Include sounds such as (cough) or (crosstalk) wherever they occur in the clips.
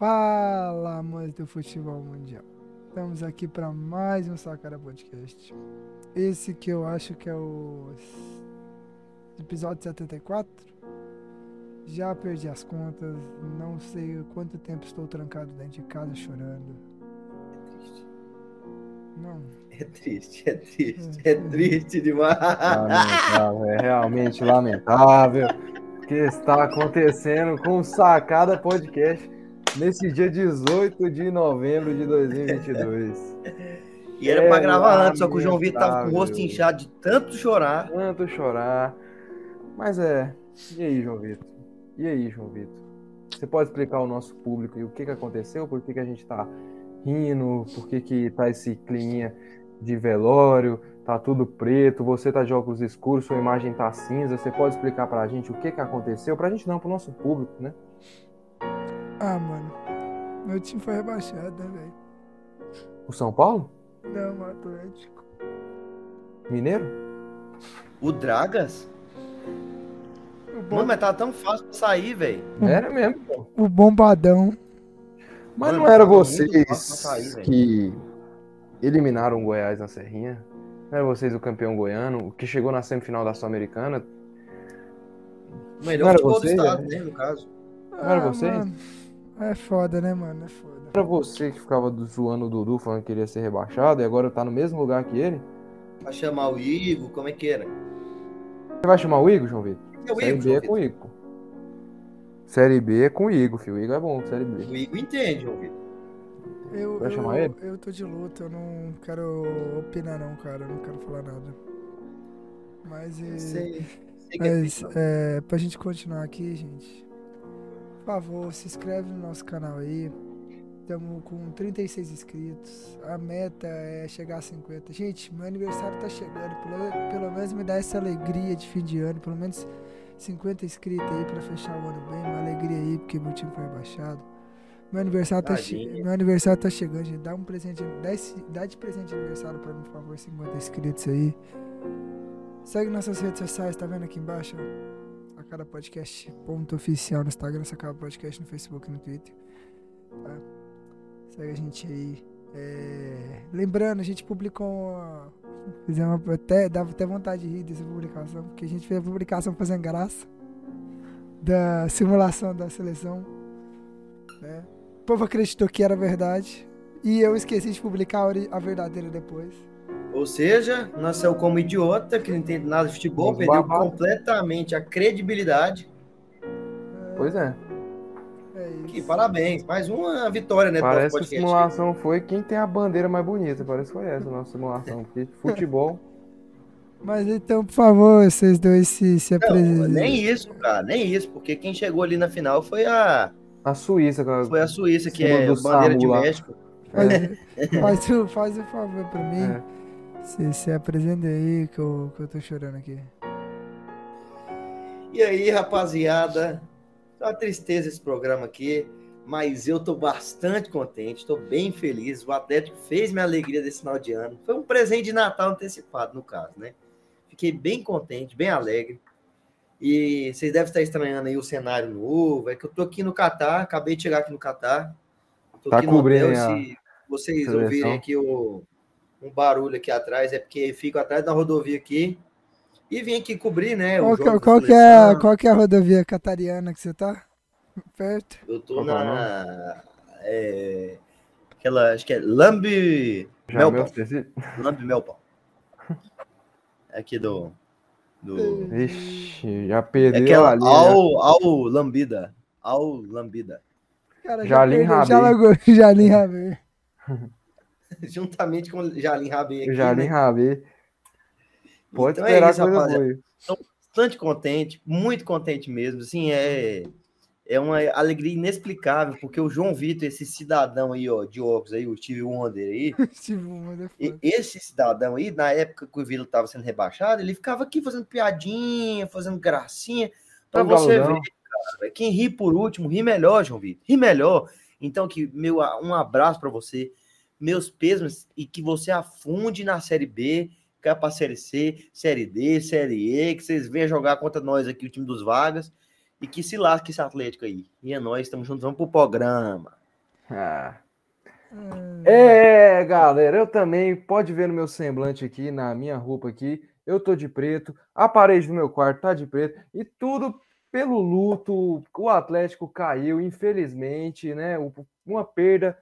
Fala, amantes do futebol mundial. Estamos aqui para mais um Sacara Podcast. Esse que eu acho que é o episódio 74. Já perdi as contas, não sei quanto tempo estou trancado dentro de casa chorando. É triste. Não. É triste, é triste, é triste demais. Lamentável, é realmente lamentável o que está acontecendo com o Sacada Podcast nesse dia 18 de novembro de 2022. E era É pra gravar antes, só que o João Vitor tava com o rosto inchado de tanto chorar. Tanto chorar. Mas é. E aí, João Vitor? E aí, João Vitor? Você pode explicar ao nosso público aí o que, que aconteceu? Por que, que a gente tá rindo? Por que, que tá esse climinha de velório? Tá tudo preto, você tá de óculos escuros, sua imagem tá cinza. Você pode explicar pra gente o que, que aconteceu? Pra gente não, pro nosso público, né? Ah, mano. Meu time foi rebaixado, né, velho? O São Paulo? Não, o Atlético. Mineiro? O Dragas? O, bom, Mano, mas tava tão fácil pra sair, velho. Era mesmo, pô. o bombadão. Mas Mano, não era muito vocês sair, que eliminaram o Goiás na Serrinha? Não era vocês o campeão goiano, o que chegou na semifinal da Sul-Americana? Melhor era futebol do você, estado, né? né, no caso. Não era vocês? mano, É foda, né, mano? É foda. Era você que ficava do- zoando o Dudu falando que queria ser rebaixado e agora tá no mesmo lugar que ele? Pra chamar o Igor, como é que era? Você vai chamar o Igor, João Vitor? É o Série Igor, B é com o. Igor. Série B é com o Igor, filho. O Igor é bom, Série B. O Igor entende, João Vitor. Eu, Vai eu, chamar ele? eu tô de luta, eu não quero opinar não, cara. Eu não quero falar nada. Mas, é, Sei, sei que é mas é, pra gente continuar aqui, gente. Por favor, se inscreve no nosso canal aí. Estamos com 36 inscritos. A meta é chegar a 50. Gente, meu aniversário tá chegando. Pelo, pelo menos me dá essa alegria de fim de ano. Pelo menos 50 inscritos aí pra fechar o ano bem. Uma alegria aí, porque meu time foi rebaixado. Meu aniversário, tá che- meu aniversário tá chegando, gente. Dá um presente. Dá, esse, dá de presente de aniversário pra mim, por favor. 50 inscritos aí. Segue nossas redes sociais, tá vendo aqui embaixo? Ó? A cada podcast ponto oficial no Instagram, Sacada Podcast no Facebook e no Twitter. Tá? Segue a gente aí. É, Lembrando, a gente publicou uma... Até, dava até vontade de rir dessa publicação, porque a gente fez a publicação fazendo graça da simulação da seleção. Né? O povo acreditou que era verdade. E eu esqueci de publicar a verdadeira depois. Ou seja, nasceu como idiota, que não entende nada de futebol, Vamos perdeu babar. completamente a credibilidade. Pois é. É. Que parabéns, mais uma vitória, né, Parece que a simulação foi quem tem a bandeira mais bonita. Parece que foi essa a nossa simulação. Porque (laughs) futebol. Mas então, por favor, vocês dois se, se apresentem. nem isso, cara, nem isso, porque quem chegou ali na final foi a, A Suíça, cara. foi a Suíça, que é bandeira de Samu lá. México. Faz, faz, o- faz o favor pra mim. É. Se, se apresenta aí que eu, que eu tô chorando aqui. E aí, rapaziada, tá uma tristeza esse programa aqui, mas eu tô bastante contente, tô bem feliz. O Atlético fez minha alegria desse final de ano. Foi um presente de Natal antecipado, no caso, né? Fiquei bem contente, bem alegre. E vocês devem estar estranhando aí o cenário novo. É que eu tô aqui no Catar, acabei de chegar aqui no Catar. Tô Tá aqui no cobrindo hotel, a se vocês seleção. ouvirem aqui o, um barulho aqui atrás, é porque fico atrás da rodovia aqui. E vim aqui cobrir, né? Qual, que, jogo da qual, que é, qual que é a rodovia catariana que você tá? Perto? Eu tô é na. É, aquela. Acho que é Lambe. Já Melpão. Lambe Melpão. Aqui do. do Ixi, já é perdeu aquela. ali. né? Ao, ao Lambida. Ao Lambida. Cara, já já Jalim Rabei. (laughs) (laughs) Juntamente com o Jalim Rabei aqui. Nem né? rabei. Pode Então é esperar isso, coisa rapaziada. boa. aí. bastante contente, muito contente mesmo. Assim, é, é uma alegria inexplicável, porque o João Vitor, esse cidadão aí, ó, de óculos aí, o Steve Wonder aí, (laughs) Steve Wonder é E esse cidadão aí, na época que o Vila estava sendo rebaixado, ele ficava aqui fazendo piadinha, fazendo gracinha, para você ver, cara. Quem ri por último, ri melhor, João Vitor. Ri melhor. Então, que meu, um abraço para você, meus pêsames, e que você afunde na Série B, cai para Série C, Série D, Série E, que vocês venham jogar contra nós aqui, o time dos Vagas, e que se lasque esse Atlético aí. E é nós, estamos juntos, vamos pro programa. Ah. É, galera, eu também, pode ver no meu semblante aqui, na minha roupa aqui, eu tô de preto, a parede do meu quarto tá de preto, e tudo pelo luto, o Atlético caiu, infelizmente, né, uma perda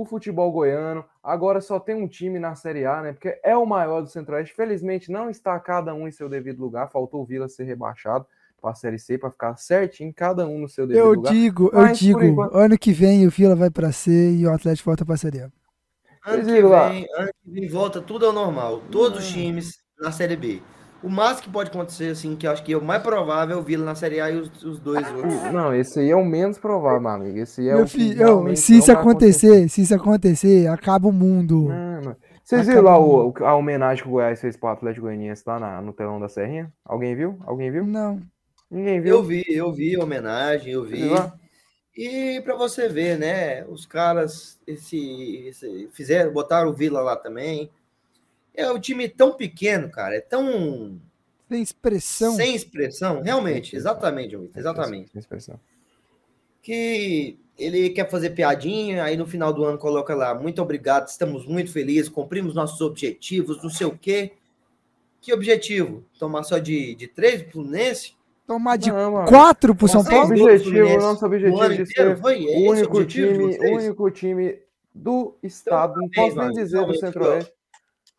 pro futebol goiano, agora só tem um time na Série A, né, porque é o maior do Centro-Oeste, felizmente não está cada um em seu devido lugar, faltou o Vila ser rebaixado, para a Série C para ficar certinho, cada um no seu devido eu lugar. Digo, eu digo, enquanto... ano que vem o Vila vai para C e o Atlético volta para a Série A. Ano que, vem, ano que vem volta tudo ao normal, todos os times na Série B. O máximo que pode acontecer, assim, que eu acho que é o mais provável, é o Vila na Série A e os, os dois outros. Não, esse aí é o menos provável, meu amigo. Esse é meu o filho, eu, se isso acontecer, acontecer, se isso acontecer, acaba o mundo. Não, não. Vocês viram lá o, a homenagem que o Goiás fez para o Atlético Goianiense lá na, no telão da Serrinha? Alguém viu? Alguém viu? Não. Ninguém viu? Eu vi, eu vi a homenagem, eu vi. E para você ver, né? Os caras esse, esse, fizeram, botaram o Vila lá também. É o um time tão pequeno, cara. É tão. Sem expressão. Sem expressão, realmente. Exatamente, exatamente. Sem expressão. Que ele quer fazer piadinha, aí no final do ano coloca lá, muito obrigado, estamos muito felizes, cumprimos nossos objetivos, não sei o quê. Que objetivo? Tomar só de, de três pro Fluminense? Tomar de não, quatro pro São Paulo? Objetivo, nosso objetivo de ser o único time, único time do estado, não posso nem dizer do Centro-Oeste.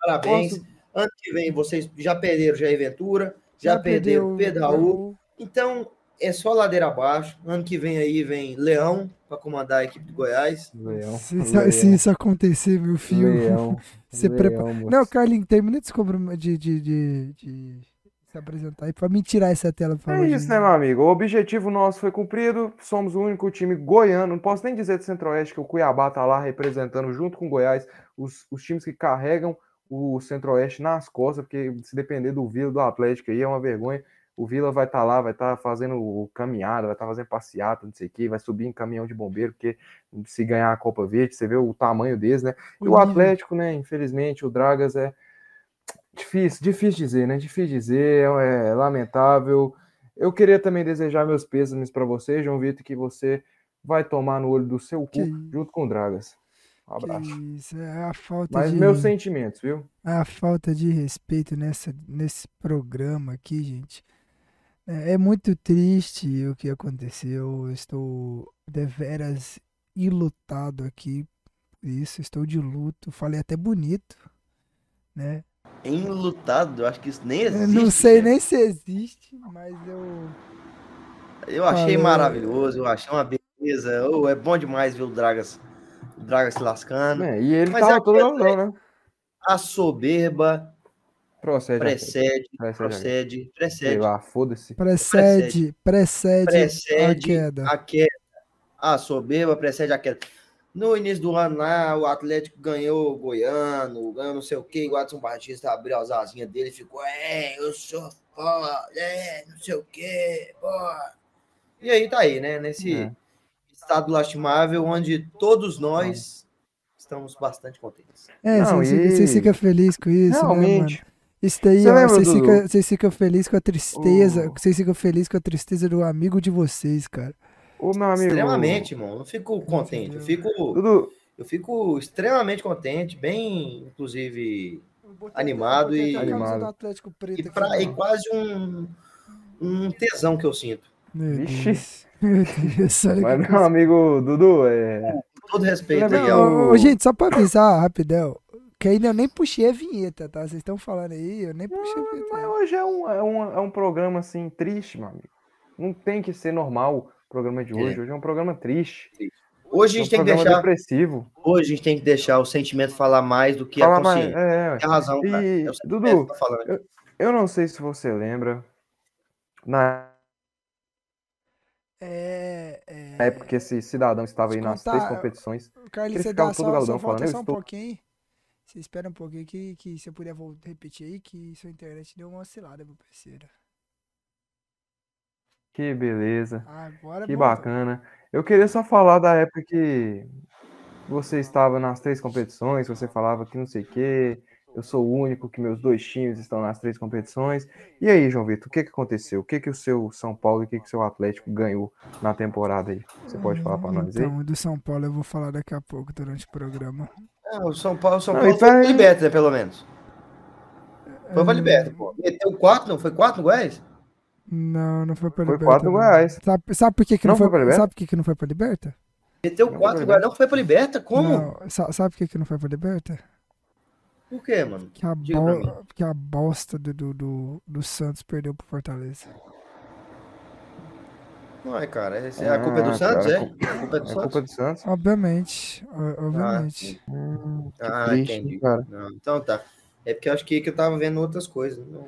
Parabéns. Posso... Ano que vem vocês já perderam Jair Ventura, já, já perderam Pedro Então, é só ladeira abaixo. Ano que vem aí vem Leão para comandar a equipe do Goiás. Leão. Se, Leão. se isso acontecer, meu filho, Leão. (laughs) você prepara. Não, Carlinhos, termina de, de, de, de se apresentar aí para me tirar essa tela. Por favor, é isso, né, meu amigo? O objetivo nosso foi cumprido. Somos o único time goiano. Não posso nem dizer do Centro-Oeste que o Cuiabá tá lá representando junto com o Goiás os, os times que carregam o Centro-Oeste nas costas, porque se depender do Vila, do Atlético aí é uma vergonha. O Vila vai estar tá lá, vai estar tá fazendo caminhada, vai estar tá fazendo passeata, não sei o que, vai subir em caminhão de bombeiro, porque se ganhar a Copa Verde, você vê o tamanho deles, né? E o Atlético, né? Infelizmente, o Dragas é Difícil, difícil dizer, né? Difícil dizer, é, é lamentável. Eu queria também desejar meus pêsames para você, João Vitor, que você vai tomar no olho do seu cu que... junto com o Dragas. Um abraço. isso, é a falta Mas de... meus sentimentos, viu? É a falta de respeito nessa, nesse programa aqui, gente. É, é muito triste o que aconteceu. Eu estou deveras ilutado aqui por isso. Estou de luto. Falei até bonito, né? enlutado, eu acho que isso nem existe. Eu não sei nem se existe, mas eu. Eu achei Falei. maravilhoso, eu achei uma beleza. Oh, é bom demais ver o Dragas, o Dragas se lascando. É, e ele mas tava é todo não, né? A soberba procede, precede, precede, precede, precede. lá, foda-se. Precede, precede, precede, a queda. A queda. A soberba precede a queda. No início do ano lá, o Atlético ganhou o Goiano, ganhou não sei o que, o Watson Batista abriu as asinhas dele e ficou, é, eu sou foda, é, não sei o que, porra. E aí tá aí, né? Nesse é. Estado lastimável onde todos nós estamos bastante contentes. É, não, você, e... você fica feliz com isso, Realmente. Né, isso daí, vocês, ficam, vocês ficam felizes com a tristeza, oh. vocês ficam felizes com a tristeza do amigo de vocês, cara. Ô, meu amigo. Extremamente, irmão. Eu fico contente. Eu fico. Dudu. Eu fico extremamente contente, bem, inclusive, animado e. Animado. E, pra, e quase um, um tesão que eu sinto. Vixe. Mas, meu amigo Dudu, é. Com todo respeito não, aí ao... Gente, só pra avisar rapidão, que ainda eu nem puxei a vinheta, tá? Vocês estão falando aí, eu nem puxei a vinheta. Mas hoje é um, é, um, é um programa assim, triste, meu amigo. Não tem que ser normal programa de hoje. É. Hoje é um programa triste. Hoje a gente é um tem que deixar. Depressivo. Hoje a gente tem que deixar o sentimento falar mais do que Fala a consciência. Mais, é, é. razão, cara. E, é Dudu, tá eu, eu, não sei se você lembra. Na é, é... Na época que esse cidadão estava aí nas três competições. Carlos, ele ficava todo galudão falando. Só um estou... pouquinho. Você espera um pouquinho que, que se eu puder repetir aí, que sua internet deu uma oscilada, meu parceiro. Que beleza. Agora que bacana. Eu queria só falar da época que você estava nas três competições, você falava que não sei o quê, Eu sou o único que meus dois times estão nas três competições. E aí, João Vitor, o que, que aconteceu? O que, que o seu São Paulo e o que, que o seu Atlético ganhou na temporada aí? Você pode falar para nós aí? Então, do São Paulo eu vou falar daqui a pouco durante o programa. Ah, o São Paulo, São Não, Paulo foi. Liberta, né, pelo menos. Foi pra É, Liberta, pô. Meteu quatro, não? Foi quatro no Goiás? Não, não foi pra Foi Liberta. quatro no não. Goiás. Sabe, sabe por que, que não, Não foi, foi pra Liberta? Sabe por que, que não foi pra Liberta? Meteu Não, quatro foi não foi pra Liberta? Como? Não, sa- sabe por que, que não foi pra Liberta? Por quê, mano? Que a, bo... que a bosta do, do, do, do Santos perdeu pro Fortaleza. Não é, cara. essa é a culpa é do Ah, Santos, cara, é? a A culpa é do É Santos? culpa do Santos? Obviamente, obviamente. Hum, que Ah, triste, entendi. cara. Não, então tá. É porque eu acho que, que eu tava vendo outras coisas. Não,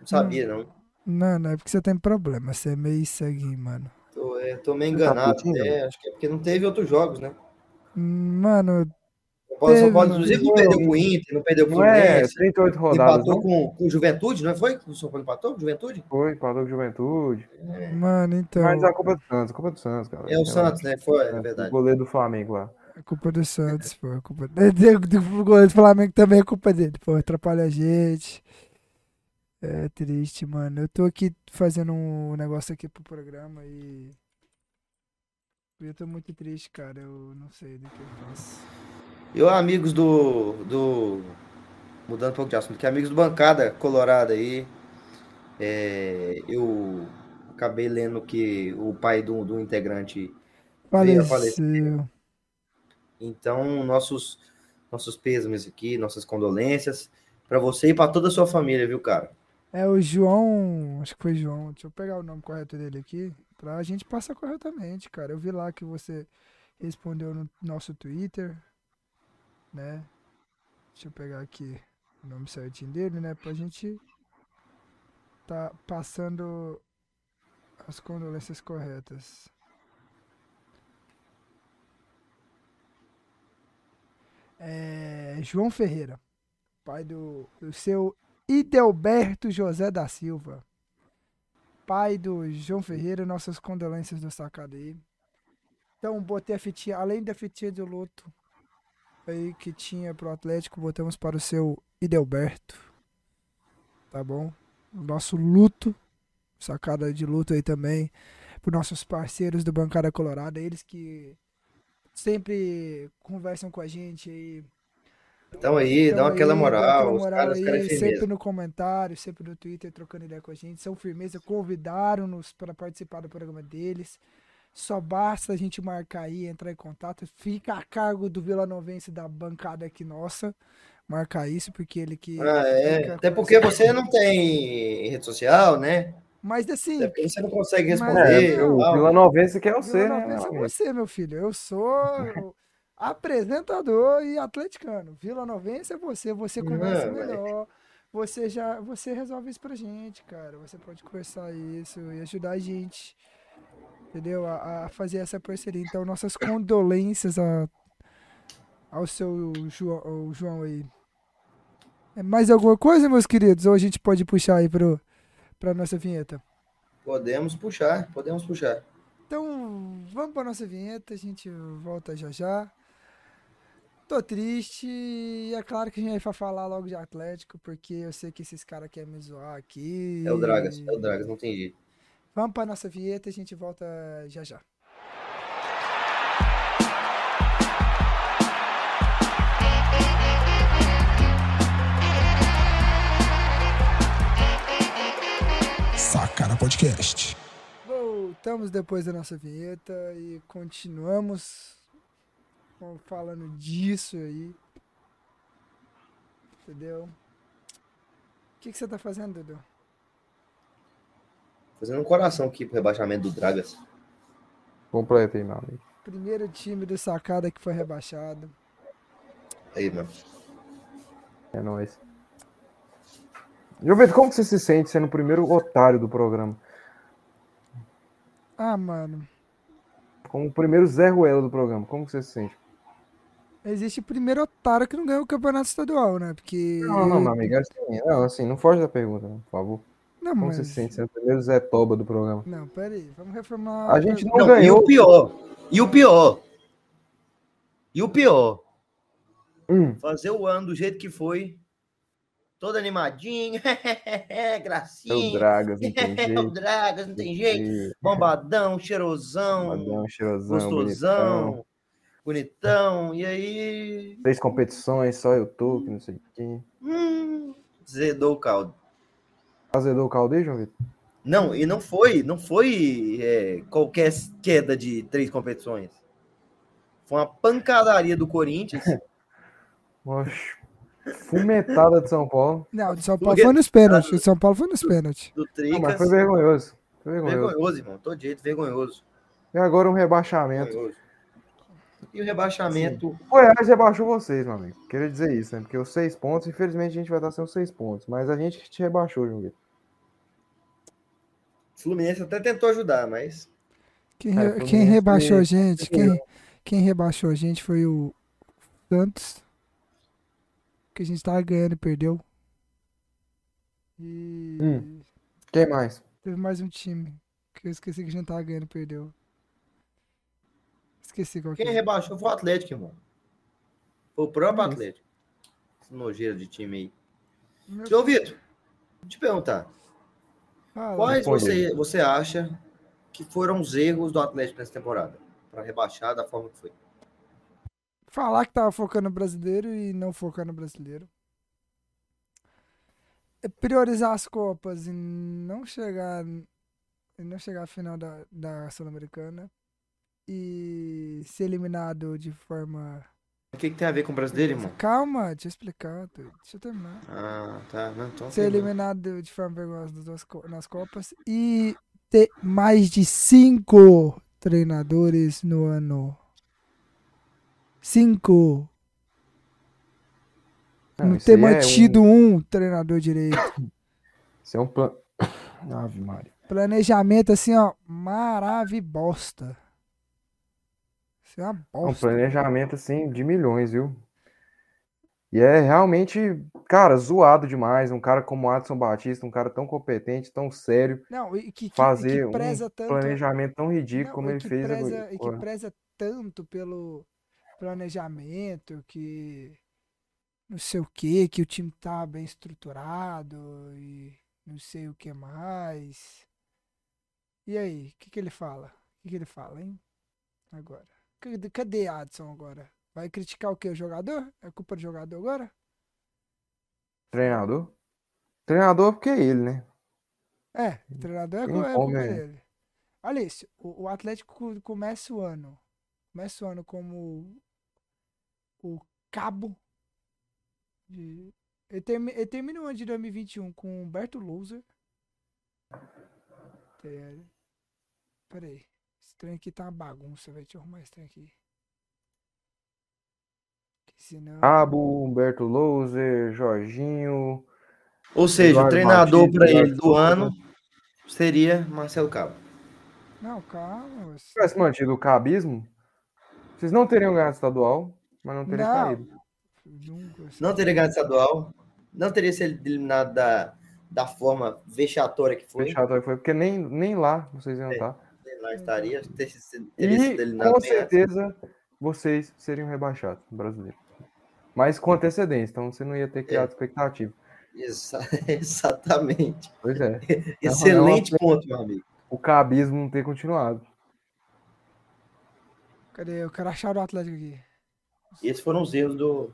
não sabia, não. Não, não é porque você tem problema, você é meio ceguinho, mano. Tô, é, tô meio tá enganado. putinho? é, acho que é porque não teve outros jogos, né? Mano, O Paulo, São Teve, Paulo, inclusive, não perdeu pro Inter, não perdeu pro Não é Fluminense. 38 rodadas, Empatou não? com, com o Juventude, não foi? O São Paulo empatou com o Juventude? Foi, parou com Juventude. mano, então. Mas a culpa é do Santos, a culpa é do Santos, cara. É o Santos, né? Foi, é O verdade. goleiro do Flamengo lá. É culpa do Santos, pô. É culpa (laughs) do goleiro do Flamengo também é culpa dele, pô. Atrapalha a gente. É triste, mano. Eu tô aqui fazendo um negócio aqui pro programa e. Eu tô muito triste, cara. Eu não sei do que eu faço. E os amigos do, do. Mudando um pouco de assunto, que amigos do Bancada Colorada aí. é, eu acabei lendo que o pai do, do integrante falecer. Faleceu. Então, nossos, nossos pêsames aqui, nossas condolências pra você e pra toda a sua família, viu, cara? É o João. Acho que foi João. Deixa eu pegar o nome correto dele aqui. Pra gente passar corretamente, cara. Eu vi lá que você respondeu no nosso Twitter, né? Deixa eu pegar aqui o nome certinho dele, né? Pra gente tá passando as condolências corretas. É, João Ferreira, pai do, do seu Idelberto José da Silva. Pai do João Ferreira, nossas condolências do sacado aí. Então, botei a fitinha, além da fitinha de luto aí que tinha pro Atlético, botamos para o seu Idelberto. Tá bom? O nosso luto, sacada de luto aí também, para nossos parceiros do Bancada Colorada, eles que sempre conversam com a gente aí. Então aí, dá Tamo aquela aí, dá moral, aquela moral caras, é aí, sempre no comentário, sempre no Twitter, trocando ideia com a gente. São firmeza, convidaram-nos para participar do programa deles. Só basta a gente marcar aí, entrar em contato. Fica a cargo do Vila Novense da bancada aqui nossa. Marcar isso, porque ele que. Ah, é. Até porque você não tem rede social, né? Mas assim, você não consegue Mas- responder. É, o. Vila Novense que é Vila você, né? É você, meu filho. Eu sou apresentador e atleticano. Vila Novense é você. Você conversa Não, mas- melhor. Você já, você resolve isso pra gente, cara. Você pode conversar isso e ajudar a gente, entendeu? A, a fazer essa parceria. Então, nossas condolências a, ao seu João, ao João aí. É mais alguma coisa, meus queridos? Ou a gente pode puxar aí pro, pra nossa vinheta? Podemos puxar, podemos puxar. Então, vamos para nossa vinheta, a gente volta já já. Tô triste e é claro que a gente vai falar logo de Atlético, porque eu sei que esses caras querem me zoar aqui. É o Dragas, é o Dragas, não tem jeito. Vamos para nossa vinheta e a gente volta já já. Sacana Podcast. Voltamos depois da nossa vinheta e continuamos falando disso aí. Entendeu? O que, que você tá fazendo, Dudu? Fazendo um coração aqui pro rebaixamento do Dragas. Completa aí, meu amigo. Primeiro time do Sacada que foi rebaixado. Aí, mano. É nóis. João Vitor, como que você se sente sendo o primeiro otário do programa? Ah, mano. Como o primeiro Zé Ruela do programa, como que você se sente? Existe o primeiro otário que não ganhou o campeonato estadual, né? Porque. Não, não, meu amigo, é assim, não, assim, não foge da pergunta, né, por favor. Não, Como mas... você se sente sendo o primeiro Zé Toba do programa? Não, peraí. Vamos reformular. A gente não Não, e ganhou. o pior, e o pior, e o pior, Hum, fazer o ano do jeito que foi todo animadinho, (laughs) É o gracinha. Dragas, não tem (laughs) É o jeito. Dragas, não tem jeito. Bombadão, cheirosão, Madão, cheirosão, gostosão, bonitão. bonitão. E aí, Fez competições, só eu tô, que não sei o quê. hum, zedou o caldo. Azedou o caldeiro, João Vitor? Não, e não foi, não foi é, qualquer queda de três competições. Foi uma pancadaria do Corinthians. (laughs) Oxe, fumetada de São Paulo. Não, o de São Paulo Porque- foi nos pênaltis. De São Paulo foi nos pênaltis. do Não, Tricas. mas foi vergonhoso. Foi vergonhoso. vergonhoso, irmão. Todo jeito, vergonhoso. E agora um rebaixamento. vergonhoso. E o rebaixamento. O Goiás rebaixou vocês, meu amigo. Queria dizer isso, né? Porque os seis pontos, infelizmente, a gente vai dar sem os seis pontos. Mas a gente te rebaixou, João Vitor. O Fluminense até tentou ajudar, mas. Quem, É, re- quem rebaixou a gente, quem, quem rebaixou a gente foi o Santos. Que a gente tava ganhando e perdeu. E Hum. Quem mais? teve mais um time. Que eu esqueci que a gente tava ganhando e perdeu. Esqueci qual que Quem é. rebaixou foi o Atlético, irmão. Foi o próprio É. Atlético. Esse nojeiro de time aí. Meu- João Vitor, deixa eu te perguntar. Fala. Quais você, você acha que foram os erros do Atlético nessa temporada? Para rebaixar da forma que foi. Falar que tava focando no brasileiro e não focar no brasileiro. É Priorizar as Copas e não chegar e não chegar à final da, da Sul-Americana. E ser eliminado de forma. O que, que tem a ver com o brasileiro, irmão? Calma, deixa eu explicar. Deixa eu terminar. Ah, tá. Não, então Ser termina. eliminado de forma vergonhosa nas Copas. E ter mais de cinco treinadores no ano. Cinco. Não, isso ter é mantido um... treinador direito. Isso é um plano. (coughs) Ave Maria. Planejamento assim, ó, maravilhosa. Isso é uma É um bosta. planejamento, assim, de milhões, viu? E é realmente, cara, zoado demais. Um cara como o Adson Batista, um cara tão competente, tão sério, Não, e que, que, fazer que preza tanto. um planejamento tão ridículo Não, como ele fez preza, agora. E que preza tanto pelo planejamento, que não sei o que, que o time tá bem estruturado e não sei o que mais. E aí, o que, que ele fala? O que, que ele fala, hein? Agora. Cadê, Adson agora? Vai criticar o que? O jogador? É culpa do jogador agora? Treinador? Treinador porque é ele, né? É, treinador é, Tem é culpa é. dele. Olha isso, o, o Atlético co- começa o ano. Começa o ano como o cabo de. Ele, ele termina o ano de 2021 com o Humberto Louser. Pera Pera aí. Esse trem aqui tá uma bagunça, velho. Deixa eu arrumar esse trem aqui. Que senão. Cabo, Humberto Louser, Jorginho. Ou seja, o treinador para ele do ano seria Marcelo Cabo. Não, calma. Se tivesse mantido o cabismo, vocês não teriam ganhado estadual, mas não teriam Não. caído. Nunca, assim. Não teria ganhado estadual. Não teria sido eliminado da, da forma vexatória que foi. Chato aí, foi porque nem, nem lá vocês iam É. estar. Lá estaria, ter sido- teria sido E eliminado com certeza vocês seriam rebaixados, brasileiro. Mas com antecedência, então você não ia ter criado expectativa. Exa- (laughs) Exatamente. Pois é. (laughs) Excelente ponto, meu amigo. O cabismo não ter continuado. Cadê? Eu quero achar o Atlético aqui. Esses foram os erros do.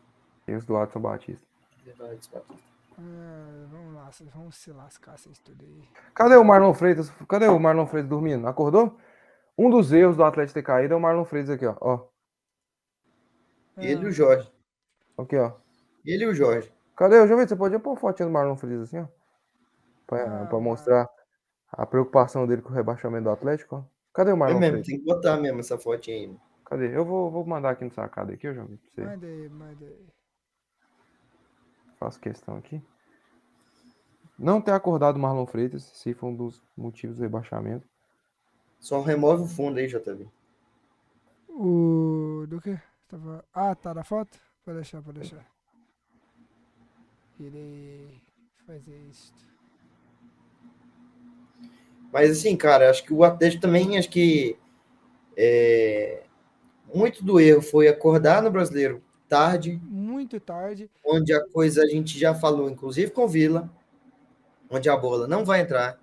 Esse do Adson Batista. Ah, vamos lá, vocês vão se lascar vocês tudo aí. Cadê o Marlon Freitas? Cadê o Marlon Freitas dormindo? Acordou? Um dos erros do Atlético ter caído é o Marlon Freitas aqui, ó. ó. Ele e o Jorge. Aqui, ó. Ele e o Jorge. Cadê? Eu ver, você podia pôr fotinha do Marlon Freitas assim, ó. Pra, Ah, pra mostrar a preocupação dele com o rebaixamento do Atlético, ó. Cadê o É Marlon mesmo, Freitas? tem que botar mesmo essa fotinha aí. Cadê? Eu vou, vou mandar aqui no sacado aqui, você. Manda aí, manda aí. Faço questão aqui. Não ter acordado o Marlon Freitas, se foi um dos motivos do rebaixamento. Só remove o fundo aí, JV. O. Do que? Tava... Ah, tá na foto? Pode deixar, pode deixar. Irei fazer isso. Mas assim, cara, acho que o Atlético também, acho que é, muito do erro foi acordar no brasileiro tarde, muito tarde. onde a coisa a gente já falou, inclusive com Vila, onde a bola não vai entrar,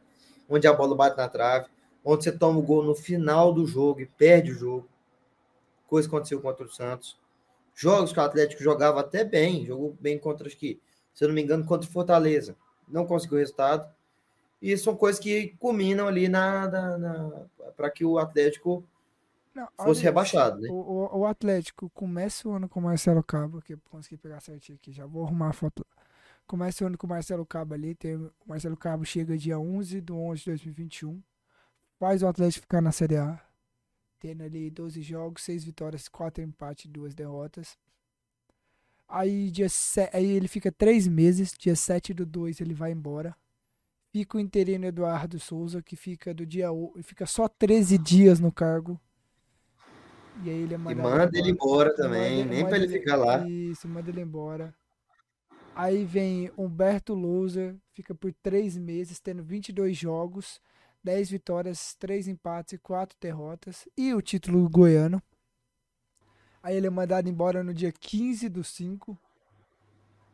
onde a bola bate na trave, onde você toma o gol no final do jogo e perde o jogo. Coisa que aconteceu contra o Santos. Jogos que o Atlético jogava até bem, jogou bem contra os que, se eu não me engano, contra o Fortaleza. Não conseguiu resultado. E são coisas que culminam ali na, na, na para que o Atlético Não, fosse olha, rebaixado, né? O, o- Atlético começa o ano com o Marcelo Cabo, que eu consegui pegar certinho aqui, já vou arrumar a foto. Começa o ano com o Marcelo Cabo ali, tem, o Marcelo Cabo chega dia 11 de 11 de 2021, faz o Atlético ficar na Série A, tendo ali 12 jogos, 6 vitórias, 4 empates e 2 derrotas. Aí, dia se- aí ele fica 3 meses, dia 7 do 2 ele vai embora. Fica o interino Eduardo Souza, que fica do dia o- fica só 13 dias no cargo. E aí ele é E manda ele embora também, Manda- nem para ele ficar lá. Isso, manda ele embora. Aí vem Humberto Louser, fica por três meses, tendo 22 jogos, 10 vitórias, 3 empates e 4 derrotas. E o título goiano. Aí ele é mandado embora no dia 15 do 5.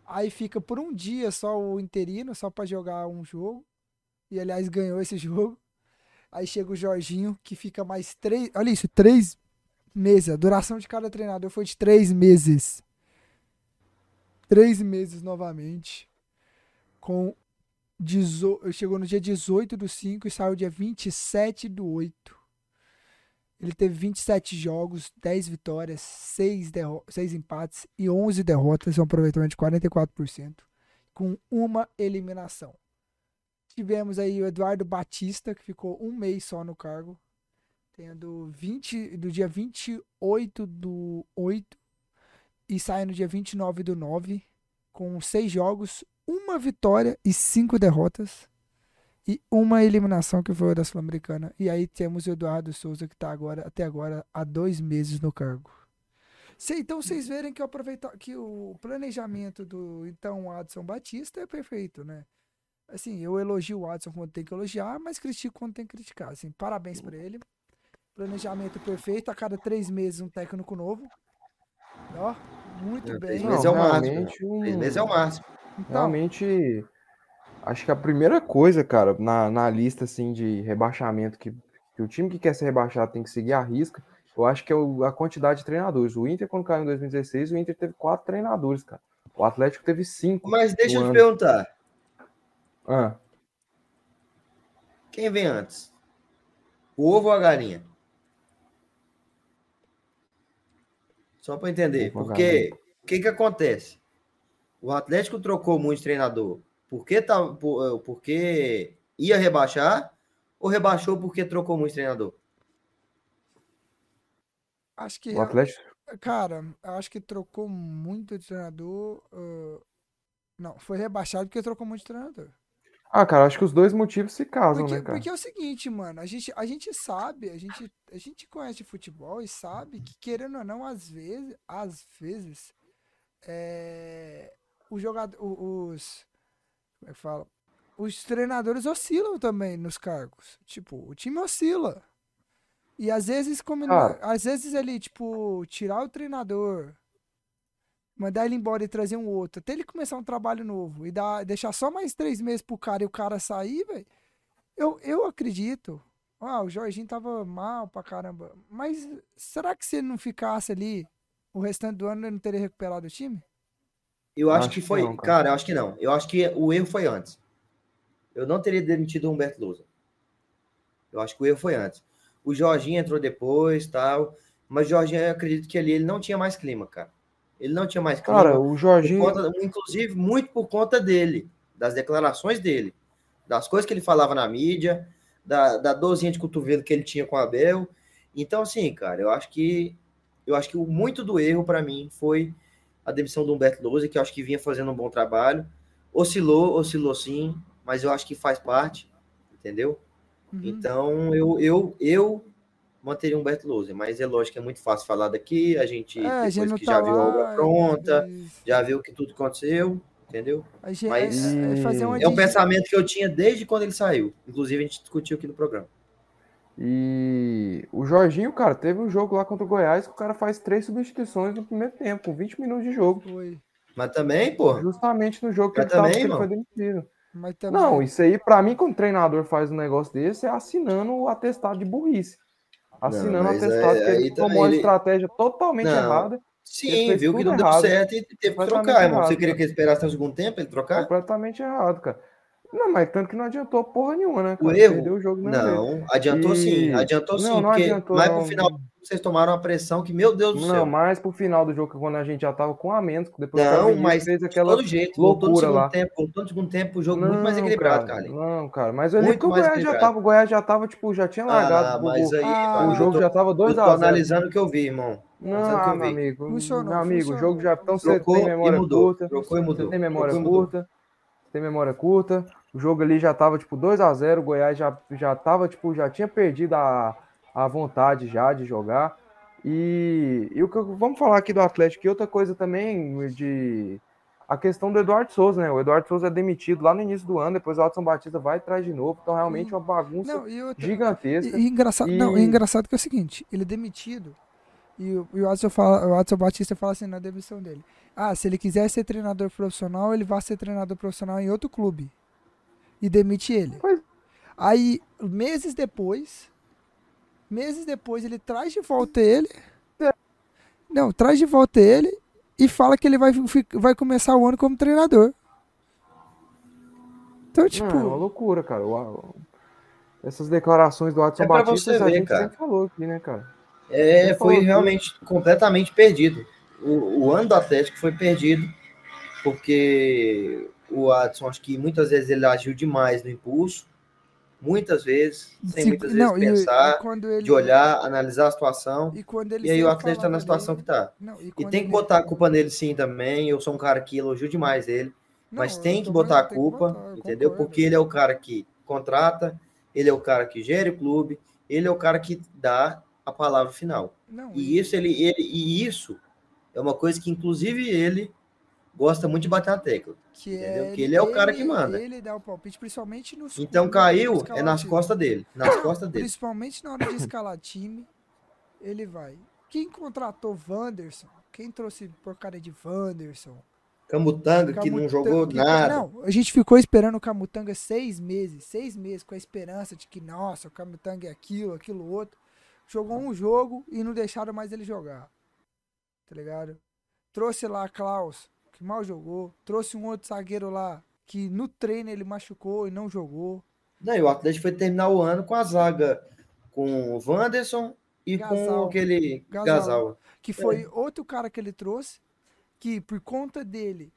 Aí fica por um dia só o interino, só para jogar um jogo. E aliás, ganhou esse (laughs) jogo. Aí chega o Jorginho, que fica mais três. Olha isso, três meses. A duração de cada treinador foi de três meses. Três meses novamente. Com. dezo- Chegou no dia 18 do 5 e saiu dia 27 do 8. Ele teve 27 jogos, 10 vitórias, 6, derro 6 empates e 11 derrotas, um aproveitamento de 44%, com uma eliminação. Tivemos aí o Eduardo Batista, que ficou um mês só no cargo, tendo 20, do dia 28 do 8 e sai no dia 29 do 9, com 6 jogos, uma vitória e 5 derrotas. E uma eliminação que foi a da Sul-Americana. E aí temos o Eduardo Souza, que está agora, até agora, há dois meses no cargo. Cê- então vocês verem que, o aproveita- que o planejamento do então Adson Batista é perfeito, né? Assim, eu elogio o Adson quando tem que elogiar, mas critico quando tem que criticar. Assim, parabéns para ele. Planejamento perfeito, a cada três meses um técnico novo. Ó, muito É, bem. três meses é o máximo. realmente, um- Três meses é o máximo. Então, Realmente, acho que a primeira coisa, cara, na, na lista assim de rebaixamento que, que o time que quer ser rebaixado tem que seguir a risca, eu acho que é o- a quantidade de treinadores. O Inter, quando caiu em 2016, o Inter teve quatro treinadores, cara. O Atlético teve cinco. Mas deixa eu no te ano. perguntar, Ah, quem vem antes? O ovo ou a galinha? Só para entender, porque o que que acontece? O Atlético trocou muito de treinador porque tá, por, eh, porque ia rebaixar ou rebaixou porque trocou muito de treinador? acho que o Atlético. Cara, acho que trocou muito de treinador. ah, não, foi rebaixado porque trocou muito de treinador. Ah, cara, acho que os dois motivos se casam, Porque, né, cara? porque é o seguinte, mano, a gente, a gente sabe, a gente, a gente conhece de futebol e sabe que, querendo ou não, às vezes, às vezes, é, o jogador, os, como é que fala? Os treinadores oscilam também nos cargos. Tipo, o time oscila. E às vezes, como Cara. às vezes ele, tipo, tirar o treinador, mandar ele embora e trazer um outro, até ele começar um trabalho novo e dar, deixar só mais três meses pro cara e o cara sair, velho. Eu, eu acredito. Ah, o Jorginho tava mal pra caramba. Mas será que se ele não ficasse ali o restante do ano, ele não teria recuperado o time? Eu acho, Acho que que foi. não, cara. cara. eu acho que não. Eu acho que o erro foi antes. Eu não teria demitido o Humberto Lousa. Eu acho que o erro foi antes. O Jorginho entrou depois, tal. Mas o Jorginho, eu acredito que ali ele não tinha mais clima, cara. Ele não tinha mais clima. Cara, o Jorginho. conta- inclusive, muito por conta dele, das declarações dele, das coisas que ele falava na mídia, da, da dorzinha de cotovelo que ele tinha com o Abel. Então, assim, cara, eu acho que eu acho que o- muito do erro para mim foi a demissão do Humberto Lousa, que eu acho que vinha fazendo um bom trabalho. Oscilou, oscilou sim, mas eu acho que faz parte, entendeu? Uhum. Então, eu, eu, eu manteria o Humberto Lousa, mas é lógico que é muito fácil falar daqui, a gente, É, a gente tá já viu a obra lá. pronta, isso. já viu que tudo aconteceu, entendeu? A gente, Mas- é, é fazer uma É um pensamento que eu tinha desde quando ele saiu. Inclusive, a gente discutiu aqui no programa. E o Jorginho, cara, teve um jogo lá contra o Goiás que o cara faz três substituições no primeiro tempo, com 20 minutos de jogo. Foi. Mas também, pô. Justamente no jogo que ele, tava, também, que ele foi demitido. Mas também. Não, isso aí, pra mim, quando o treinador faz um negócio desse, é assinando o atestado de burrice. Assinando o mas atestado aí- que ele tomou uma ele- estratégia totalmente Não. errada, Sim, viu que não deu errado. certo e teve que trocar, irmão. Você queria que ele esperasse no segundo tempo ele trocar? completamente errado, cara. Não, mas tanto que não adiantou porra nenhuma, né? O Cara? erro? Perdeu o jogo. Não, adiantou E- sim, adiantou sim, Não, não porque adiantou, mais não. pro final vocês tomaram uma pressão que, meu Deus do Não, céu. mais pro final do jogo, quando a gente já tava com a menos, depois o Não, mas fez de aquela todo jeito, voltou no loucura lá. tempo, voltou no segundo tempo, o jogo muito mais equilibrado, cara. Não, cara, mas ali Muito que o Goiás já tava, o Goiás já tava, tipo, já tinha largado. Ah, o- mas aí, Ah, mano, o eu jogo tô- já tava eu tô 2x0. analisando o que eu vi, irmão. Não, o ah, eu meu amigo, Funcionou, meu amigo, o funcionou. jogo já. Então você Trocou tem e memória mudou, curta. trocou e mudou, Você tem memória trocou mudou. curta. Você tem memória curta. O jogo ali já tava, tipo, 2x0. O Goiás já, já tava, tipo, já tinha perdido a, a vontade já de jogar. E, e o que eu- vamos falar aqui do Atlético. E outra coisa também de. A questão do Eduardo Souza, né? O Eduardo Souza é demitido lá no início do ano, depois o Adson Batista vai atrás de novo. Então, realmente, é uma bagunça Não, e outra, gigantesca. E, e engraçado, não, e E- engraçado que é o seguinte, ele é demitido e o, e o, Adson fala, o Adson Batista fala assim na demissão dele. Ah, se ele quiser ser treinador profissional, ele vai ser treinador profissional em outro clube. E demite ele. Pois- Aí, meses depois, meses depois, ele traz de volta ele. Não, traz de volta ele e fala que ele vai, vai começar o ano como treinador. Então, tipo, Não, é uma loucura, cara. O- o- essas declarações do Adson É Batista você a ver, gente cara. sempre falou aqui, né, cara? É, foi falou realmente completamente perdido. O, o ano do Atlético foi perdido porque o Adson, acho que muitas vezes ele agiu demais no impulso, muitas vezes, sem se- muitas vezes não, e- pensar, e quando ele, de olhar, analisar a situação. E, quando ele E aí o sempre Atlético tá na situação dele- que tá. Não, e E tem que botar a culpa nele sim também. Eu sou um cara que elogio demais ele. Não, mas tem que botar a culpa, botar, eu entendeu? concordo. Porque ele é o cara que contrata, ele é o cara que gere o clube, ele é o cara que dá a palavra final. Não, E isso ele, ele e isso é uma coisa que inclusive ele gosta muito de bater na tecla. que entendeu? Que ele é o cara que manda. Ele dá o palpite, principalmente nos Então no- caiu no é nas time. costas dele, nas (coughs) costas dele. Principalmente na hora de escalar time, ele vai. Quem contratou Wanderson? Quem trouxe porcaria de Wanderson? Camutanga que não Camutanga- jogou que- nada. Não, a gente ficou esperando o Camutanga seis meses, seis meses, com a esperança de que, nossa, o Camutanga é aquilo, aquilo outro. Jogou um jogo e não deixaram mais ele jogar. Tá ligado? Trouxe lá Klaus, que mal jogou. Trouxe um outro zagueiro lá, que no treino ele machucou e não jogou. Não, e o Atlético foi terminar o ano com a zaga com o Wanderson e com Gasal. aquele Gasal. Gasal. Que foi outro cara que ele trouxe, que por conta dele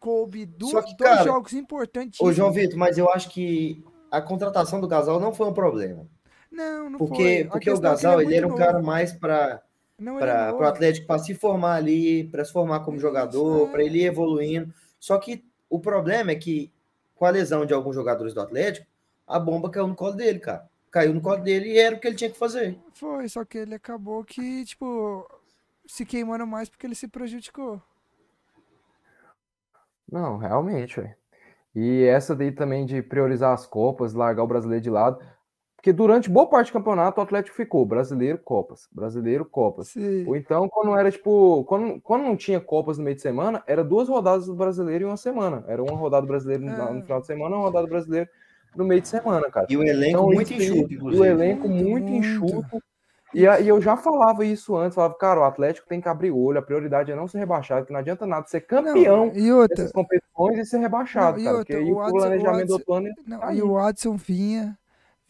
coube que, dois cara, jogos importantes. Ô, João Vitor, mas eu acho que a contratação do Gasal não foi um problema. Não, não Porque, foi. Porque o questão é Gasal é ele era um muito cara novo. mais para ele é para o. Atlético para se formar ali, para se formar como jogador, é. para ele ir evoluindo. Só que o problema é que com a lesão de alguns jogadores do Atlético, a bomba caiu no colo dele, cara. Caiu no colo dele e era o que ele tinha que fazer. Foi, só que ele acabou que, tipo, se queimando mais porque ele se prejudicou. Não, realmente, velho. E essa daí também de priorizar as Copas, largar o brasileiro de lado. Porque durante boa parte do campeonato o Atlético ficou brasileiro, Copas, brasileiro, Copas. Se... Ou então, quando era tipo. Quando, quando não tinha Copas no meio de semana, era duas rodadas do brasileiro em uma semana. Era uma rodada brasileira no, É. no final de semana, uma rodada brasileira no meio de semana, cara. E o elenco Então, muito aí, enxuto, E inclusive. o elenco Muito, muito, enxuto. E, a- e eu já falava isso antes, falava, cara, o Atlético tem que abrir o olho, a prioridade é não ser rebaixado, que não adianta nada ser campeão Não, e outra, dessas competições e ser rebaixado, Não, e cara. outra, porque aí o o Adson- o planejamento do Adson- outro ano é não, aí. e o Adson vinha,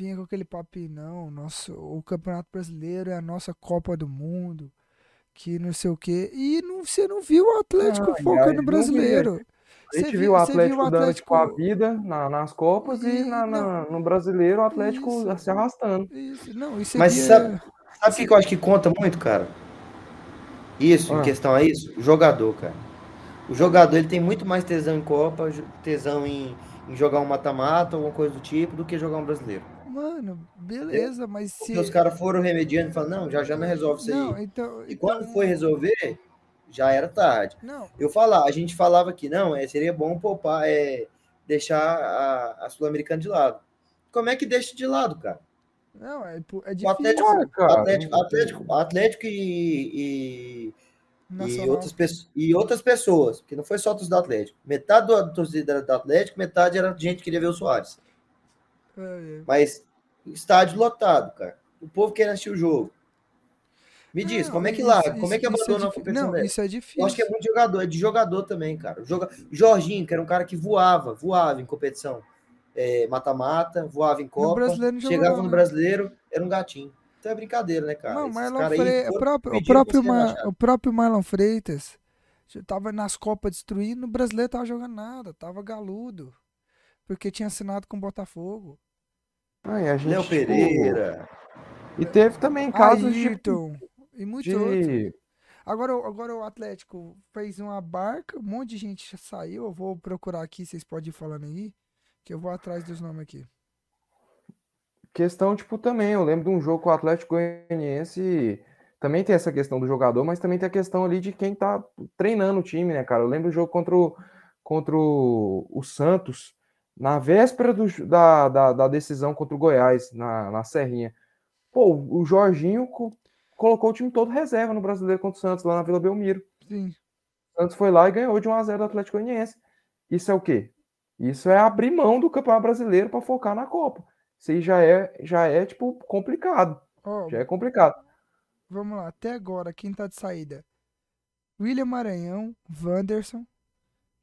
vinha com aquele papinho, não, nosso, o Campeonato Brasileiro é a nossa Copa do Mundo, que não sei o quê. E não, você não viu o Atlético aí focando no brasileiro. A gente Você viu o Atlético o dando tipo, a Atlético- vida na- nas Copas e, E- na- na- no brasileiro o Atlético Isso. se arrastando. Isso, não, isso Mas aqui sabe- é- Sabe o que que eu acho que conta muito, cara? Isso, em Ah. questão a isso, o jogador, cara. O jogador ele tem muito mais tesão em Copa, tesão em, em jogar um mata-mata, alguma coisa do tipo, do que jogar um brasileiro. Mano, beleza, mas se. Porque os caras foram remediando e falaram, não, já já não resolve isso Não, aí. então. E então- quando foi resolver, já era tarde. Não, Eu falar, a gente falava que não, é, seria bom poupar, é, deixar a, a Sul-Americana de lado. Como é que deixa de lado, cara? Não, é, é O difícil. Atlético, Olha, cara, Atlético, Atlético, Atlético e, e, e outras, e outras pessoas, porque não foi só torcida do Atlético. Metade da torcida era do Atlético, metade era gente que queria ver o Soares. É, é. Mas estádio lotado, cara. O povo querendo assistir o jogo. Me diz, Não, como é que larga? isso- Como é que isso abandona difí- competição Não, isso é Eu difícil. acho que é muito jogador, é de jogador também, cara. Joga... Jorginho, que era um cara que voava, voava em competição. É, Mata-mata, voava em Copa, jogou chegava no né? brasileiro, era um gatinho. Então é brincadeira, né, cara? Não, Marlon caras aí Freitas, o próprio, o próprio, Ma- o próprio Marlon Freitas tava nas Copas destruindo, o brasileiro tava jogando nada, tava galudo. Porque tinha assinado com o Botafogo. Ah, e a gente, Léo tipo, Pereira. E teve também casos de, Ayrton e muitos outros. de. Agora, o- agora o Atlético fez uma barca, um monte de gente já saiu. Eu vou procurar aqui, vocês podem ir falando aí, que eu vou atrás dos nomes aqui. Questão, tipo, também, eu lembro de um jogo com o Atlético Goianiense, também tem essa questão do jogador, mas também tem a questão ali de quem tá treinando o time, né, cara? Eu lembro do jogo contra o, contra o, o Santos, na véspera do, da, da, da decisão contra o Goiás, na, na Serrinha. Pô, o Jorginho co- colocou o time todo reserva no Brasileiro contra o Santos, lá na Vila Belmiro. Sim. O Santos foi lá e ganhou de 1 a 0 do Atlético Goianiense. Isso é o quê? Isso é abrir mão do Campeonato Brasileiro para focar na Copa. Isso aí já é, já é tipo, complicado. Ó, Já é complicado. vamos lá, até agora, quem tá de saída? William Maranhão, Wanderson,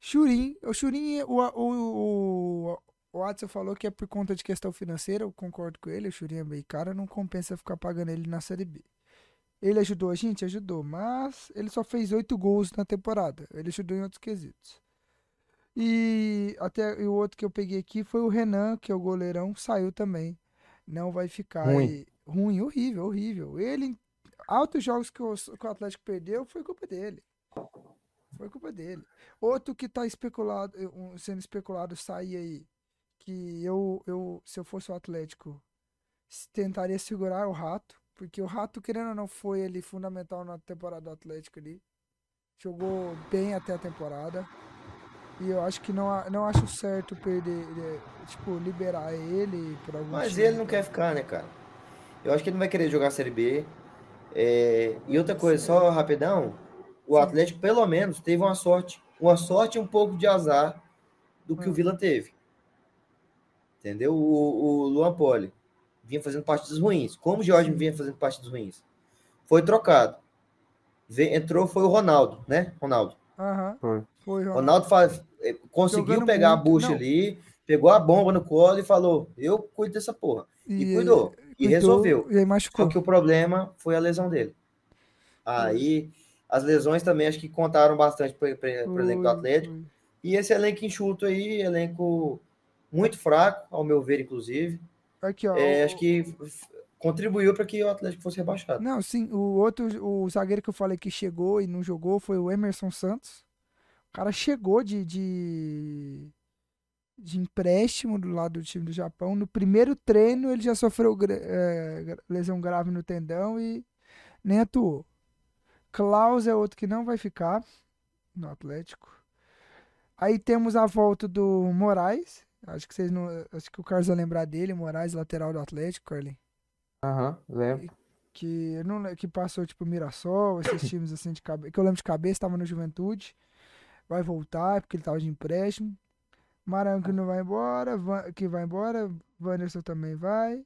Churin. O Churin, o, o, o, o Adson falou que é por conta de questão financeira, eu concordo com ele, o Churin é meio caro, não compensa ficar pagando ele na Série B. Ele ajudou a gente? Ajudou, mas ele só fez oito gols na temporada. Ele ajudou em outros quesitos. E até e o outro que eu peguei aqui foi o Renan, que é o goleirão, saiu também. Não vai ficar Ruim. aí- ruim, horrível, horrível. Ele, altos jogos que o, que o Atlético perdeu, foi culpa dele. Foi culpa dele. Outro que tá especulado, eh, sendo especulado sair aí, que eu, eu, se eu fosse o Atlético, tentaria segurar o Rato, porque o Rato, querendo ou não, foi ele fundamental na temporada do Atlético ali. Jogou bem até a temporada. E eu acho que não, não acho certo perder, tipo, liberar ele por algum Mas time, ele não tá? quer ficar, né, cara? Eu acho que ele não vai querer jogar a Série B. É, E outra coisa, só rapidão, o. Atlético pelo menos teve uma sorte, uma sorte e um pouco de azar do que Hum. o Vila teve. Entendeu? O, o Luan Poli vinha fazendo partidas ruins. Como o Jorge vinha fazendo partidas ruins? Foi trocado. Ve- Entrou foi o Ronaldo, né? Ronaldo. Aham, Foi. foi, Ronaldo. Ronaldo faz- eh, conseguiu Jogando pegar a muito, bucha não. ali, pegou a bomba no colo e falou: Eu cuido dessa porra. E, cuidou. E cuidou, resolveu. E aí machucou. Só que o problema foi a lesão dele. Aí, as lesões também acho que contaram bastante para o elenco do Atlético. E esse elenco enxuto aí, elenco muito fraco, ao meu ver, inclusive. Aqui, ó. É, o- acho que contribuiu para que o Atlético fosse rebaixado. Não, sim, o outro, o zagueiro que eu falei que chegou e não jogou foi o Emerson Santos. O cara chegou de, de, de empréstimo do lado do time do Japão. No primeiro treino ele já sofreu é, lesão grave no tendão e nem atuou. Klaus é outro que não vai ficar no Atlético. Aí temos a volta do Moraes. Acho que vocês não. Acho que o Carlos vai lembrar dele, Moraes, lateral do Atlético, Carlin. Aham, lembro. que não que passou tipo Mirassol, esses (coughs) times assim de cabeça, que eu lembro de cabeça, estava no Juventude. Vai voltar porque ele tava de empréstimo. Maranhão que não vai embora, Van- que vai embora, Wanderson também vai.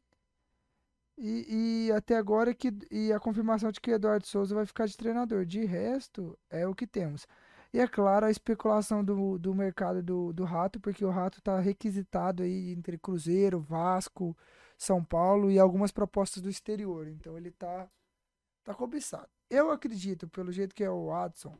E, e até agora que e a confirmação de que Eduardo Souza vai ficar de treinador. De resto, é o que temos. E é claro, a especulação do, do mercado do, do Rato, porque o Rato tá requisitado aí entre Cruzeiro, Vasco, São Paulo e algumas propostas do exterior. Então ele tá, tá cobiçado. Eu acredito, pelo jeito que é o Watson,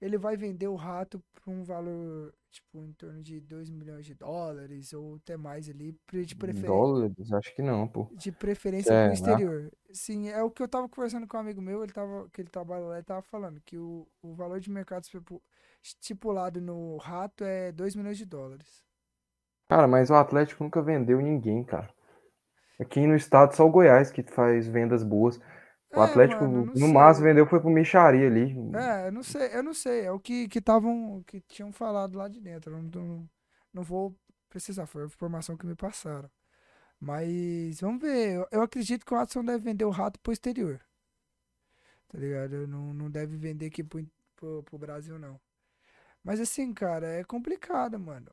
ele vai vender o Rato por um valor, tipo, em torno de 2 milhões de dólares ou até mais ali, de preferência Dólares? Acho que não, pô. de preferência É, pro né? exterior. Sim, é o que eu tava conversando com um amigo meu, ele tava, que ele trabalha lá, ele tava falando que o, o valor de mercado estipu- estipulado no rato é 2 milhões de dólares. Cara, mas o Atlético nunca vendeu ninguém, cara. Aqui no estado só o Goiás que faz vendas boas. O É, Atlético, mano, no sei. máximo, vendeu foi pro Micharia ali. É, eu não sei, eu não sei, é o que que estavam, que tinham falado lá de dentro, eu não, não vou precisar, foi a informação que me passaram. Mas vamos ver. Eu, eu acredito que o Watson deve vender o rato pro exterior. Tá ligado? Não, não deve vender aqui pro, pro, pro Brasil, não. Mas assim, cara, é complicado, mano.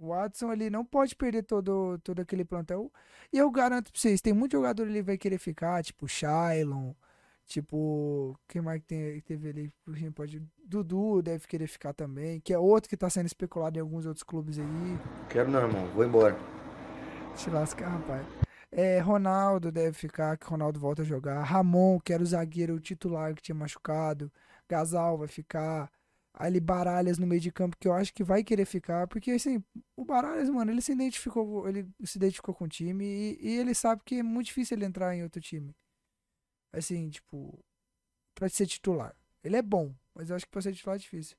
O Watson ali não pode perder todo, todo aquele plantel. E eu garanto pra vocês, tem muito jogador ali que vai querer ficar, tipo Shailon, tipo. Quem mais que tem, teve ali? Por exemplo, pode. Dudu deve querer ficar também, que é outro que tá sendo especulado em alguns outros clubes aí. Quero não, irmão. Vou embora. Se lascar, rapaz. É, Ronaldo deve ficar, que Ronaldo volta a jogar. Ramon, que era o zagueiro titular que tinha machucado. Gasal vai ficar. Ali Baralhas no meio de campo, que eu acho que vai querer ficar. Porque, assim, o Baralhas, mano, ele se identificou, ele se identificou com o time e, e ele sabe que é muito difícil ele entrar em outro time. Assim, tipo, pra ser titular. Ele é bom, mas eu acho que pra ser titular é difícil.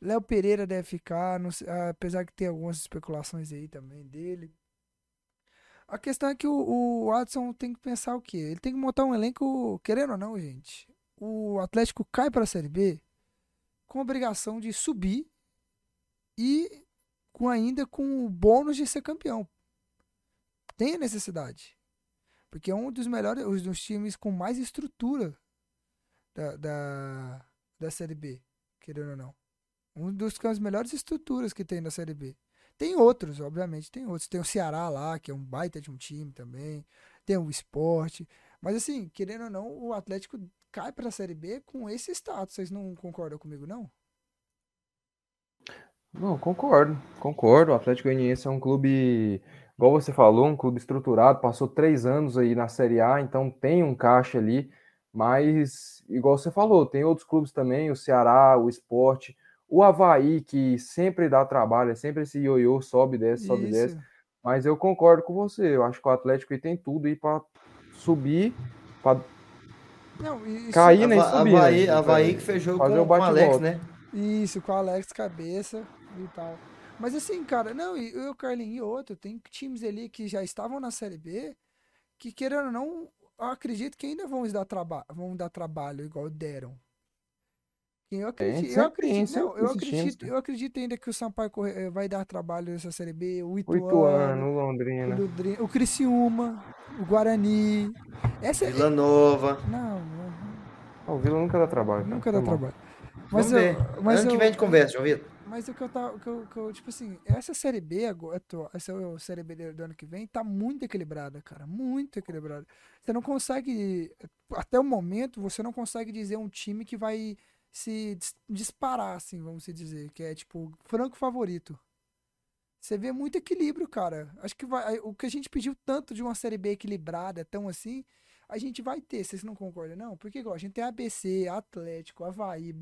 Léo Pereira deve ficar, sei- apesar que tem algumas especulações aí também dele. A questão é que o, o Watson tem que pensar o quê? Ele tem que montar um elenco, querendo ou não, gente. O Atlético cai para a Série B com a obrigação de subir e com ainda com o bônus de ser campeão. Tem a necessidade. Porque é um dos melhores, os dos times com mais estrutura da, da, da Série B, querendo ou não. Um dos com as melhores estruturas que tem na Série B. Tem outros, obviamente, tem outros. Tem o Ceará lá, que é um baita de um time também. Tem o esporte. Mas assim, querendo ou não, o Atlético cai pra Série B com esse status. Vocês não concordam comigo, não? Não, concordo, concordo. O Atlético Goianiense é um clube, igual você falou, um clube estruturado, passou três anos aí na Série A, então tem um caixa ali, mas, igual você falou, tem outros clubes também, o Ceará, o Sport, o Havaí, que sempre dá trabalho, é sempre esse ioiô, sobe, desce, sobe, desce. Mas eu concordo com você, eu acho que o Atlético tem tudo aí para subir, para Não, isso, cair nem Ava- subir. né? Havaí, Pra Havaí que fez jogo com, o com o Alex, né? Isso, com o Alex Cabeça e tal. Mas assim, cara, não, e eu, Carlinhos, e outro, tem times ali que já estavam na Série B, que querendo ou não, eu acredito que ainda vão dar, traba vão dar trabalho, igual deram. E Eu acredito, eu sempre tem, acredito, não, sempre eu acredito, eu acredito ainda que o Sampaio Corre- eh, vai dar trabalho nessa Série B, o Ituano, Ituano, o o, Londrina. Londrina, o Criciúma, o Guarani. Essa Vila Nova. não, não, Ah, O Vila nunca dá trabalho. nunca tá dá bom. trabalho. Vamos Mas eu, ver. mas ano que eu- vem a gente conversa, João Vitor. Mas o que eu tava. Que eu, que eu, tipo assim, essa série B agora, essa série B do do ano que vem tá muito equilibrada, cara. Muito equilibrada. Você não consegue. Até o momento, você não consegue dizer um time que vai se dis- disparar, assim, vamos dizer. Que é tipo, franco favorito. Você vê muito equilíbrio, cara. Acho que vai. O que a gente pediu tanto de uma série B equilibrada, tão assim, a gente vai ter, vocês não concordam, não? Porque igual, a gente tem ABC, Atlético, Havaí,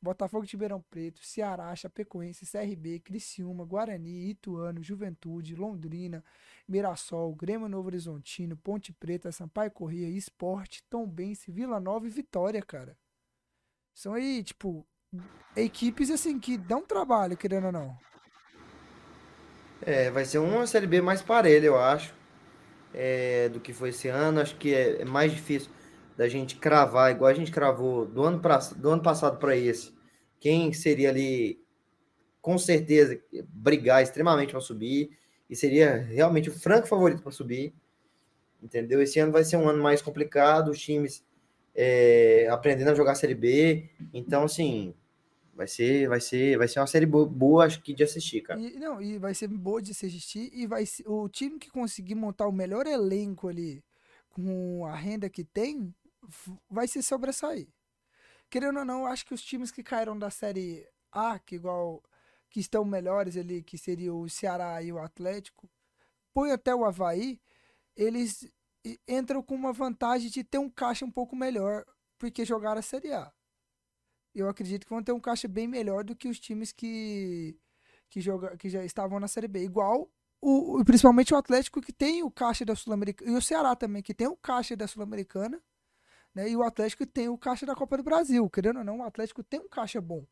Botafogo de Ribeirão Preto, Ceará, Chapecoense, CRB, Criciúma, Guarani, Ituano, Juventude, Londrina, Mirassol, Grêmio Novo Horizontino, Ponte Preta, Sampaio Corrêa, Esporte, Tombense, Vila Nova e Vitória, cara. São aí, tipo, equipes assim que dão trabalho, querendo ou não. É, vai ser uma Série B mais parelha, eu acho, é, do que foi esse ano. Acho que é, é mais difícil da gente cravar, igual a gente cravou do ano, pra, do ano passado para esse. Quem seria ali, com certeza, brigar extremamente para subir e seria realmente o franco favorito para subir. Entendeu? Esse ano vai ser um ano mais complicado, os times é, aprendendo a jogar Série B. Então, assim, vai ser, vai ser, vai ser uma série boa, boa, acho que de assistir, cara. E, não, e vai ser boa de se assistir e vai ser, o time que conseguir montar o melhor elenco ali com a renda que tem vai se sobressair. Querendo ou não, acho que os times que caíram da série A, que igual que estão melhores ali, que seria o Ceará e o Atlético, põe até o Havaí, eles entram com uma vantagem de ter um caixa um pouco melhor, porque jogaram a Série A. Eu acredito que vão ter um caixa bem melhor do que os times que que, joga, que já estavam na Série B. Igual o, principalmente o Atlético que tem o caixa da Sul-Americana e o Ceará também que tem o caixa da Sul-Americana, né? E o Atlético tem o caixa da Copa do Brasil. Querendo ou não, o Atlético tem um caixa bom.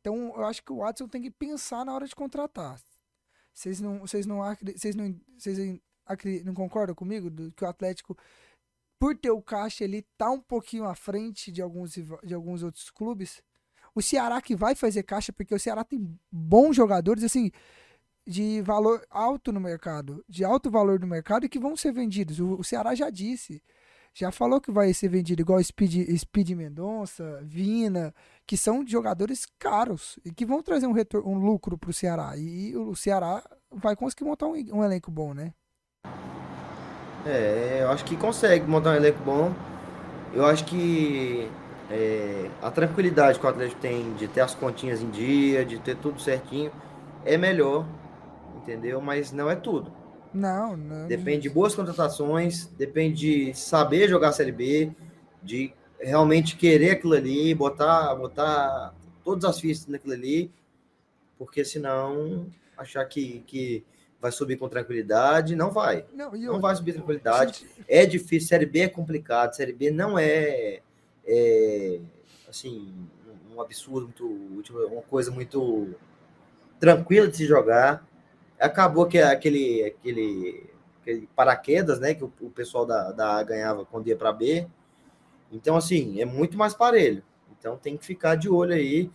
Então, eu acho que o Watson tem que pensar na hora de contratar. Vocês não, vocês não, vocês não, vocês não concordam comigo do, que o Atlético, por ter o caixa, ele tá um pouquinho à frente de alguns, de alguns outros clubes? O Ceará que vai fazer caixa, porque o Ceará tem bons jogadores, assim, de valor alto no mercado, de alto valor no mercado e que vão ser vendidos. O, o Ceará já disse, já falou que vai ser vendido igual Speed, Speed Mendonça, Vina, que são jogadores caros e que vão trazer um, retorno, um lucro para o Ceará. E o Ceará vai conseguir montar um, um elenco bom, né? É, eu acho que consegue montar um elenco bom. Eu acho que é, a tranquilidade que o Atlético tem de ter as continhas em dia, de ter tudo certinho, é melhor, entendeu? Mas não é tudo. Não, não. Depende de boas contratações, depende de saber jogar a Série B, de realmente querer aquilo ali, botar, botar todas as fichas naquilo ali, porque senão achar que, que vai subir com tranquilidade, não vai. Não, não vai subir com tranquilidade. Gente... É difícil, Série B é complicado, Série B não é, é assim, um absurdo, muito, uma coisa muito tranquila de se jogar. Acabou que aquele, aquele, aquele paraquedas, né, que o, o pessoal da, da A ganhava quando ia para B. Então, assim, é muito mais parelho. Então, tem que ficar de olho aí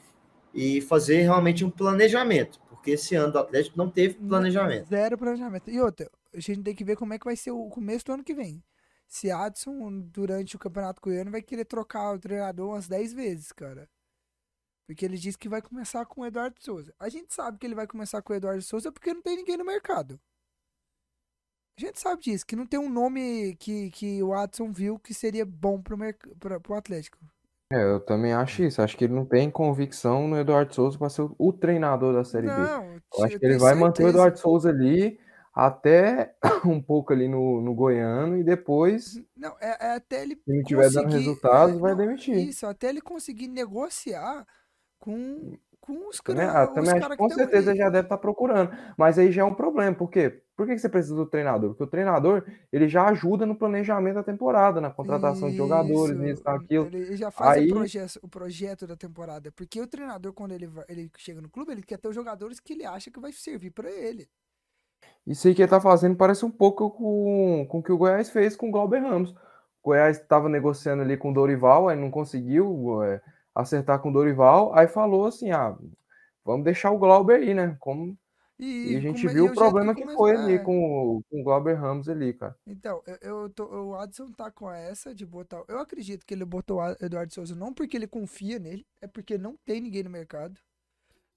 e fazer realmente um planejamento, porque esse ano do Atlético não teve planejamento. Zero planejamento. E outra, a gente tem que ver como é que vai ser o começo do ano que vem. Se Adson, durante o Campeonato Goiano, vai querer trocar o treinador umas 10 vezes, cara. Porque ele disse que vai começar com o Eduardo Souza. A gente sabe que ele vai começar com o Eduardo Souza porque não tem ninguém no mercado. A gente sabe disso, que não tem um nome que, que o Watson viu que seria bom pro, pro Atlético. É, eu também acho isso. Acho que ele não tem convicção no Eduardo Souza para ser o treinador da Série não, B. Eu acho que ele vai certeza. manter o Eduardo Souza ali até (coughs) um pouco ali no, no Goiano e depois. Não, é, é até ele. Se não tiver dando resultados, é, vai não, demitir. Isso, até ele conseguir negociar com, com os, também, ah, também com certeza já deve estar tá procurando. Mas aí já é um problema. Por quê? Por que você precisa do treinador? Porque o treinador ele já ajuda no planejamento da temporada, na contratação Isso, de jogadores, nisso, naquilo. Ele já faz aí... o, projeto, o, projeto, da temporada. Porque o treinador, quando ele, vai, ele chega no clube, ele quer ter os jogadores que ele acha que vai servir para ele. Isso aí que ele tá fazendo parece um pouco com, com o que o Goiás fez com o Glauber Ramos. O Goiás estava negociando ali com o Dorival, aí não conseguiu. É acertar com o Dorival, aí falou assim: ah, vamos deixar o Glauber aí, né? Como... E, e a gente viu o problema que, que foi ali é. com, com o Glauber Ramos ali, cara. Então, eu, eu tô, o Adson tá com essa de botar. Eu acredito que ele botou o Eduardo Souza não porque ele confia nele, é porque não tem ninguém no mercado.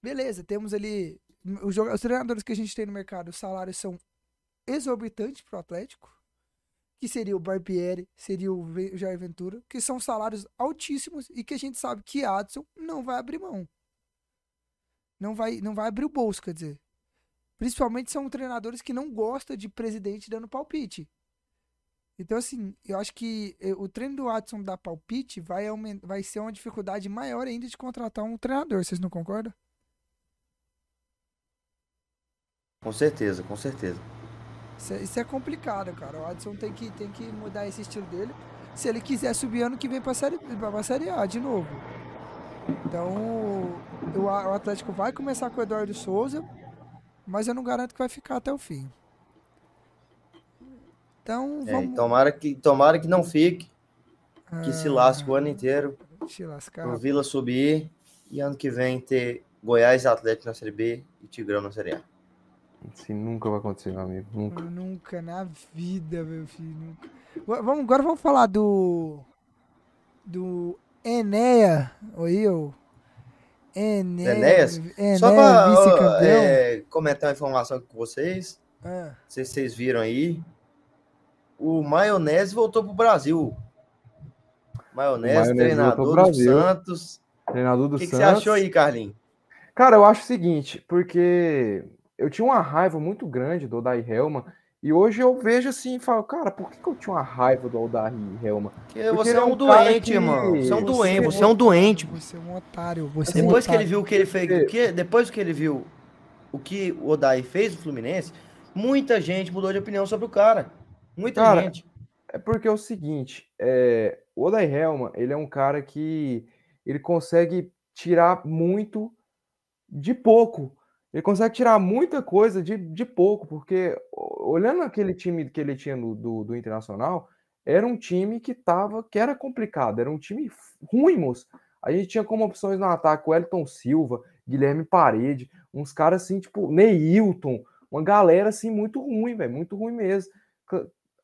Beleza, temos ali. Os, os treinadores que a gente tem no mercado, os salários são exorbitantes pro Atlético que seria o Barbieri, seria o Jair Ventura, que são salários altíssimos e que a gente sabe que Adson não vai abrir mão. Não vai, não vai abrir o bolso, quer dizer. Principalmente são treinadores que não gostam de presidente dando palpite. Então, assim, eu acho que eh, o treino do Adson dar palpite vai, aumentar, vai ser uma dificuldade maior ainda de contratar um treinador. Vocês não concordam? Com certeza, com certeza. Isso é, isso é, complicado, cara. O Adson tem que, tem que mudar esse estilo dele. Se ele quiser subir ano que vem pra Série, pra série A de novo. Então, o, o Atlético vai começar com o Eduardo Souza, mas eu não garanto que vai ficar até o fim. Então, é, vamos... É, tomara, que, tomara que não fique. Que se lasque o ano inteiro. Se lascar. O Vila subir e ano que vem ter Goiás Atlético na Série B e Tigrão na Série A. Isso nunca vai acontecer, meu amigo. Nunca. Nunca na vida, meu filho. Nunca. Vamos, agora vamos falar do. Do Enéa. Oi, eu. Enéas. Enéas Só para é, comentar uma informação com vocês. Ah. Não sei se vocês viram aí. O Maionese voltou pro Brasil. Maionese, Maionese treinador do Santos. Treinador do que Santos. O que você achou aí, Carlinhos? Cara, eu acho o seguinte, porque eu tinha uma raiva muito grande do Odair Helman. E hoje eu vejo assim e falo, cara, por que, que eu tinha uma raiva do Odair Helman? Porque, Porque você é um, doente, que... irmão. Você é um doente, você é um doente. Você é um otário. Você depois é um que ele viu o que ele fez, que, depois que ele viu o que o Odair fez no Fluminense, muita gente mudou de opinião sobre o cara. Muita cara, gente. É porque é o seguinte, é, o Odair Helman, ele é um cara que ele consegue tirar muito de pouco. Ele consegue tirar muita coisa de, de pouco, porque olhando aquele time que ele tinha no, do, do Internacional, era um time que tava, que era complicado, era um time ruim, moço. A gente tinha como opções no ataque o Elton Silva, Guilherme Parede, uns caras assim, tipo, Neilton, uma galera assim muito ruim, velho, muito ruim mesmo.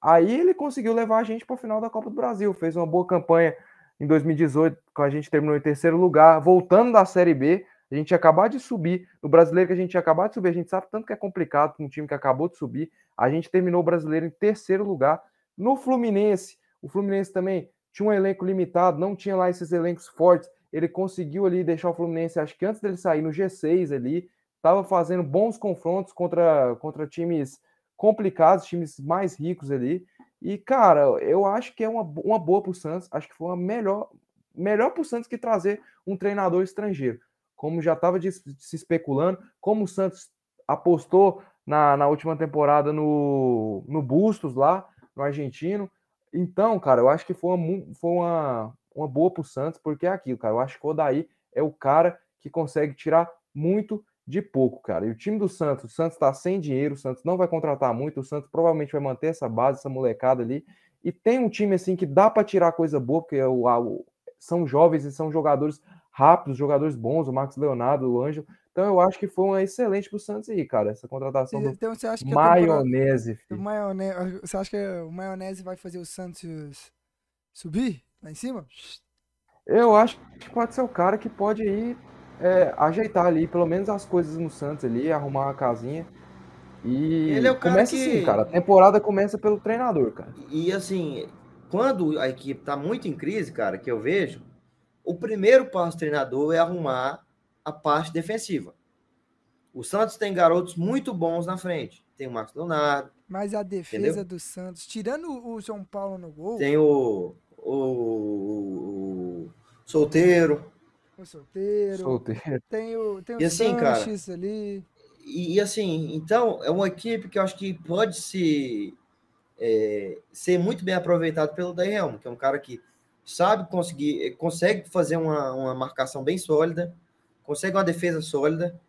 Aí ele conseguiu levar a gente para o final da Copa do Brasil, fez uma boa campanha em 2018, com a gente terminou em terceiro lugar, voltando da Série B, a gente acabado de subir, no brasileiro que a gente acabado de subir, a gente sabe tanto que é complicado com um time que acabou de subir, a gente terminou o brasileiro em terceiro lugar. No Fluminense, o Fluminense também tinha um elenco limitado, não tinha lá esses elencos fortes, ele conseguiu ali deixar o Fluminense, acho que antes dele sair no G6 ali, estava fazendo bons confrontos contra, contra times complicados, times mais ricos ali. E, cara, eu acho que é uma, uma boa para o Santos. Acho que foi uma melhor, melhor para o Santos que trazer um treinador estrangeiro. Como já estava se especulando, como o Santos apostou na, na última temporada no, no Bustos lá, no argentino. Então, cara, eu acho que foi uma, foi uma, uma boa para o Santos, porque é aquilo, cara. Eu acho que o Odaí é o cara que consegue tirar muito de pouco, cara. E o time do Santos, o Santos está sem dinheiro, o Santos não vai contratar muito, o Santos provavelmente vai manter essa base, essa molecada ali. E tem um time assim que dá para tirar coisa boa, porque é o, o, são jovens e são jogadores rápidos, jogadores bons, o Marcos Leonardo, o Ângelo. Então eu acho que foi uma excelente pro Santos aí, cara, essa contratação do então, você acha que maionese, temporada... maionese. Você acha que o maionese vai fazer o Santos subir lá em cima? Eu acho que pode ser o cara que pode ir é, ajeitar ali, pelo menos as coisas no Santos ali, arrumar uma casinha. E ele é o cara começa que... assim, cara. A temporada começa pelo treinador, cara. E assim, quando a equipe tá muito em crise, cara, que eu vejo, o primeiro passo do treinador é arrumar a parte defensiva. O Santos tem garotos muito bons na frente. Tem o Marcos Leonardo. Mas a defesa entendeu? do Santos, tirando o João Paulo no gol. Tem o, o, o Solteiro. O solteiro. Solteiro. Tem o, tem o e assim, Sanches cara, ali. E, e, assim, então, é uma equipe que eu acho que pode se, é, ser muito bem aproveitado pelo Day Helm, que é um cara que sabe conseguir, consegue fazer uma, uma marcação bem sólida, consegue uma defesa sólida,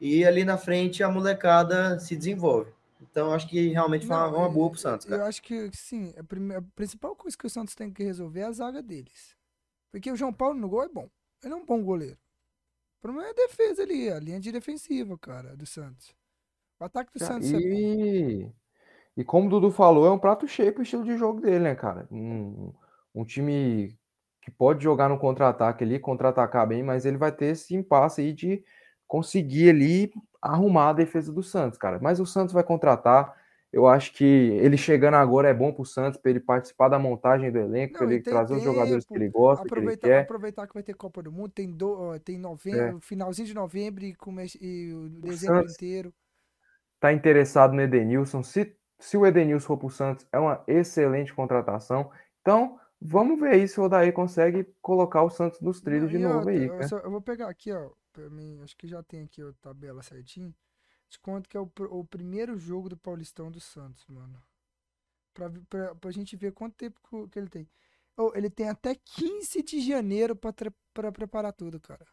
e ali na frente a molecada se desenvolve. Então, acho que realmente foi uma, uma boa pro Santos. Cara. Eu acho que, sim, a, primeira, a principal coisa que o Santos tem que resolver é a zaga deles. Porque o João Paulo no gol é bom. Ele é um bom goleiro. O problema é a defesa ali, a linha de defensiva, cara, do Santos. O ataque do Santos e... é E como o Dudu falou, é um prato cheio pro estilo de jogo dele, né, cara? Um, um time que pode jogar no contra-ataque ali, contra-atacar bem, mas ele vai ter esse impasse aí de conseguir ali arrumar a defesa do Santos, cara. Mas o Santos vai contratar, eu acho que ele chegando agora é bom para o Santos, para ele participar da montagem do elenco, para ele trazer tempo, os jogadores que ele gosta, aproveitar, que ele quer. Aproveitar que vai ter Copa do Mundo, tem, do, tem novembro, é. finalzinho de novembro e, come, e o dezembro o inteiro. Tá interessado no Edenilson. Se, se o Edenilson for para o Santos, é uma excelente contratação. Então, vamos ver aí se o Odair consegue colocar o Santos nos trilhos de novo aí. Eu, só, eu, vou pegar aqui, ó, para mim, acho que já tem aqui a tabela certinho te conto que é o, o primeiro jogo do Paulistão do Santos, mano. Pra, pra, pra gente ver quanto tempo que ele tem. Oh, ele tem até 15 de janeiro pra, pra preparar tudo, cara.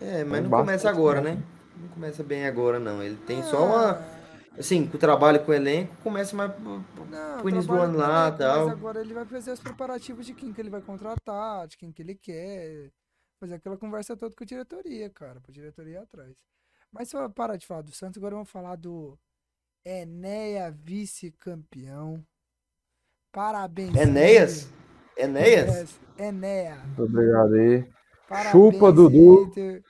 É, mas não começa agora, né? Não começa bem agora, não. Ele tem só uma. Assim, o trabalho com o elenco começa mais pro início do ano lá e tal. Mas agora ele vai fazer os preparativos de quem que ele vai contratar, de quem que ele quer. Fazer aquela conversa toda com a diretoria, cara. Pra diretoria atrás. Mas só para de falar do Santos, agora vamos falar do Enéia vice-campeão. Parabéns. Enéas? Enéas? Enéia. Muito obrigado aí. Parabéns, Chupa, Dudu. Inter,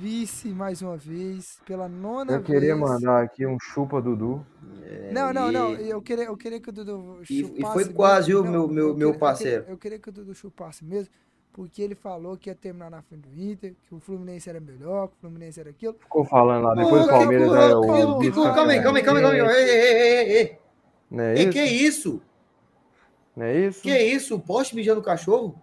vice mais uma vez, pela nona eu vez. Eu queria mandar aqui um chupa, Dudu. É, não, não, e... não. Eu queria, eu queria que o Dudu chupasse. E, e foi quase, o meu, meu, meu parceiro. Eu queria, eu queria que o Dudu chupasse mesmo porque ele falou que ia terminar na frente do Inter, que o Fluminense era melhor, que o Fluminense era aquilo. Ficou falando lá, depois do Palmeiras é o. Calma aí, calma aí, calma aí. Ei, ei, ei, Não é isso? Que isso? Não é isso? Que isso? Poste mijando cachorro?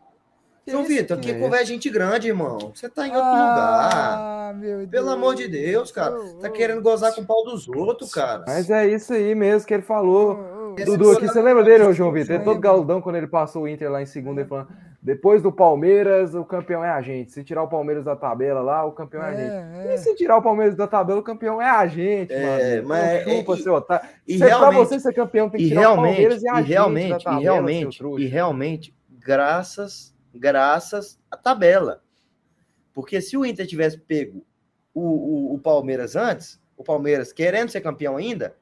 João Vitor, aqui é conversa gente grande, irmão. Você tá em outro ah, lugar. Meu Deus. Pelo amor de Deus, cara. Tá querendo gozar com o pau dos outros, cara. Mas é isso aí mesmo que ele falou. Dudu, aqui, você lembra dele, João Vitor? Ele é todo galudão quando ele passou o Inter lá em segunda, ele falando: depois do Palmeiras, o campeão é a gente. Se tirar o Palmeiras da tabela lá, o campeão é, é a gente. É. E se tirar o Palmeiras da tabela, o campeão é a gente, é, mano. Mas então, chupa, é, seu otário. E pra você ser campeão, tem que tirar o Palmeiras e a e gente realmente, tabela, e realmente, e realmente, graças, graças à tabela. Porque se o Inter tivesse pego o, o, o Palmeiras antes, o Palmeiras querendo ser campeão ainda,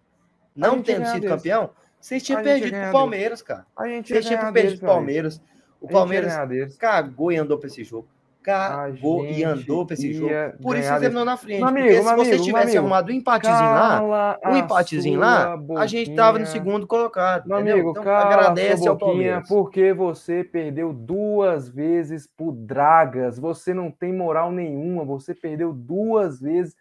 não tendo sido campeão, vocês tinham perdido pro Palmeiras, cara. A gente Vocês tinham perdido pro velho. Palmeiras. O Palmeiras cagou e andou pra esse jogo. Cagou e andou pra esse jogo. Por isso terminou na frente. Meu amigo, porque se amigo, tivesse arrumado um empatezinho lá, um empatezinho lá, a gente tava no boquinha. segundo colocado. Meu entendeu? amigo, então agradece ao boquinha, Palmeiras. porque você perdeu duas vezes pro Dragas. Você não tem moral nenhuma. Você perdeu duas vezes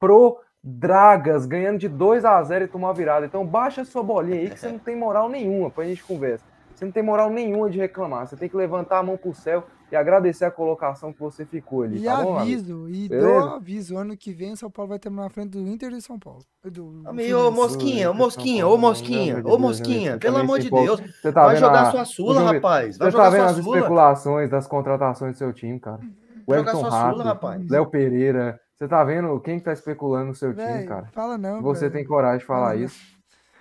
pro Dragas, ganhando de 2 a 0 e tomar uma virada. Então baixa sua bolinha aí que você não tem moral nenhuma pra gente conversa. Você não tem moral nenhuma de reclamar. Você tem que levantar a mão pro céu e agradecer a colocação que você ficou ali, E tá bom, amigo? aviso, e Beleza? dou aviso, ano que vem o São Paulo vai terminar na frente do Inter e São Paulo. Do Amigo, ô. Mosquinha, ô Mosquinha, ô Mosquinha, pelo ô amor de Deus, Mosquinha, você pelo amor de. Deus. Você tá Vai jogar a- sua o sula, João- rapaz. Vai Você jogar tá vendo sua as sula. especulações das contratações do seu time, cara. O Jogar Everton Rato, rapaz. Léo Pereira. Você tá vendo quem que tá especulando no seu time, cara? Fala não, Você tem coragem de falar não. isso?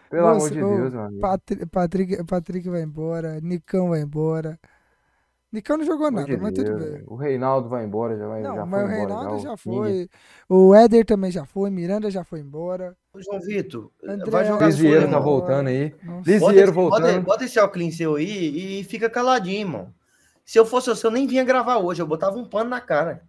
Pelo amor Moço, de Deus, meu amigo. Patri- Patrick, Patrick vai embora, Nicão vai embora. Nicão não jogou nada, mas tudo bem. O Reinaldo vai embora, já vai, Não, já mas foi o embora. Reinaldo já o King. foi. O Éder também já foi, Miranda já foi embora. Ô, João Vitor, André vai jogar Lisieiro tá embora. voltando aí. Lisieiro esse, bota, voltando. bota esse óculos seu aí e fica caladinho, irmão. Se eu fosse você, eu nem vinha gravar hoje. Eu botava um pano na cara.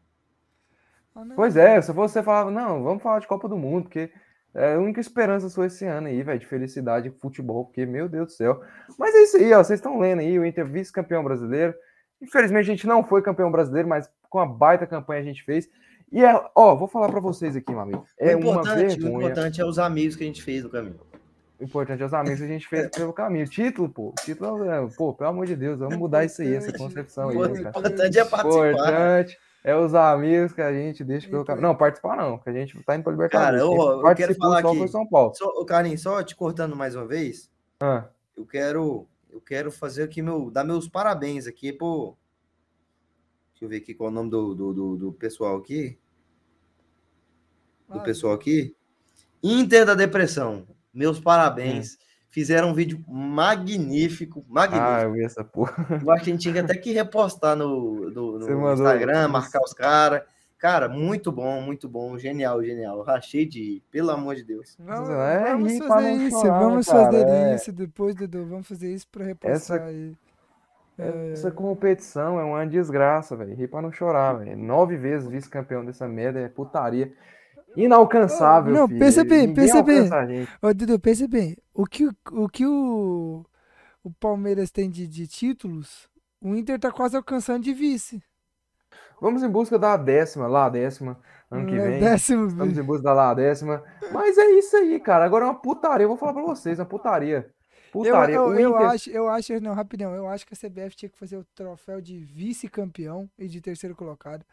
Ah. Pois é, se você falava, não, vamos falar de Copa do Mundo, porque é a única esperança sua esse ano aí, velho, de felicidade futebol, porque, meu Deus do céu. Mas é isso aí, ó, vocês estão lendo aí, o Inter vice-campeão brasileiro. Infelizmente a gente não foi campeão brasileiro, mas com a baita campanha a gente fez. E é, ó, vou falar pra vocês aqui, meu amigo. É o, uma importante, o vergonha. importante é os amigos que a gente fez no caminho. O importante é os amigos que a gente fez pelo caminho. Título, pô. Título, é, pô, pelo amor de Deus, vamos mudar isso aí, essa concepção aí, O importante é participar. importante é os amigos que a gente deixa pelo caminho. Não, participar não, que a gente tá indo pra Libertadores. Cara, eu- eu quero falar só aqui. São Paulo. Só, Carlinhos, só te cortando mais uma vez, Ah, eu quero, eu quero fazer aqui meu, dar meus parabéns aqui pro. Deixa eu ver aqui qual é o nome do, do, do, do pessoal aqui. Do Ah, pessoal aqui. Inter da Depressão. Meus parabéns. Fizeram um vídeo magnífico, magnífico. ah, eu vi essa porra. Eu acho que a gente tinha até que repostar no, no, no mandou Instagram, marcar os caras. Cara, muito bom, muito bom. Genial, genial. Rachei de ir, pelo amor de Deus. Vamos, É, vamos fazer isso, chorar, né, vamos cara? fazer É. isso depois, Dudu. Vamos fazer isso pra repostar Essa- aí. É, Essa competição é uma desgraça, velho. Rir pra não chorar, velho. Nove vezes vice-campeão dessa merda é putaria. Inalcançável, Não, filho. pensa bem, Ninguém pensa bem. Ô, Dudu, pensa bem. O que o, o, que o, o Palmeiras tem de, de títulos, o Inter tá quase alcançando de vice. Vamos em busca da décima, lá décima, ano que vem. Décimo vice. em busca da lá décima. Mas é isso aí, cara. Agora é uma putaria. Eu vou falar pra vocês, uma putaria. Eu, Putaria. eu, O eu Inter- acho, eu acho, não, rapidão, eu acho que a CBF tinha que fazer o troféu de vice-campeão e de terceiro colocado.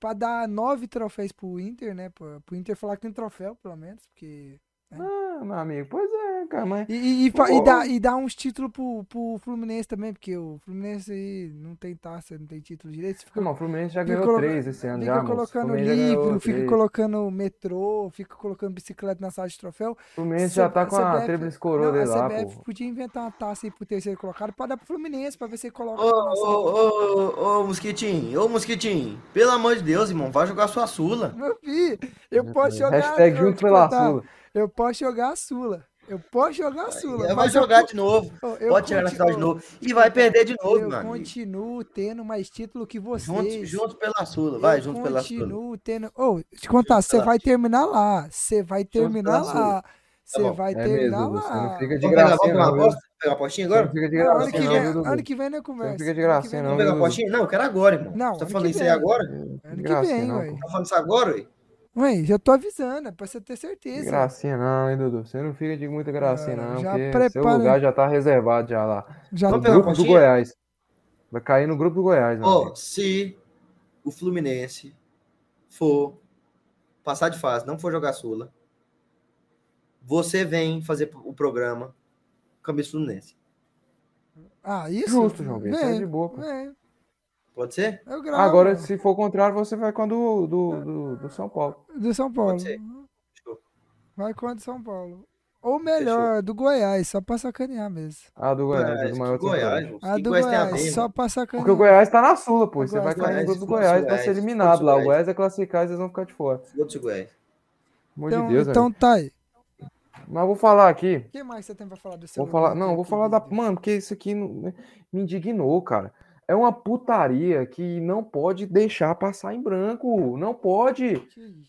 Pra dar nove troféus pro Inter, né? Pro, pro Inter falar que tem troféu, pelo menos, porque. Ah, meu amigo, pois é, cara, mas. E, e, e, Pô. e dá, e dá uns títulos pro, pro Fluminense também, porque o Fluminense aí não tem taça, não tem título direito. Fica, Não, o Fluminense já ganhou três esse ano, fica já, colocando livro, fica três. colocando metrô, fica colocando bicicleta na sala de troféu. O Fluminense já tá com a CBF tríplice coroa não, dele a lá, CBF pô. podia inventar uma taça aí pro terceiro colocado pra dar pro Fluminense, pra ver se ele coloca Ô, lá ô, ô, ô, Mosquitinho, ô, Mosquitinho, pelo amor de Deus, irmão, vai jogar sua Sula. Meu filho, eu posso jogar. Hashtag junto pela contar, Sula. Eu posso jogar a Sula. Eu posso jogar a Sula. Vai eu jogar co- de novo. Eu Pode chegar na final de novo. E vai perder de novo, Eu meu amigo. continuo tendo mais título que vocês. Juntos, juntos pela Sula, vai, eu juntos pela Sula. continuo tendo. Ô, te contar, você vai terminar lá. Você vai terminar lá. Você bom. vai É terminar mesmo, você não lá. fica de Vamos pegar, vamos gracinha, pegar uma não? Pegar uma apostinha Você agora? não fica de Não, ano que não, vem, viu, Dudu? ano que vem não conversa. fica de gracinha, vem não, Vamos pegar uma apostinha? Não, eu quero agora, irmão. Não, Você tá falando isso aí agora? Ano que vem, não, ué. pô. Tá falando isso agora, ué? Ué, já tô avisando, é pra você ter certeza. gracinha não, hein, Dudu? Você não fica de muita gracinha, Ah, não, já porque seu prepara- lugar já tá reservado já lá. Já No grupo do? Goiás. Vai cair no grupo do Goiás, Ó, amigo. se o Fluminense for passar de fase, não for jogar Sula, você vem fazer o programa Camisa Fluminense. Ah, isso? Justo, João Vitor, é de boa, pô. vem, Pode ser? eu gravo. Agora, se for o contrário, você vai com a do, do, do, do São Paulo. Do São Paulo. ser. Show. Vai com a de São Paulo. Ou melhor, do Goiás, só pra sacanear mesmo. Ah, do Goiás, Goiás, do maior Goiás. A do Goiás Goiás, ver, só pra sacanear. Porque o Goiás tá na Sula, pô. Você vai cair Goiás, no grupo do Goiás, vai ser eliminado lá. O Goiás. É classificar e vocês vão ficar de fora. Foda-se o Goiás. Pelo amor Então, de Deus, então tá aí. Mas eu vou falar aqui. O que mais você tem pra falar desse Vou celular falar, não, vou falar da. Mano, porque isso aqui não- me indignou, cara. É uma putaria que não pode deixar passar em branco. Não pode.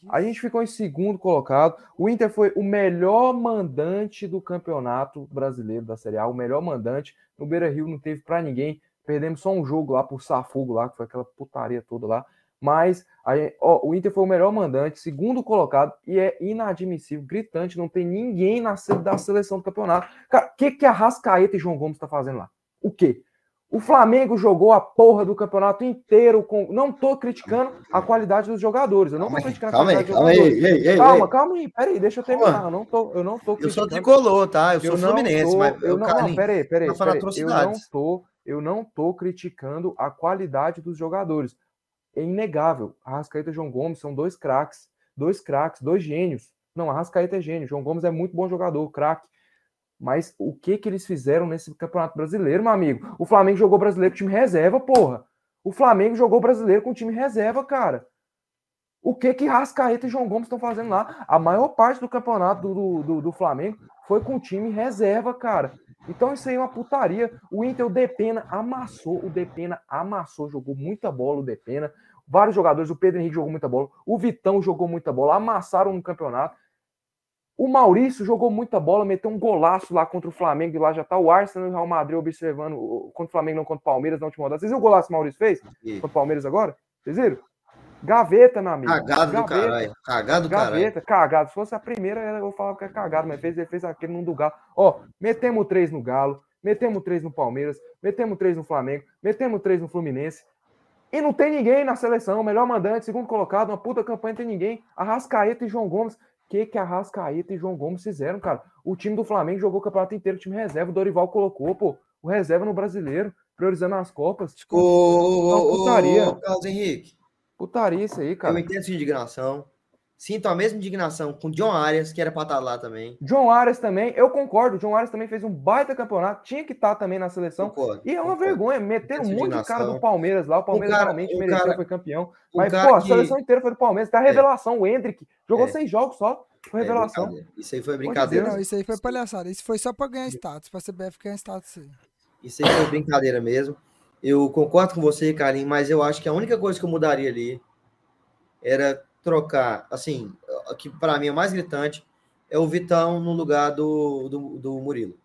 A gente ficou em segundo colocado. O Inter foi o melhor mandante do campeonato brasileiro da Série A, o melhor mandante. No Beira Rio não teve pra ninguém. Perdemos só um jogo lá por Safugo lá, que foi aquela putaria toda lá. Mas gente- ó, o Inter foi o melhor mandante, segundo colocado, e é inadmissível, gritante, não tem ninguém na da seleção do campeonato. Cara, o que, que a Rascaeta e João Gomes tá fazendo lá? O quê? O Flamengo jogou a porra do campeonato inteiro com. Não tô criticando a qualidade dos jogadores. Eu não tô criticando a Calma aí, qualidade calma dos aí. jogadores. Ei, ei, Calma, ei. calma aí, peraí, deixa eu terminar. Eu não tô, eu não tô Eu sou criticando. tricolor, tá? Eu sou Eu fluminense, tô- mas eu não, não, peraí, peraí, fala peraí. Eu não tô, eu não tô criticando a qualidade dos jogadores. É inegável. Arrascaeta e João Gomes são dois craques, dois craques, dois gênios. Não, Arrascaeta é gênio, João Gomes é muito bom jogador, craque. Mas o que que eles fizeram nesse Campeonato Brasileiro, meu amigo? O Flamengo jogou brasileiro com time reserva, porra. O Flamengo jogou brasileiro com time reserva, cara. O que que Rascaeta e João Gomes estão fazendo lá? A maior parte do campeonato do, do, do- Flamengo foi com time reserva, cara. Então isso aí é uma putaria. O Inter, o Depena amassou, o Depena amassou, jogou muita bola o Depena. Vários jogadores, o Pedro Henrique jogou muita bola, o Vitão jogou muita bola, amassaram no campeonato. O Maurício jogou muita bola, meteu um golaço lá contra o Flamengo, e lá já tá o Arsenal e o Real Madrid observando contra o Flamengo, não contra o Palmeiras na última rodada. Vocês viram o golaço que o Maurício fez E- contra o Palmeiras agora? Vocês viram? Gaveta, meu amigo. Cagado do Gaveta. caralho. Cagado do caralho. Gaveta, cagado. Se fosse a primeira, eu falar que é cagado, mas fez, ele fez aquele num do Galo. Ó, metemos três no Galo, metemos três no Palmeiras, metemos três no Flamengo, metemos três no Fluminense. E não tem ninguém na seleção, melhor mandante, segundo colocado, uma puta campanha, não tem ninguém. Arrascaeta e João Gomes. O que que Arrascaeta e João Gomes fizeram, cara? O time do Flamengo jogou o campeonato inteiro, o time reserva, o Dorival colocou, pô, o reserva no brasileiro, priorizando as Copas. Ô, ô, ô, Carlos Henrique, Putaria isso aí, eu cara. entendo sua indignação. Sinto a mesma indignação com o John Arias, que era pra estar lá também. John Arias também, eu concordo. John Arias também fez um baita campeonato, tinha que estar também na seleção. Concordo, E é uma concordo. vergonha, meteram muito de cara do. Palmeiras lá. O Palmeiras cara- realmente o mereceu, cara- foi campeão. O Mas, pô, a que- seleção inteira foi do Palmeiras. Tá a revelação, o Hendrick. Jogou É. seis jogos só. Foi É, revelação. brincadeira. Isso aí foi brincadeira. Não, isso aí foi palhaçada. Isso foi só pra ganhar status, pra CBF ganhar status aí. Isso aí foi brincadeira mesmo. Eu concordo com você, Carlinhos, mas eu acho que a única coisa que eu mudaria ali era trocar, assim, que para mim é mais gritante, é o Vitão no lugar do, do, do Murilo.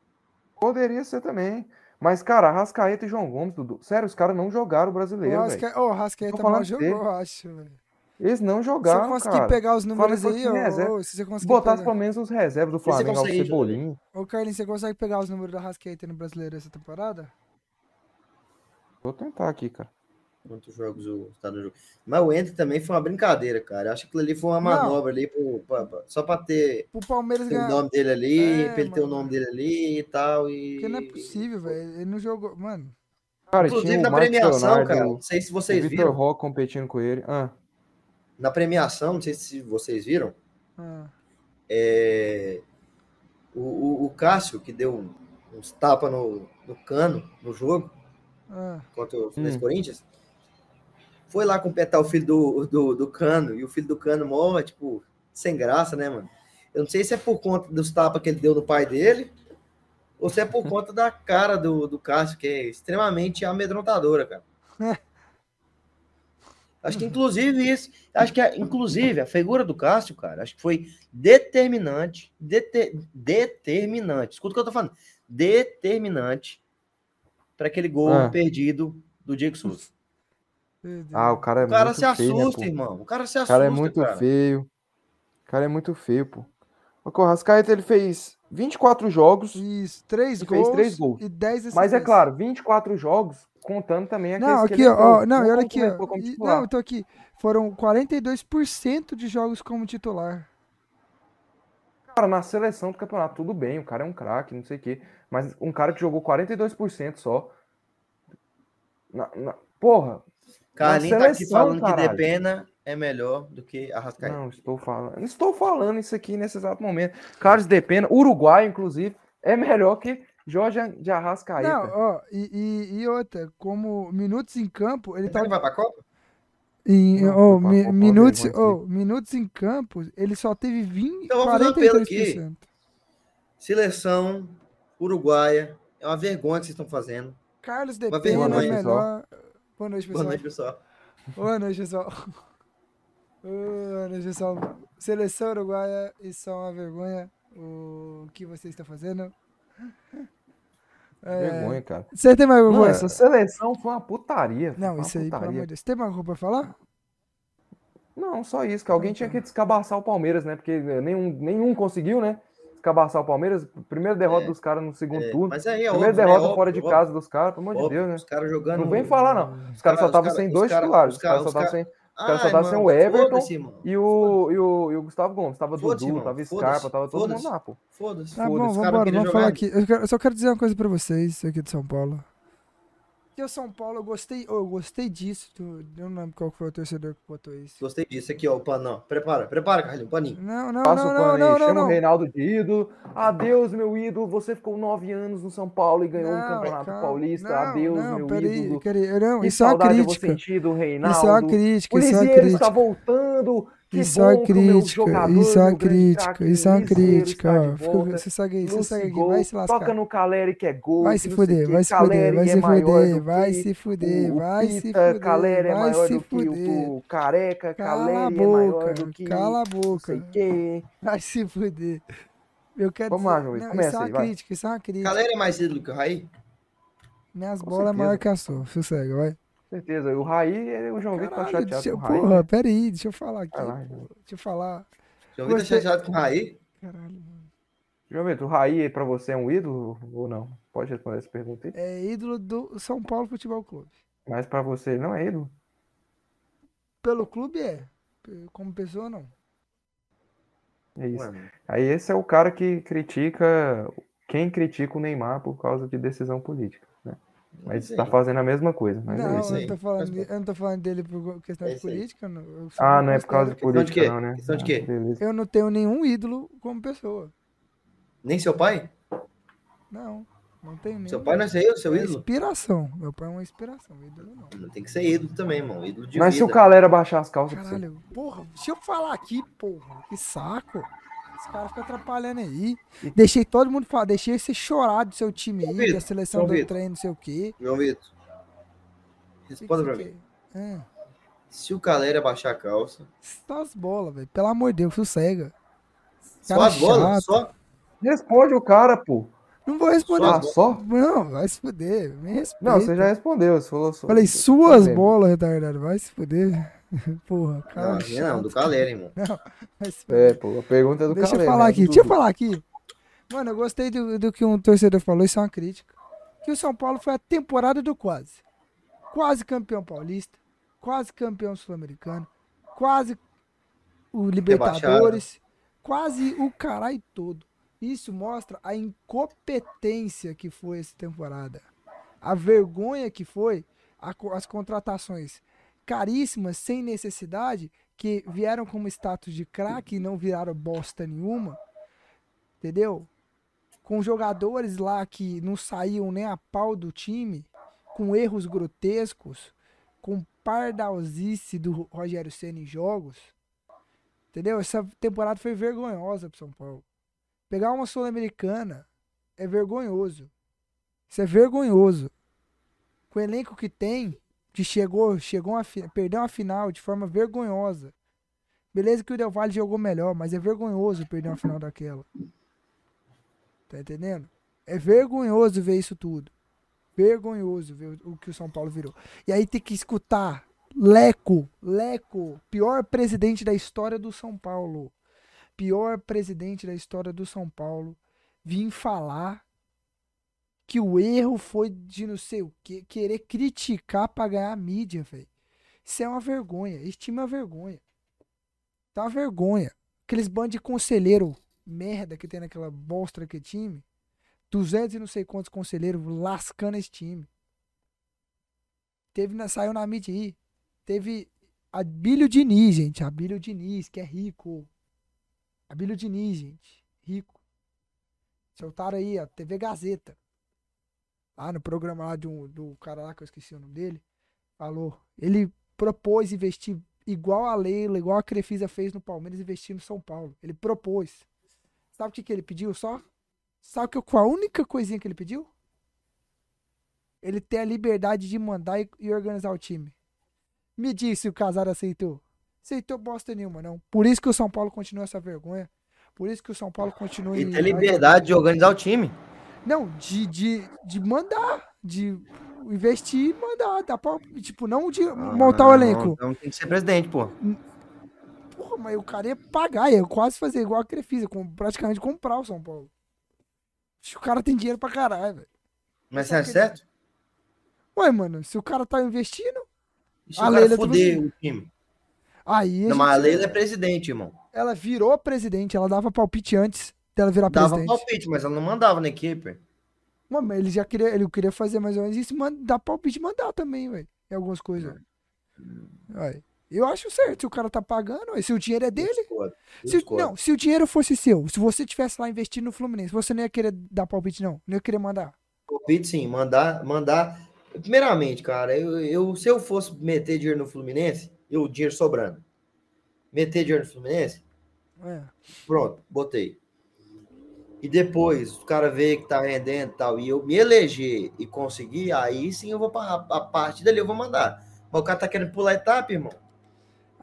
Poderia ser também. Mas, cara, Arrascaeta e João Gomes, Dudu. Sério, os caras não jogaram o brasileiro, O velho. Rasca... oh, Rascaeta Tô mal falando jogou, eu acho, velho. Eles não Se você jogaram, conseguir cara. pegar os números aí, ô, se você Se conseguir botasse pegar... pelo menos os reservas do Flamengo, ao Cebolinha. Ô, Carlinhos, você consegue pegar os números da Rascaeta no Brasileiro essa temporada? Vou tentar aqui, cara. Quantos jogos o tá no jogo. Mas o Ender também foi uma brincadeira, cara. Acho que aquilo ali foi uma Não. manobra ali pro, pra- pra- só para ter, Pro Palmeiras ter o nome dele ali, É, pra ele ter o mano. nome dele ali e tal. E... Porque não é possível, velho. Ele não jogou... Mano, Cara, Inclusive o na premiação, Leonardo, cara, não sei se o vocês Vitor viram. Roque competindo com ele. Ah, Na premiação, não sei se vocês viram, ah, é, o, o, o Cássio, que deu um- uns tapas no, no cano no jogo ah. contra o Hum. Corinthians, foi lá completar o filho do, do, do cano, e o filho do cano morre, tipo, sem graça, né, mano? Eu não sei se é por conta dos tapas que ele deu no pai dele, ou se é por (laughs) conta da cara do, do Cássio, que é extremamente amedrontadora, cara. (laughs) Acho que inclusive isso, acho que inclusive a figura do Cássio, cara, acho que foi determinante, dete- determinante. Escuta o que eu tô falando. Determinante para aquele gol Ah. perdido do Diego Souza. Ah, o cara é O cara muito se feio, né, assusta, pô? irmão. O cara se O assusta, cara é muito cara. feio. O cara é muito feio, pô. O Corrascaeta, ele fez 24 jogos, Isso, três E fez gols, três gols. e 10 assistências. mas é claro, 24 jogos, contando também aqueles Não, que aqui, ele ó, não, e olha aqui, ó. e- não, eu tô aqui. Foram 42% de jogos como titular. Cara, na seleção do campeonato, tudo bem, o cara é um craque, não sei o quê. Mas um cara que jogou 42% só. Na, na- porra, Carlinhos tá aqui seleção, falando que caralho. Depena é melhor do que Arrascaeta. Não, estou falando. Estou falando isso aqui nesse exato momento. Carlos de Pena, Uruguai, inclusive, é melhor que Jorge de Arrascaeta. Não, ó, e, e, e outra, como minutos em campo, ele Será tá que vai pra Copa? em Não, pra mi- Copa, minutos, ó, minutos em campo, ele só teve 20, Então, vamos fazer um apelo aqui. 43%. Seleção uruguaia. É uma vergonha que vocês estão fazendo. Carlos de Uma Pena é melhor. Boa noite, Boa pessoal. noite, pessoal. Boa noite, pessoal. Boa noite, pessoal. Seleção uruguaia, isso é uma vergonha. O que você está fazendo? É, Vergonha, cara. Você tem mais coisa? essa seleção foi uma putaria. Não, uma isso aí, pelo putaria. amor de Deus. Tem mais alguma coisa pra falar? Não, só isso, que alguém tinha que descabaçar o Palmeiras, né? Porque nenhum, nenhum conseguiu, né? Descabaçar o Palmeiras. Primeira derrota É, dos caras no segundo É, turno. mas aí é Primeira óbvio, né? derrota Óbvio, fora de óbvio, casa dos caras, pelo amor de. Deus, né? Os caras jogando. Não vem falar, não. Os caras só cara- estavam os sem dois cara- titulares. os caras cara- só estavam cara- sem. Os caras só estavam sem o Everton e o, e, o, e o Gustavo Gomes. Tava Dudu, tava Scarpa, tava todo mundo lá, pô. Foda-se. Tá Foda-se, bom, os caras vambora, queriam vamos falar aqui. Eu só quero dizer uma coisa pra vocês aqui de São Paulo. Que o São Paulo, eu gostei, eu gostei disso. do- eu não lembro qual foi o torcedor que botou isso. Gostei disso. Aqui, ó, o panão. Prepara, prepara, Carlinhos, o paninho. Não, não, Passa não, o não, pano não, aí, não, chama o não. Reinaldo de ídolo. Adeus, meu ídolo. Você ficou nove anos no São Paulo e ganhou um Não, campeonato calma. paulista. Não, Adeus, não, meu peraí, ídolo. peraí, não, Que isso é uma crítica. Reinaldo. Isso é uma crítica, O isso é uma Lisieiro crítica. está voltando. Que Isso é uma crítica, jogador, isso é uma crítica, isso é uma crítica, ó. Fica-. Você segue aí, você segue aqui, vai se lascar. Toca no Caleri que é gol. Vai se fuder, vai se fuder, Caleri vai é se fuder, vai se fuder, vai se fuder, Caleri é vai maior se do que o- Careca, Cala a Caleri é maior boca, do que cala a boca. Vai se fuder. Eu quero Vamos dizer- lá, João começa isso é uma aí, crítica, isso é uma crítica. Galera é mais ídolo que o Raí? Minhas bolas é maior que a sua, sossega, vai. Certeza. O Raí, o João Vitor tá Caralho, chateado deixa, com o Raí. porra, pera aí, deixa eu falar aqui. Lá, pô, Deixa eu falar. João Vitor Gostei. chateado com o Raí? Caralho, mano. João Vitor, o Raí pra você é um ídolo ou não? Pode responder essa pergunta aí. É ídolo do São Paulo Futebol Clube. Mas pra você não é ídolo? Pelo clube é. Como pessoa, não. É isso. Mano, Aí esse é o cara que critica quem critica o Neymar por causa de decisão política, né? Mas tá aí. fazendo a mesma coisa, mas não, é isso eu aí. não, tô falando, eu não tô falando dele por questão É de política. Não, Ah, não é por causa de política não, né? Questão de Ah, quê? que Eu não tenho nenhum ídolo como pessoa. Nem seu pai? Não, não tenho nenhum. Seu pai não é seu, seu É ídolo? inspiração. Meu pai é uma inspiração, ídolo não. Não tem que ser ídolo também, irmão. Ídolo de Mas se o vida. Calera baixar as calças. Caralho, porra, deixa eu falar aqui, porra. Que saco. Esse cara fica atrapalhando aí. Deixei todo mundo falar, deixei você chorar do seu time aí, Vitor, da seleção do Vitor. treino, não sei o quê. João Vitor. Responda pra mim. quer? Ah, Se o Calera baixar a calça. só as bolas, velho. Pelo amor de Deus, sossega. Só Cara as bolas? Só? Responde o cara, pô. Não vou responder. Só Ah, só? Não, vai se fuder. Me respeita. Não, você já respondeu. Você falou só. Falei, suas bolas, retardado. Vai se fuder. (laughs) Porra, Não, cara. minha não, do. Calera, irmão. Se fuder. É, pô, a pergunta é do Deixa eu Calera. falar né, aqui, deixa eu falar aqui. Mano, eu gostei do, do que um torcedor falou, isso é uma crítica. Que o São Paulo foi a temporada do quase. Quase campeão paulista, quase campeão sul-americano, quase o Libertadores, quase o caralho todo. Isso mostra a incompetência que foi essa temporada. A vergonha que foi a as contratações caríssimas, sem necessidade, que vieram como status de craque e não viraram bosta nenhuma. Entendeu? Com jogadores lá que não saíam nem a pau do time, com erros grotescos, com pardalzice do Rogério Senna em jogos. Entendeu? Essa temporada foi vergonhosa pro São Paulo. Pegar uma Sul-Americana é vergonhoso. Isso é vergonhoso. Com o elenco que tem, que chegou, chegou a perdeu uma final de forma vergonhosa. Beleza que o Del Valle jogou melhor, mas é vergonhoso perder uma final (laughs) daquela. Tá entendendo? É vergonhoso ver isso tudo. Vergonhoso ver o o que o São Paulo virou. E aí tem que escutar Leco, Leco, pior presidente da história do São Paulo. Pior presidente da história do São Paulo. Vim falar que o erro foi de não sei o que, querer criticar pra ganhar mídia, velho. Isso é uma vergonha. Esse time é uma vergonha. Tá uma vergonha. Aqueles bandos de conselheiro merda que tem naquela bosta daquele time. 200 e não sei quantos conselheiros lascando esse time. Teve na, saiu na mídia aí. Teve Abílio Diniz, gente. Abílio Diniz, que é rico. Abílio Diniz, gente. Rico. Soltaram aí, a TV Gazeta. Lá no programa lá de um, do cara lá que eu esqueci o nome dele. Falou. Ele propôs investir igual a Leila, igual a Crefisa fez no Palmeiras, investir no São Paulo. Ele propôs. Sabe o que, que ele pediu só? Sabe que, qual a única coisinha que ele pediu? Ele ter a liberdade de mandar e, e organizar o time. Me disse se o Casar aceitou. Aceitou bosta nenhuma, não. Por isso que o São Paulo continua essa vergonha. Por isso que o São Paulo continua. E ter liberdade de organizar o time. Não, de, de, de mandar. De investir e mandar. Dá pra, tipo, não de montar o Ah, elenco. Então tem que ser presidente, pô. Porra, mas o cara ia pagar, ia quase fazer igual a Crefisa, com, praticamente comprar o São Paulo. O cara tem dinheiro pra caralho, velho. Mas Sabe é que- certo? Ué, mano, se o cara tá investindo, E se A o Leila fuder também. o time? aí a Não, mas a gente- Leila é presidente, irmão. ela virou presidente, ela dava palpite antes dela virar Dava presidente. palpite, mas ela não mandava na equipe. Mano, ele já queria, ele queria fazer mais ou menos isso, man- dar palpite e mandar também, velho. Em algumas coisas. Eu acho certo, se o cara tá pagando, se o dinheiro é dele. Discordo, Se, não, se o dinheiro fosse seu, se você tivesse lá investindo no Fluminense, você não ia querer dar palpite, não. Não ia querer mandar. Palpite, sim, mandar, mandar. Primeiramente, cara, eu, eu- se eu fosse meter dinheiro no Fluminense, eu dinheiro sobrando. Meter dinheiro no Fluminense, É. pronto, botei. E depois o cara vê que tá rendendo e tal, e eu me eleger e conseguir, aí sim eu vou para a parte dali, eu vou mandar. Mas o cara tá querendo pular etapa, irmão.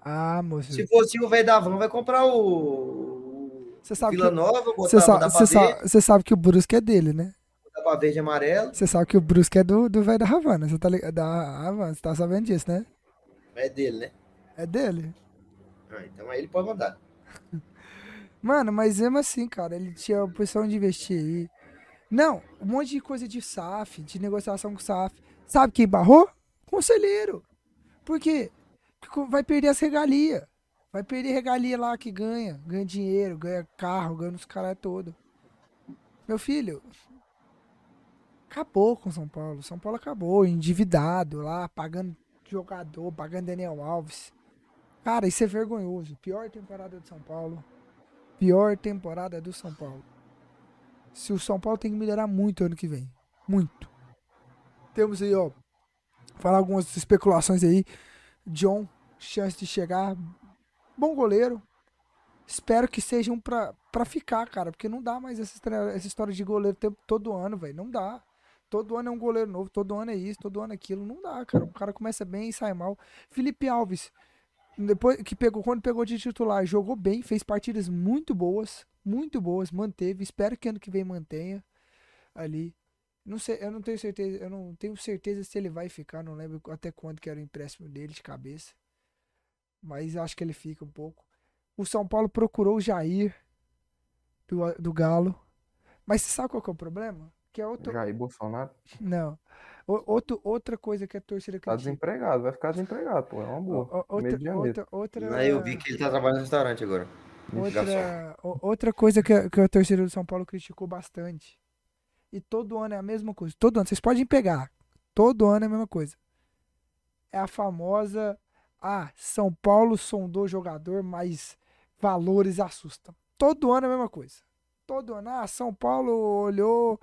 Ah, moço. Se fosse o velho da van, vai comprar o. Você sabe Vila que- Nova, Você sabe, sabe, sabe que o Brusque é dele, né? botar pra verde e amarelo. Você sabe que o Brusque é do do velho da Havana. Você tá ligado? Da Havana, você tá sabendo disso, né? É dele, né? É dele. Ah, então aí ele pode mandar. Mano, mas mesmo assim, cara, ele tinha a opção de investir aí. Não, um monte de coisa de SAF, de negociação com SAF. Sabe quem barrou? Conselheiro. Por quê? Porque vai perder as regalias. Vai perder regalia lá que ganha. Ganha dinheiro, ganha carro, ganha os caras todo. Meu filho, acabou com São Paulo. São Paulo acabou, endividado lá, pagando jogador, pagando Daniel Alves. Cara, isso é vergonhoso. Pior temporada do São Paulo. Pior temporada do São Paulo. Se o São Paulo tem que melhorar muito ano que vem. Muito. Temos aí, ó. Falar algumas especulações aí. John, chance de chegar. Bom goleiro. Espero que sejam pra, pra ficar, cara. Porque não dá mais essa, história- essa história de goleiro todo ano, velho. Não dá. Todo ano é um goleiro novo, todo ano é isso, todo ano é aquilo. Não dá, cara. O cara começa bem e sai mal. Felipe Alves, depois que pegou, quando pegou de titular, jogou bem, fez partidas muito boas, muito boas, manteve. Espero que ano que vem mantenha ali. Não sei, eu não tenho certeza, eu não tenho certeza se ele vai ficar, não lembro até quando que era o empréstimo dele de cabeça. Mas acho que ele fica um pouco. O São Paulo procurou o Jair do, do Galo. Mas você sabe qual que é o problema? Que é outro. Jair Bolsonaro Não. Outro, outra coisa que a torcida tá critica. desempregado, vai ficar desempregado, pô, é uma boa. Outra, outra, outra, Aí eu vi que ele tá trabalhando no restaurante agora. Outra, outra coisa que a, que a torcida do São Paulo criticou bastante. E todo ano é a mesma coisa. Todo ano, vocês podem pegar. Todo ano é a mesma coisa. É a famosa. Ah, São Paulo sondou jogador, mas valores assustam. Todo ano é a mesma coisa. Todo ano. Ah, São Paulo olhou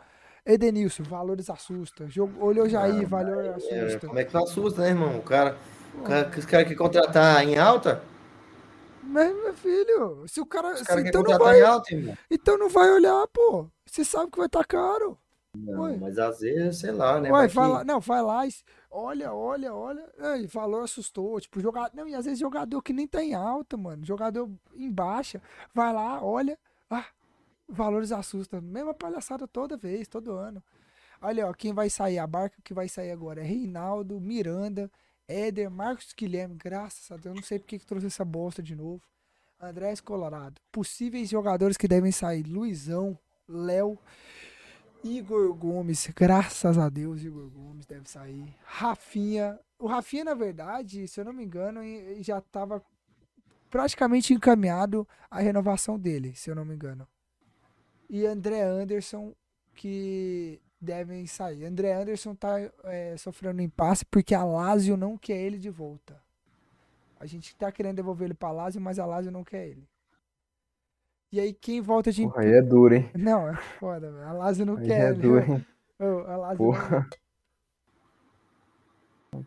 Edenilson, valores assustam. Jogo- Olhou Jair, valor É, assusta. como é que não assusta, né, irmão? O cara, o cara, os caras que contratar em alta, Mas, meu filho, se o cara. se- caras que então, não vai, em alta, irmão. então não vai olhar, pô. Você sabe que vai estar caro. Não, Ué. mas às vezes, sei lá, né? Ué, vai que- lá, não, vai lá, e olha, olha, olha. Aí, valor assustou. Tipo, jogador. Não, e às vezes jogador que nem tá em alta, mano. Jogador em baixa. Vai lá, olha. Ah, valores assustam. Mesma palhaçada toda vez, todo ano. Olha, ó, quem vai sair, a barca que vai sair agora é Reinaldo, Miranda, Éder, Marcos Guilherme. Graças a Deus, eu não sei porque que trouxe essa bosta de novo. Andrés Colorado. Possíveis jogadores que devem sair: Luizão, Léo. Igor Gomes, graças a Deus, Igor Gomes deve sair. Rafinha, o Rafinha, na verdade, se eu não me engano, já estava praticamente encaminhado a renovação dele, se eu não me engano. E André Anderson, que devem sair. André Anderson tá é, sofrendo impasse porque a Lazio não quer ele de volta. A gente tá querendo devolver ele pra Lazio, mas a Lazio não quer ele. E aí quem volta de... Porra, aí é duro, hein? Não, é foda, velho. A Lazio não Aí quer é ele. duro, hein? Ô, a Lazio não... Porra.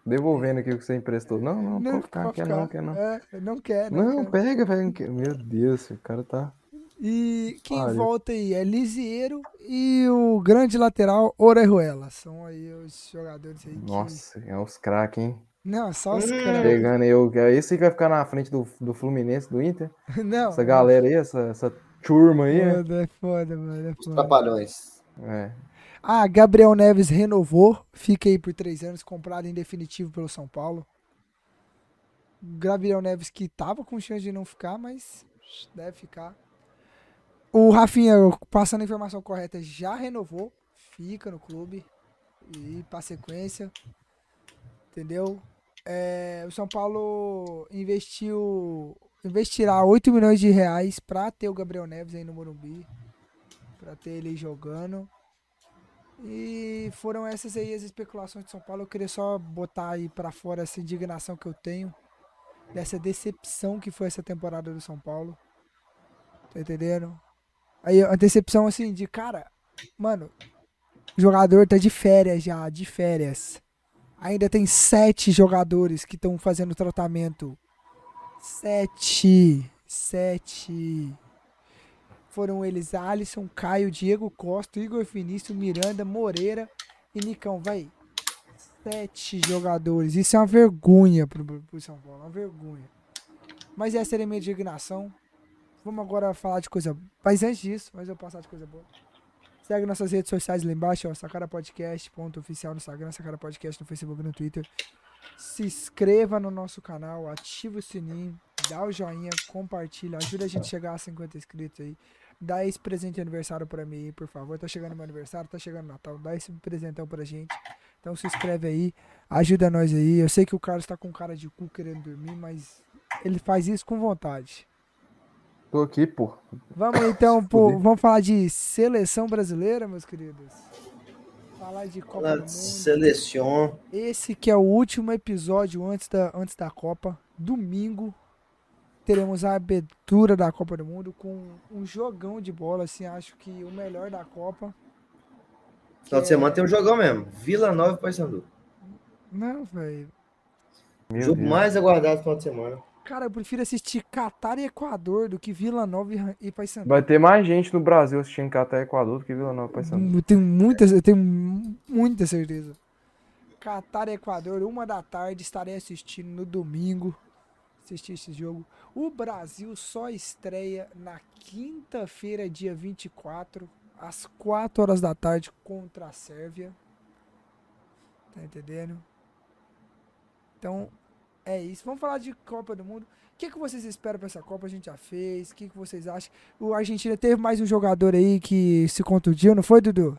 Devolvendo aqui o que você emprestou. Não, não, Não, pode ficar, pode quer ficar. não, quer não. É, não quer, não, Não, quer. pega, pega. não quer. Meu Deus, o cara tá. E quem Olha. volta aí é Lisieiro e o grande lateral Orejuela. São aí os jogadores aí que... Nossa, é os craques, hein? Não, só os Hum. caras. Chegando aí, o- é esse que vai ficar na frente do, do Fluminense, do Inter. (laughs) Não. Essa galera aí, essa, essa turma aí, né? Foda, é foda, mano. É Os foda. trapalhões. É. Ah, Gabriel Neves renovou. Fica aí por três anos, comprado em definitivo pelo São Paulo. Gabriel Neves que tava com chance de não ficar, mas deve ficar. O Rafinha, passando a informação correta, já renovou. Fica no clube. E pra sequência. Entendeu? É, o São Paulo investiu. Investirá 8 milhões de reais pra ter o Gabriel Neves aí no Morumbi. Pra ter ele jogando. E foram essas aí as especulações de São Paulo. Eu queria só botar aí pra fora essa indignação que eu tenho. Dessa decepção que foi essa temporada do São Paulo. Tá entendendo? Aí a decepção assim de cara, mano, o jogador tá de férias já, de férias. Ainda tem sete jogadores que estão fazendo tratamento. Sete. Sete. Foram eles Alisson, Caio, Diego Costa, Igor Vinícius, Miranda, Moreira e Nicão. Vai. Sete jogadores. Isso é uma vergonha pro, pro São Paulo. Uma vergonha. Mas essa era a minha indignação. Vamos agora falar de coisa. Mas antes disso, mas eu passar de coisa boa. Segue nossas redes sociais lá embaixo, ó, Sacara Podcast, ponto oficial no Instagram, Sacara Podcast no Facebook e no Twitter. Se inscreva no nosso canal, ativa o sininho, dá o joinha, compartilha, ajuda a gente a chegar a 50 inscritos aí. Dá esse presente de aniversário pra mim aí, por favor. Tá chegando meu aniversário, tá chegando Natal, dá esse presentão pra gente. Então se inscreve aí, ajuda nós aí. Eu sei que o Carlos tá com cara de cu querendo dormir, mas ele faz isso com vontade. Tô aqui, pô. Vamos (laughs) então, pô, vamos falar de seleção brasileira, meus queridos. Falar de Copa do Mundo. de Selecion. Esse que é o último episódio antes da, antes da Copa. Domingo teremos a abertura da Copa do Mundo com um jogão de bola, assim, acho que o melhor da Copa. Final de semana tem um jogão mesmo. Vila Nova e Paysandu. Não, velho. Jogo Deus. mais aguardado do final de semana. Cara, eu prefiro assistir Catar e Equador do que Vila Nova e e Paysandu. Vai ter mais gente no Brasil assistindo Catar e Equador do que Vila Nova Paysandu. Eu tenho muita, eu tenho muita certeza. Catar e Equador, uma da tarde, estarei assistindo no domingo. Assistir esse jogo. O Brasil só estreia na quinta-feira, dia 24, às 4 horas da tarde, contra a Sérvia. Tá entendendo? Então, é isso. Vamos falar de Copa do Mundo. O que, que vocês esperam pra essa Copa? A gente já fez. O que, que vocês acham? O Argentina teve mais um jogador aí que se contundiu, não foi, Dudu?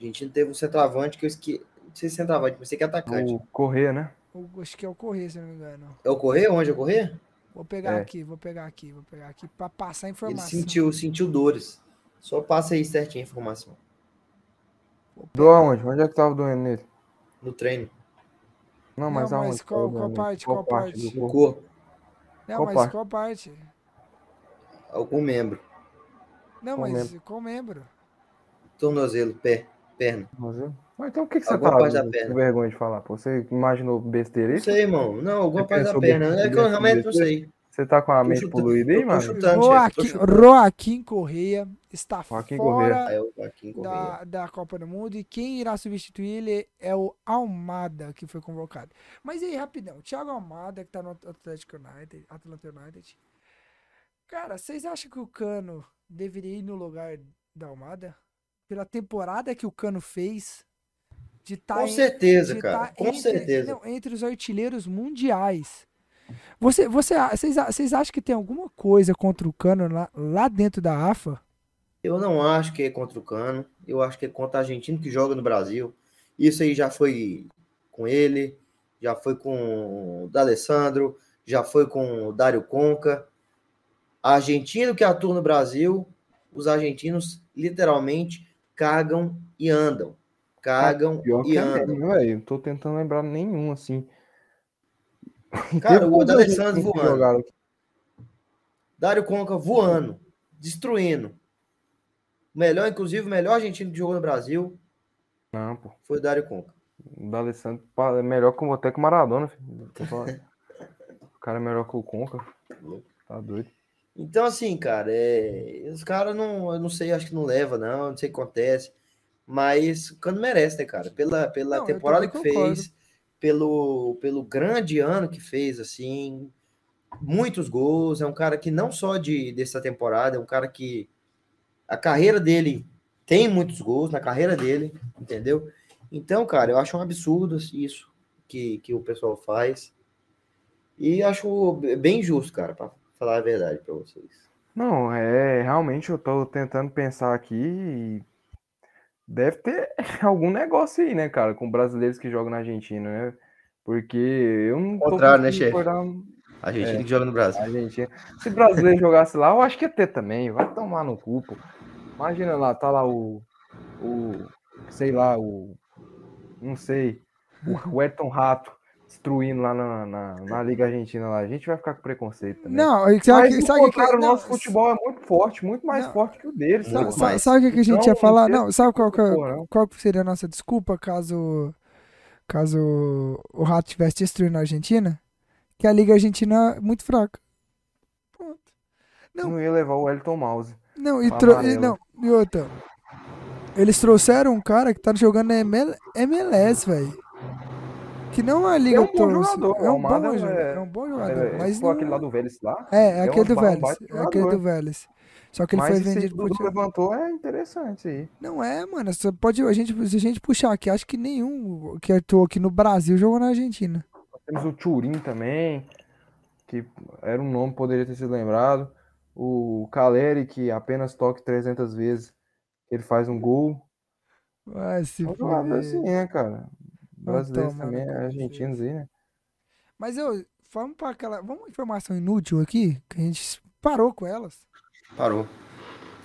A gente não teve um centroavante que eu esqueci. Não sei se é centroavante, mas sei que é atacante. O Correia, né? O- acho que é o Correia, se não me engano. É o Correr? Onde é o Correr? Vou pegar É. aqui, vou pegar aqui, vou pegar aqui pra passar a Ele informação. sentiu, sentiu dores. Só passa aí certinho a informação. Do aonde? Onde é que tava doendo nele? No treino, Não, mas Não, mas qual- qual parte, qual parte? do corpo? Não, Qual mas parte? qual parte? algum membro. Não, Qual mas qual membro? Tornozelo, pé, perna. Mas então por que, que você Alguma tá parte da com perna. vergonha de falar? Pô? Você imaginou besteira Não aí? sei, irmão. Não, alguma Você parte da perna. É que eu realmente não besteira? sei. Você tá com a mente chutando- poluída aí, mano? chutando. Joaquim. Joaquim Correia está Joaquim fora Aí o Joaquim Correia. da, da Copa do Mundo e quem irá substituir ele é o Almada, que foi convocado. Mas aí, rapidão, Thiago Almada, que tá no Atlético United, Atlanta United. Cara, vocês acham que o Cano deveria ir no lugar da Almada? Pela temporada que o Cano fez, de estar Com certeza, de cara. tá Com entre, certeza. não, entre os artilheiros mundiais. Você, você, vocês, vocês acham que tem alguma coisa contra o Cano lá, lá dentro da AFA? Eu não acho que é contra o Cano. Eu acho que é contra o argentino que joga no Brasil. Isso aí já foi com ele, já foi com o D'Alessandro, já foi com o Dário Conca. Argentino que atua no Brasil, os argentinos literalmente cagam e andam. Cagam Pior e é andam. velho. Não tô tentando lembrar nenhum, assim. Cara, o argentinos que voando. jogaram? Dário Conca voando, destruindo. O melhor, inclusive, o melhor argentino que jogou no Brasil Não, pô. foi o Dário Conca. O D'Alessandro pa- é melhor que, o- até que o Maradona, filho. (laughs) O cara é melhor que o Conca. Tá doido. Então, assim, cara, é... os caras não, eu não sei, acho que não leva, não, não sei o que acontece. Mas o Cano merece, né, cara? Pela, pela Não, temporada que concordo. fez, pelo, pelo grande ano que fez, assim, muitos gols. É um cara que não só de dessa temporada, é um cara que a carreira dele tem muitos gols na carreira dele, entendeu? Então, cara, eu acho um absurdo isso que, que o pessoal faz. E acho bem justo, cara, pra falar a verdade pra vocês. Não, é, realmente eu tô tentando pensar aqui e deve ter (laughs) algum negócio aí, né, cara, com brasileiros que jogam na Argentina, né? Porque eu não tô Contrário, né, chefe? recordar A gente É. que joga no Brasil. Argentina. Se brasileiro jogasse lá, eu acho que ia ter também. Vai tomar no cu, pô. Imagina lá, tá lá o, o, sei lá, o, não sei, o, Ayrton Rato destruindo lá na, na, na Liga Argentina lá. A gente vai ficar com preconceito também. Não, e sabe, Mas, sabe que, o nosso futebol é muito forte, muito mais Não. forte que o deles. Pô. Sabe, mais. sabe o que, que a gente Então, ia falar? não sabe qual, que, é- qual seria a nossa desculpa caso caso o Rato tivesse destruindo a Argentina? Que a Liga Argentina é muito fraca. Pronto. Não. Não ia levar o Elton Mouse. Não, e, e não, e outra. Eles trouxeram um cara que tá jogando na ML MLS, velho. Que não é a Liga É um bom jogador, É um bom Almada jogador. é- É um bom jogador. É, mas não... aquele lá do Vélez lá. É, é é aquele do Vélez. É aquele do. Vélez. Só que ele Mas foi vendido que o pro Dudu levantou é interessante aí. Não é, mano. Só pode, a gente, se a gente puxar aqui, acho que nenhum que atuou aqui no Brasil jogou na Argentina. Temos o Turim também, que era um nome que poderia ter sido lembrado. O Caleri, que apenas toque 300 vezes, ele faz um gol. Vai se jogadores assim, né, cara? Brasileiros tomar também, no cu de argentinos aí, né? Mas eu, vamos para aquela. Vamos uma informação inútil aqui, que a gente parou com elas. Parou.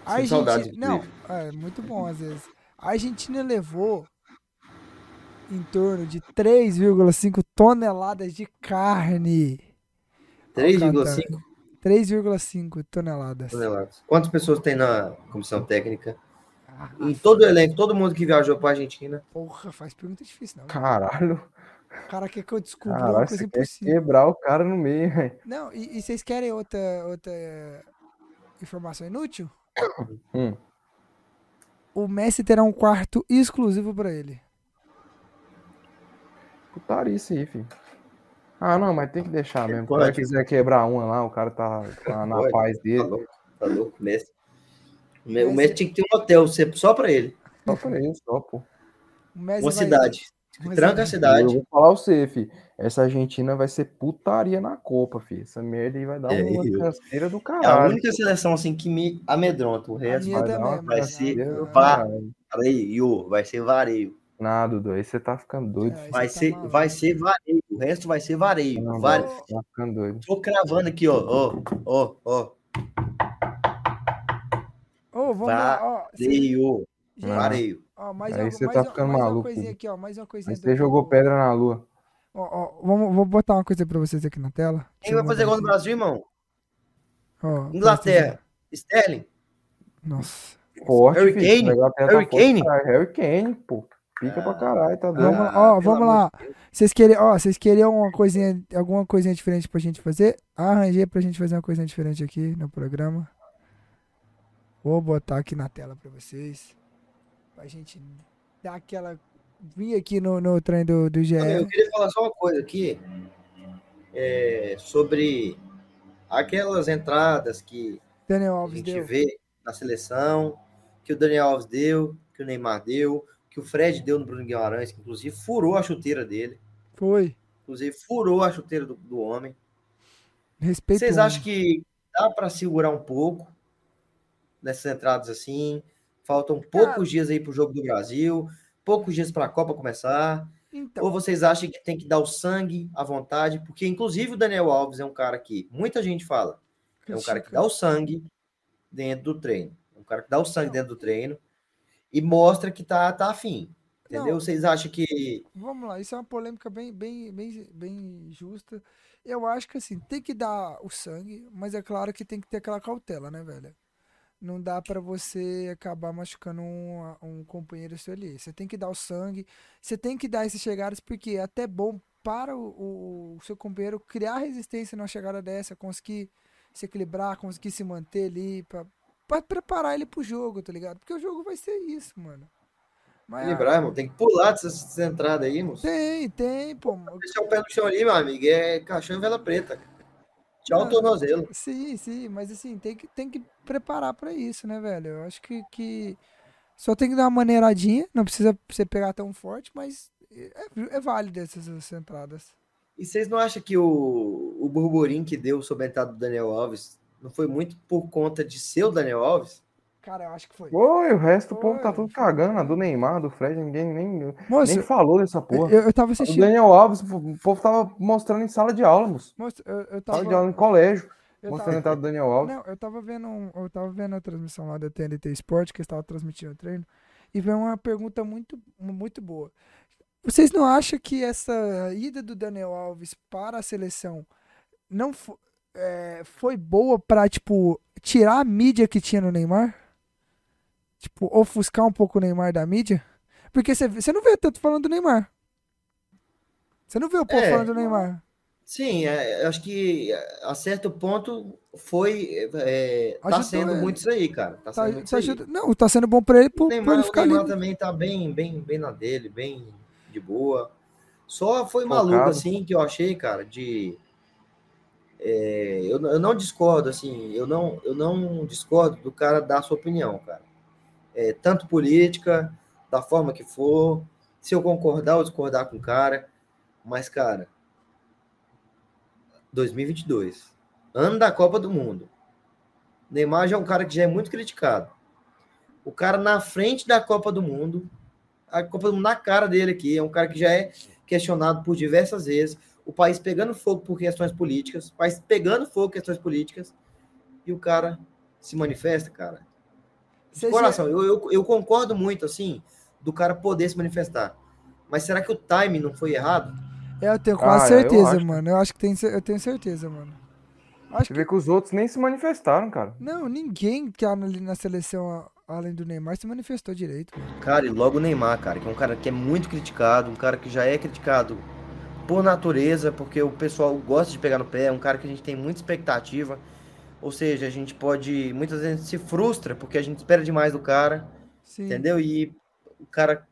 A Argentina. Não, é muito bom às vezes. A Argentina levou em torno de 3,5 toneladas de carne. 3,5 3,5 toneladas. toneladas. Quantas pessoas tem na comissão técnica? Em todo o elenco, todo mundo que viajou para a Argentina. porra, faz pergunta difícil, não. Caralho, O cara quer que eu descubra uma caralho, coisa você quer impossível. quebrar o cara no meio, velho. Não, e, e vocês querem outra, outra informação inútil? (coughs) Hum. O Messi terá um quarto exclusivo pra ele. Putarice aí, filho. Ah, não, mas tem que deixar mesmo. Se o cara Pode. quiser quebrar uma lá, o cara tá, tá na paz Tá dele. louco, tá louco, Messi. O Me- o Messi- Messi tinha que ter um hotel sempre só para ele. Só pra isso, só, pô. O Messi Uma vai- cidade. Tranca a Eu cidade. vou falar pra você, fi. Essa Argentina vai ser putaria na Copa, fi. Essa merda aí vai dar É, uma eu- canseira do É a caralho. única seleção assim que me amedronta. O resto vai também, uma vai ser pá. caralho. Iô, vai ser vareio. Nada, Dudu. Aí você tá ficando doido. É. Vai tá ser, vai ser vareio. O resto vai ser vareio. Não, Vare... Tá ficando doido. Tô cravando aqui, ó. Ó, ó, ó. Ô, vamos lá, Vareio. ó, mais Aí uma- você mais tá uma- ficando mais uma maluco, coisinha Dudu. aqui, ó. Mais uma coisinha Aí do- você jogou do- pedra na lua. Ó, ó, vamos, vou botar uma coisa pra vocês aqui na tela. Quem vai fazer gol no Brasil, irmão? Ó, Inglaterra. Sterling. Nossa. Forte, Harry. Kane? Harry tá Kane? Harry Kane, pô. Pica pra caralho, tá doido. Vamos lá, ó, vamos lá. Vocês querem, ó, vocês queriam uma coisinha, alguma coisinha diferente pra gente fazer? Arranjei pra gente fazer uma coisinha diferente aqui no programa. Vou botar aqui na tela pra vocês. Pra gente dar aquela. Vir aqui no, no trem do, do GE. Eu queria falar só uma coisa aqui. é, sobre aquelas entradas que Daniel a Alves gente deu. vê na seleção, que o Daniel Alves deu, que o Neymar deu, que o Fred deu no Bruno Guimarães, que inclusive furou a chuteira dele. Foi. Inclusive furou a chuteira do, do homem. Respeito. Vocês acham que dá para segurar um pouco nessas entradas assim? Faltam poucos dias aí para o jogo do Brasil, poucos dias para a Copa começar. Então, Ou vocês acham que tem que dar o sangue à vontade? Porque, inclusive, o Daniel Alves é um cara que muita gente fala. É um cara que dá o sangue dentro do treino. É um cara que dá o sangue Não. dentro do treino e mostra que tá, tá afim. Entendeu? Não. Vocês acham que. Vamos lá, isso é uma polêmica bem, bem, bem, bem justa. Eu acho que assim, tem que dar o sangue, mas é claro que tem que ter aquela cautela, né, velho? Não dá pra você acabar machucando um, um companheiro seu ali. Você tem que dar o sangue, você tem que dar esses chegadas, porque é até bom para o, o- seu companheiro criar resistência numa chegada dessa, conseguir se equilibrar, conseguir se manter ali, pra, pra preparar ele pro jogo, tá ligado? Porque o jogo vai ser isso, mano. Mas, Lembrar, irmão, tem que pular dessas, entradas aí, moço. Tem, tem, pô. Deixar o pé no chão ali, meu amigo, é caixão e vela preta. Tchau, Ah. tornozelo. Sim, sim, mas assim, tem que, tem que preparar pra isso, né, velho? Eu acho que, que só tem que dar uma maneiradinha, não precisa você pegar tão forte, mas é, é válido essas, essas entradas. E vocês não acham que o, o burburinho que deu sobre a entrada do Daniel Alves não foi muito por conta de ser o Daniel Alves? Cara, eu acho que foi. Oi, o resto do povo tá Foi. tudo cagando. A do Neymar, do Fred, ninguém nem, Moço, nem falou dessa porra. eu, eu tava O assistindo. Daniel Alves, o povo tava mostrando em sala de aula, moço. Moço, eu, eu Sala tava. de aula em colégio, eu mostrando a tava- entrada do Daniel Alves. Não, eu tava vendo um- eu tava vendo a transmissão lá da TNT Sport, que estava transmitindo o treino, e veio uma pergunta muito, muito boa. Vocês não acham que essa ida do Daniel Alves para a seleção não fo- é, foi boa pra, tipo, tirar a mídia que tinha no Neymar? Tipo, ofuscar um pouco o Neymar da mídia? Porque você, você não vê tanto falando do Neymar. Você não vê o povo É. falando do Neymar. Sim, é, eu acho que a certo ponto foi. É, tá Ajudou sendo ele. muito isso aí, cara. Tá Tá, sendo muito tá ajuda- não, tá sendo bom pra ele O por, por Neymar, ele o ficar Neymar ali. também tá bem, bem, bem na dele, bem de boa. Só foi Focado. maluco, assim, que eu achei, cara, de. é, eu, eu não discordo, assim, eu não, eu não discordo do cara dar sua opinião, cara. É, tanto política, da forma que for, se eu concordar ou discordar com o cara, mas, cara, 2022, ano da Copa do Mundo. Neymar já é um cara que já é muito criticado. O cara na frente da Copa do Mundo, a Copa do Mundo na cara dele aqui, é um cara que já é questionado por diversas vezes, o país pegando fogo por questões políticas, o país pegando fogo por questões políticas, e o cara se manifesta, cara. De Vocês- coração, eu, eu, eu concordo muito, assim, do cara poder se manifestar. Mas será que o time não foi errado? É, eu tenho quase Ah, é, eu certeza, acho. mano. Eu acho que tem, eu tenho certeza, mano. Acho Você que vê que os outros nem se manifestaram, cara. não, ninguém que tá ali na seleção além do Neymar se manifestou direito, mano. Cara, e logo o Neymar, cara, que é um cara que é muito criticado, um cara que já é criticado por natureza, porque o pessoal gosta de pegar no pé, é um cara que a gente tem muita expectativa. Ou seja, a gente pode. Muitas vezes a gente se frustra porque a gente espera demais do cara, Sim. entendeu? E o cara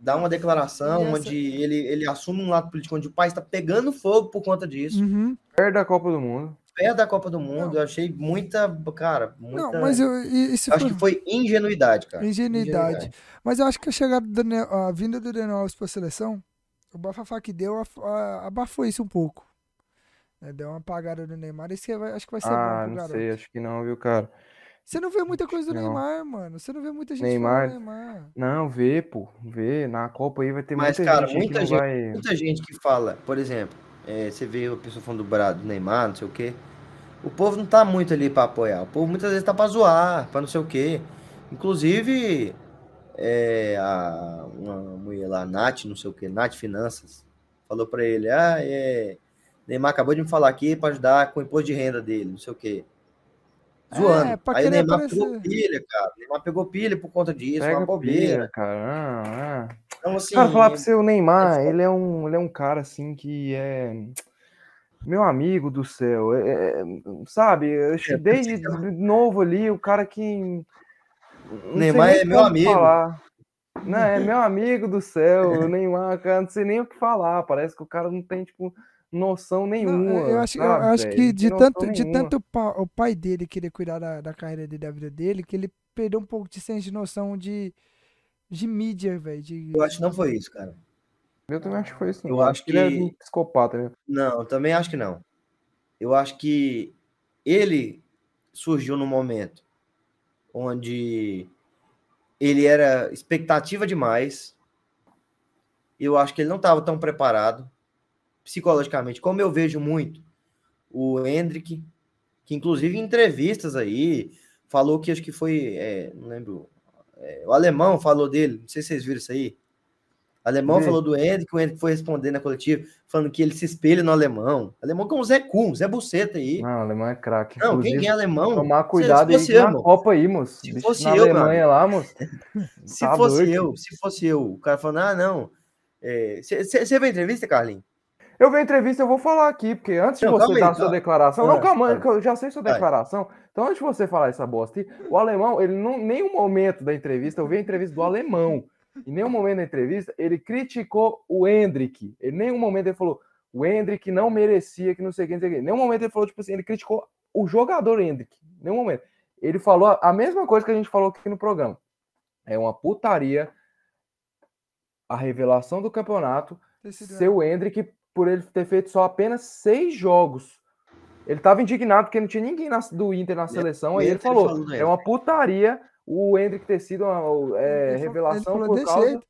dá uma declaração essa- onde ele, ele assume um lado político onde o país está pegando fogo por conta disso. Uhum. Perto da Copa do Mundo. Perto da Copa do Mundo, Não. eu achei muita. Cara, muita. Não, mas eu, isso eu acho foi que foi ingenuidade, cara. ingenuidade. Mas eu acho que a chegada do Daniel, a vinda do Daniel Alves pra seleção, o bafafá que deu af- a- abafou isso um pouco. Né? Deu uma apagada do Neymar. Isso que vai- acho que vai ser Ah, bom pro não garoto. sei, acho que não, viu, cara. Você não vê muita coisa do Não. Neymar, mano. Você não vê muita gente Neymar- falando do Neymar. Não, vê, pô. Vê. Na Copa aí vai ter Mas, muita cara, gente aí que muita não gente- vai. Muita gente que fala, por exemplo, é, você vê a pessoa falando do Bra- do Neymar, não sei o quê. O povo não tá muito ali pra apoiar. O povo muitas vezes tá pra zoar, pra não sei o quê. Inclusive, é, a, uma mulher lá, Nath, não sei o quê, Nath Finanças, falou pra ele: ah, é. Neymar acabou de me falar aqui pra ajudar com o imposto de renda dele, não sei o quê. Zoando. É, Aí o Neymar aparecer. pegou pilha, cara. O Neymar pegou pilha por conta disso, Pega uma bobeira. pilha, cara. Ah, ah. Então, assim, Cara, falar pra você, o Neymar, é ele é um, ele é um cara assim que é meu amigo do céu, é- é- sabe? Eu É, desde novo ali, o cara que Neymar é meu amigo. falar. Não, é meu amigo do céu, o Neymar, cara, não sei nem o que falar. Parece que o cara não tem tipo noção Não, nenhuma. eu acho, eu sabe, acho velho? que Não de tanto, de tanto o pa- o pai dele querer cuidar da, da carreira dele, da vida dele, que ele perdeu um pouco de senso de noção de, de mídia, velho. De, Eu acho que não foi isso, cara. Eu também acho que foi isso. Eu não. acho ele é que- um psicopata, né? Não, também acho que não. Eu acho que ele surgiu num momento onde ele era expectativa demais. Eu acho que ele não estava tão preparado psicologicamente, como eu vejo muito o Hendrick, que inclusive em entrevistas aí falou que acho que foi, é, não lembro, é, o alemão falou dele, não sei se vocês viram isso aí. alemão Vê. falou do Hendrick, o Hendrick foi responder na coletiva, falando que ele se espelha no alemão. Alemão com o Zé Kuhn, Zé Buceta aí. Não, o alemão é craque. Não, Inclusive, quem é alemão? Tomar cuidado aí na. Copa aí, moço. Se fosse na eu, Alemanha lá, moço. Se Tá fosse doido. eu, se fosse eu, o cara falando, ah, não. Você viu a entrevista, Carlinhos? Eu vi a entrevista, eu vou falar aqui, porque antes de Não, você calma aí, dar sua declaração. Vai, não, calma, que eu já sei sua Vai. declaração. Então, antes de você falar essa bosta aí, o alemão, ele não, nenhum momento da entrevista, eu vi a entrevista do alemão. Em nenhum momento da entrevista, ele criticou o Hendrick. Em nenhum momento ele falou, o Hendrick não merecia, que não sei o que, não sei o que. Em nenhum momento ele falou, tipo assim, ele criticou o jogador Hendrick. Em nenhum momento. Ele falou a- mesma coisa que a gente falou aqui no programa. É uma putaria a revelação do campeonato ser o Hendrick por ele ter feito só apenas seis jogos. Ele estava indignado porque não tinha ninguém na- do Inter na seleção. o Aí ele Hendrick falou: é uma putaria o Hendrick ter sido uma é, Ele revelação ele por desse causa. jeito.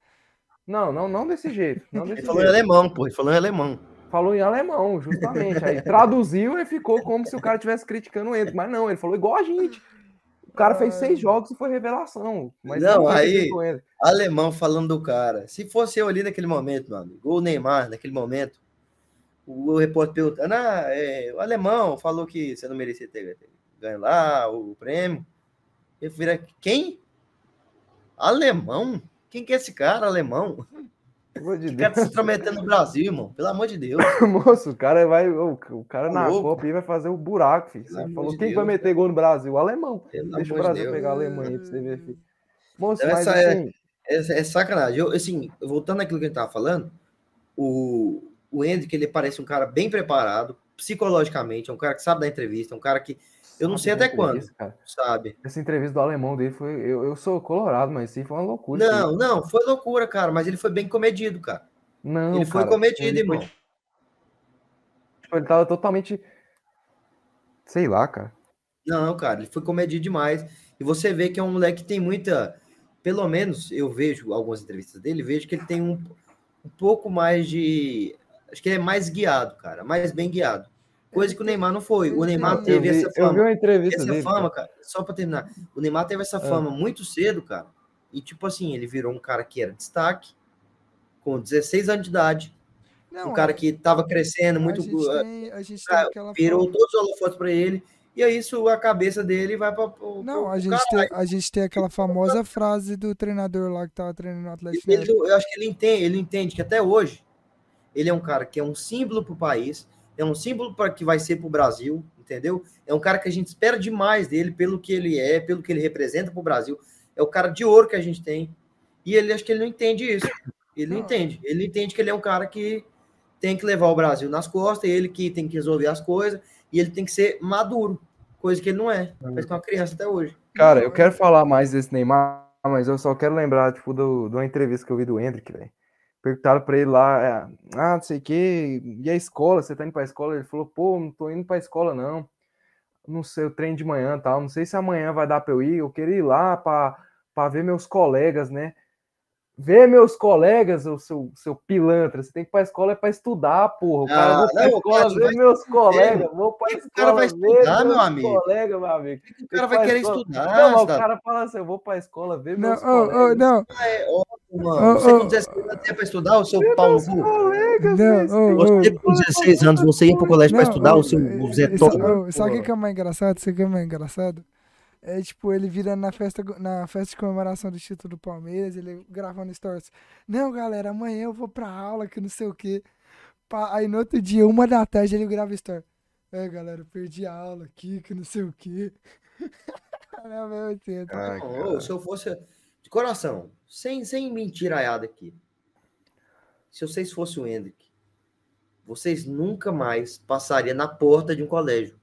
Não, não, não desse jeito. Não desse Ele falou em jeito. alemão, pô, ele falou em alemão. Falou em alemão, justamente. Aí traduziu e ficou como se o cara estivesse criticando o Hendrick. Mas não, ele falou igual a gente. O cara fez seis jogos e foi revelação. Mas Não, foi aí-. Alemão falando do cara. Se fosse eu ali naquele momento, amigo, ou o Neymar naquele momento, o, repórter perguntando, ah, é, o alemão falou que você não merecia ter, ter ganho lá o prêmio. Eu vira, quem? Alemão? Quem que é esse cara, alemão? Pelo de cara Deus. se intrometendo no Brasil, irmão? Pelo amor de Deus. (laughs) Moço, o cara vai. O, o cara Tá na louco. Copa aí vai fazer o buraco, filho. Você falou de quem Deus, vai meter gol no Brasil? O alemão. Pelo Deixa o Brasil Deus. pegar a Alemanha pra você ver, filho. Moço, Então, mas essa é- assim. É, é sacanagem. Eu, assim, voltando àquilo que a gente tava falando, o, o Hendrick, ele parece um cara bem preparado, psicologicamente, é um cara que sabe dar entrevista, é um cara que eu não sei da até quando. cara. sabe. Essa entrevista do alemão dele foi. Eu, eu sou colorado, mas sim, foi uma loucura. Não, não, foi loucura, cara, mas ele foi bem comedido, cara. Não, ele foi cara, comedido, ele foi, irmão. tipo, ele tava totalmente. Sei lá, cara. Não, cara, ele foi comedido demais. E você vê que é um moleque que tem muita. Pelo menos eu vejo algumas entrevistas dele, vejo que ele tem um, um pouco mais de. Acho que ele é mais guiado, cara, mais bem guiado. Coisa que o Neymar não foi. O Neymar teve vi, essa eu vi fama. uma entrevista Essa dele. fama, cara. só pra terminar. O Neymar teve essa Ah. fama muito cedo, cara. E, tipo assim, ele virou um cara que era destaque, com 16 anos de idade. Não, um cara que tava crescendo muito. A gente eh, tem, a cara, aquela virou fama- todos os holofotes pra ele. E aí, isso, a cabeça dele vai pra. pro- Não, pro a gente, caralho. tem, a gente tem aquela famosa frase do treinador lá que tava treinando no Atlético. Ele- eu acho que ele entende, ele entende que até hoje ele é um cara que é um símbolo pro país, é um símbolo para que vai ser pro Brasil, entendeu? É um cara que a gente espera demais dele pelo que ele é, pelo que ele representa pro Brasil. É o cara de ouro que a gente tem. E ele acho que ele não entende isso. Ele não entende. Ele entende que ele é um cara que tem que levar o Brasil nas costas, ele que tem que resolver as coisas, e ele tem que ser maduro, coisa que ele não é. Faz com uma criança até hoje. Cara, eu quero falar mais desse Neymar, mas eu só quero lembrar, tipo, do, de uma entrevista que eu vi do Hendrick, velho. Perguntaram pra ele lá, é, ah, não sei o quê, e a escola, você tá indo pra escola? Ele falou, pô, não tô indo pra escola, não. Não sei, eu treino de manhã tal, não sei se amanhã vai dar pra eu ir, eu queria ir lá pra ver meus colegas, né? Ver meus colegas, o seu, seu pilantra, você tem que ir pra escola é pra estudar, porra. O cara, Ah, vou pra não, escola ver vai meus colegas, vou pra que que o escola cara vai estudar, meu amigo? colegas, meu amigo. O cara vai pra querer escola. estudar. Não, mas o cara fala assim, eu vou pra escola ver Não, meus colegas. não, É óbvio, mano. Ô, Você com 16 anos ia pra estudar, o seu Ver pau no meus cu? colegas, não, velho, ô, ô, Você com 16 anos, você ia pro colégio pra Não, estudar, ô, o seu Zé é, Sabe o que é mais engraçado? Sabe o que é mais engraçado? É tipo, ele virando na festa, na festa de comemoração do título do Palmeiras, ele gravando stories. Não, galera, amanhã eu vou pra aula, que não sei o quê. Aí no outro dia, uma da tarde, ele grava story. É, galera, perdi a aula aqui, que não sei o quê. É mesma coisa. Ai, se eu fosse. De coração, sem, sem mentiraiada aqui. Se vocês fossem o Hendrick, vocês nunca mais passariam na porta de um colégio.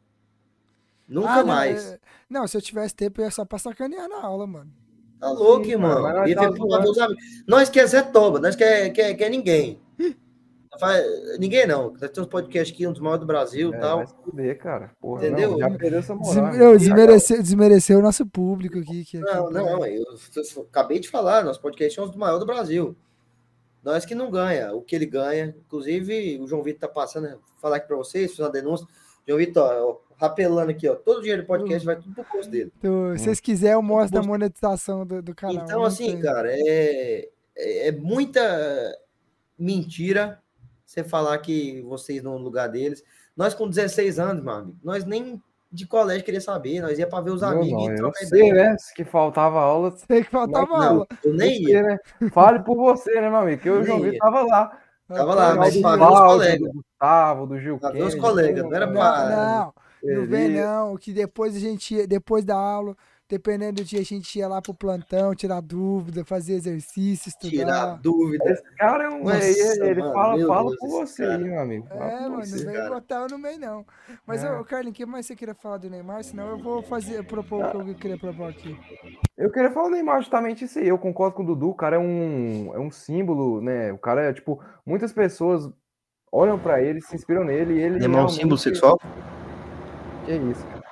Nunca Ah, não, mais. é- Não, se eu tivesse tempo, eu ia só pra sacanear na aula, mano. Tá louco, Sim, irmão. nós Ia tá. Nós quer Zé Toba, nós quer, quer, quer ninguém. (laughs) Ninguém não. Nós temos podcast aqui, um dos maiores do Brasil e É, tal. vai fuder, cara. Porra, Entendeu? não, já perdeu essa Des- moral. eu desmereceu, desmereceu o nosso público aqui. Que, Não, não, eu, eu acabei de falar, nosso podcast é um dos maiores do Brasil. Nós que não ganha, o que ele ganha. Inclusive, o João Vitor tá passando, falar aqui para vocês, fiz uma denúncia. João Vitor, ó, rapelando aqui, ó, todo o dinheiro do podcast vai tudo pro posto dele. Então, se vocês quiserem, eu mostro a Gosto- monetização do, do canal. Então, assim, tem. cara, é, é, é muita. mentira você falar que vocês não no lugar deles. Nós com 16 anos, meu amigo, nós nem de colégio queria saber, nós ia para ver os Não, amigos não, e eu sei, ideia. né? Que faltava aula. (laughs) Sei que faltava Não, aula. Não, eu nem ia. né? Fale por você, né, meu amigo? Que eu o Nem João Vitor tava lá. Tava lá, mas ver os colegas. do Gustavo, do Gil Pra ver os colegas, não era pra- Não, não, não vem Ele- não, que depois a gente ia, depois da aula, dependendo do dia, a gente ia lá pro plantão, tirar dúvida, fazer exercício, Tirar estudar. dúvida. Esse cara é um. Nossa, ele ele mano, fala, fala Deus, esse você cara. meu amigo. Fala É, mano, você. não vem botar eu no meio, não. Mas, É. ô, Carlinhos, o que mais você queria falar do Neymar? Senão eu vou fazer, propor o que eu queria propor aqui. Eu queria falar do Neymar justamente isso aí. Eu concordo com o Dudu. O cara é um, é um símbolo, né? O cara é, tipo, muitas pessoas olham pra ele, se inspiram nele e ele. Neymar é um símbolo sexual? Que isso, cara.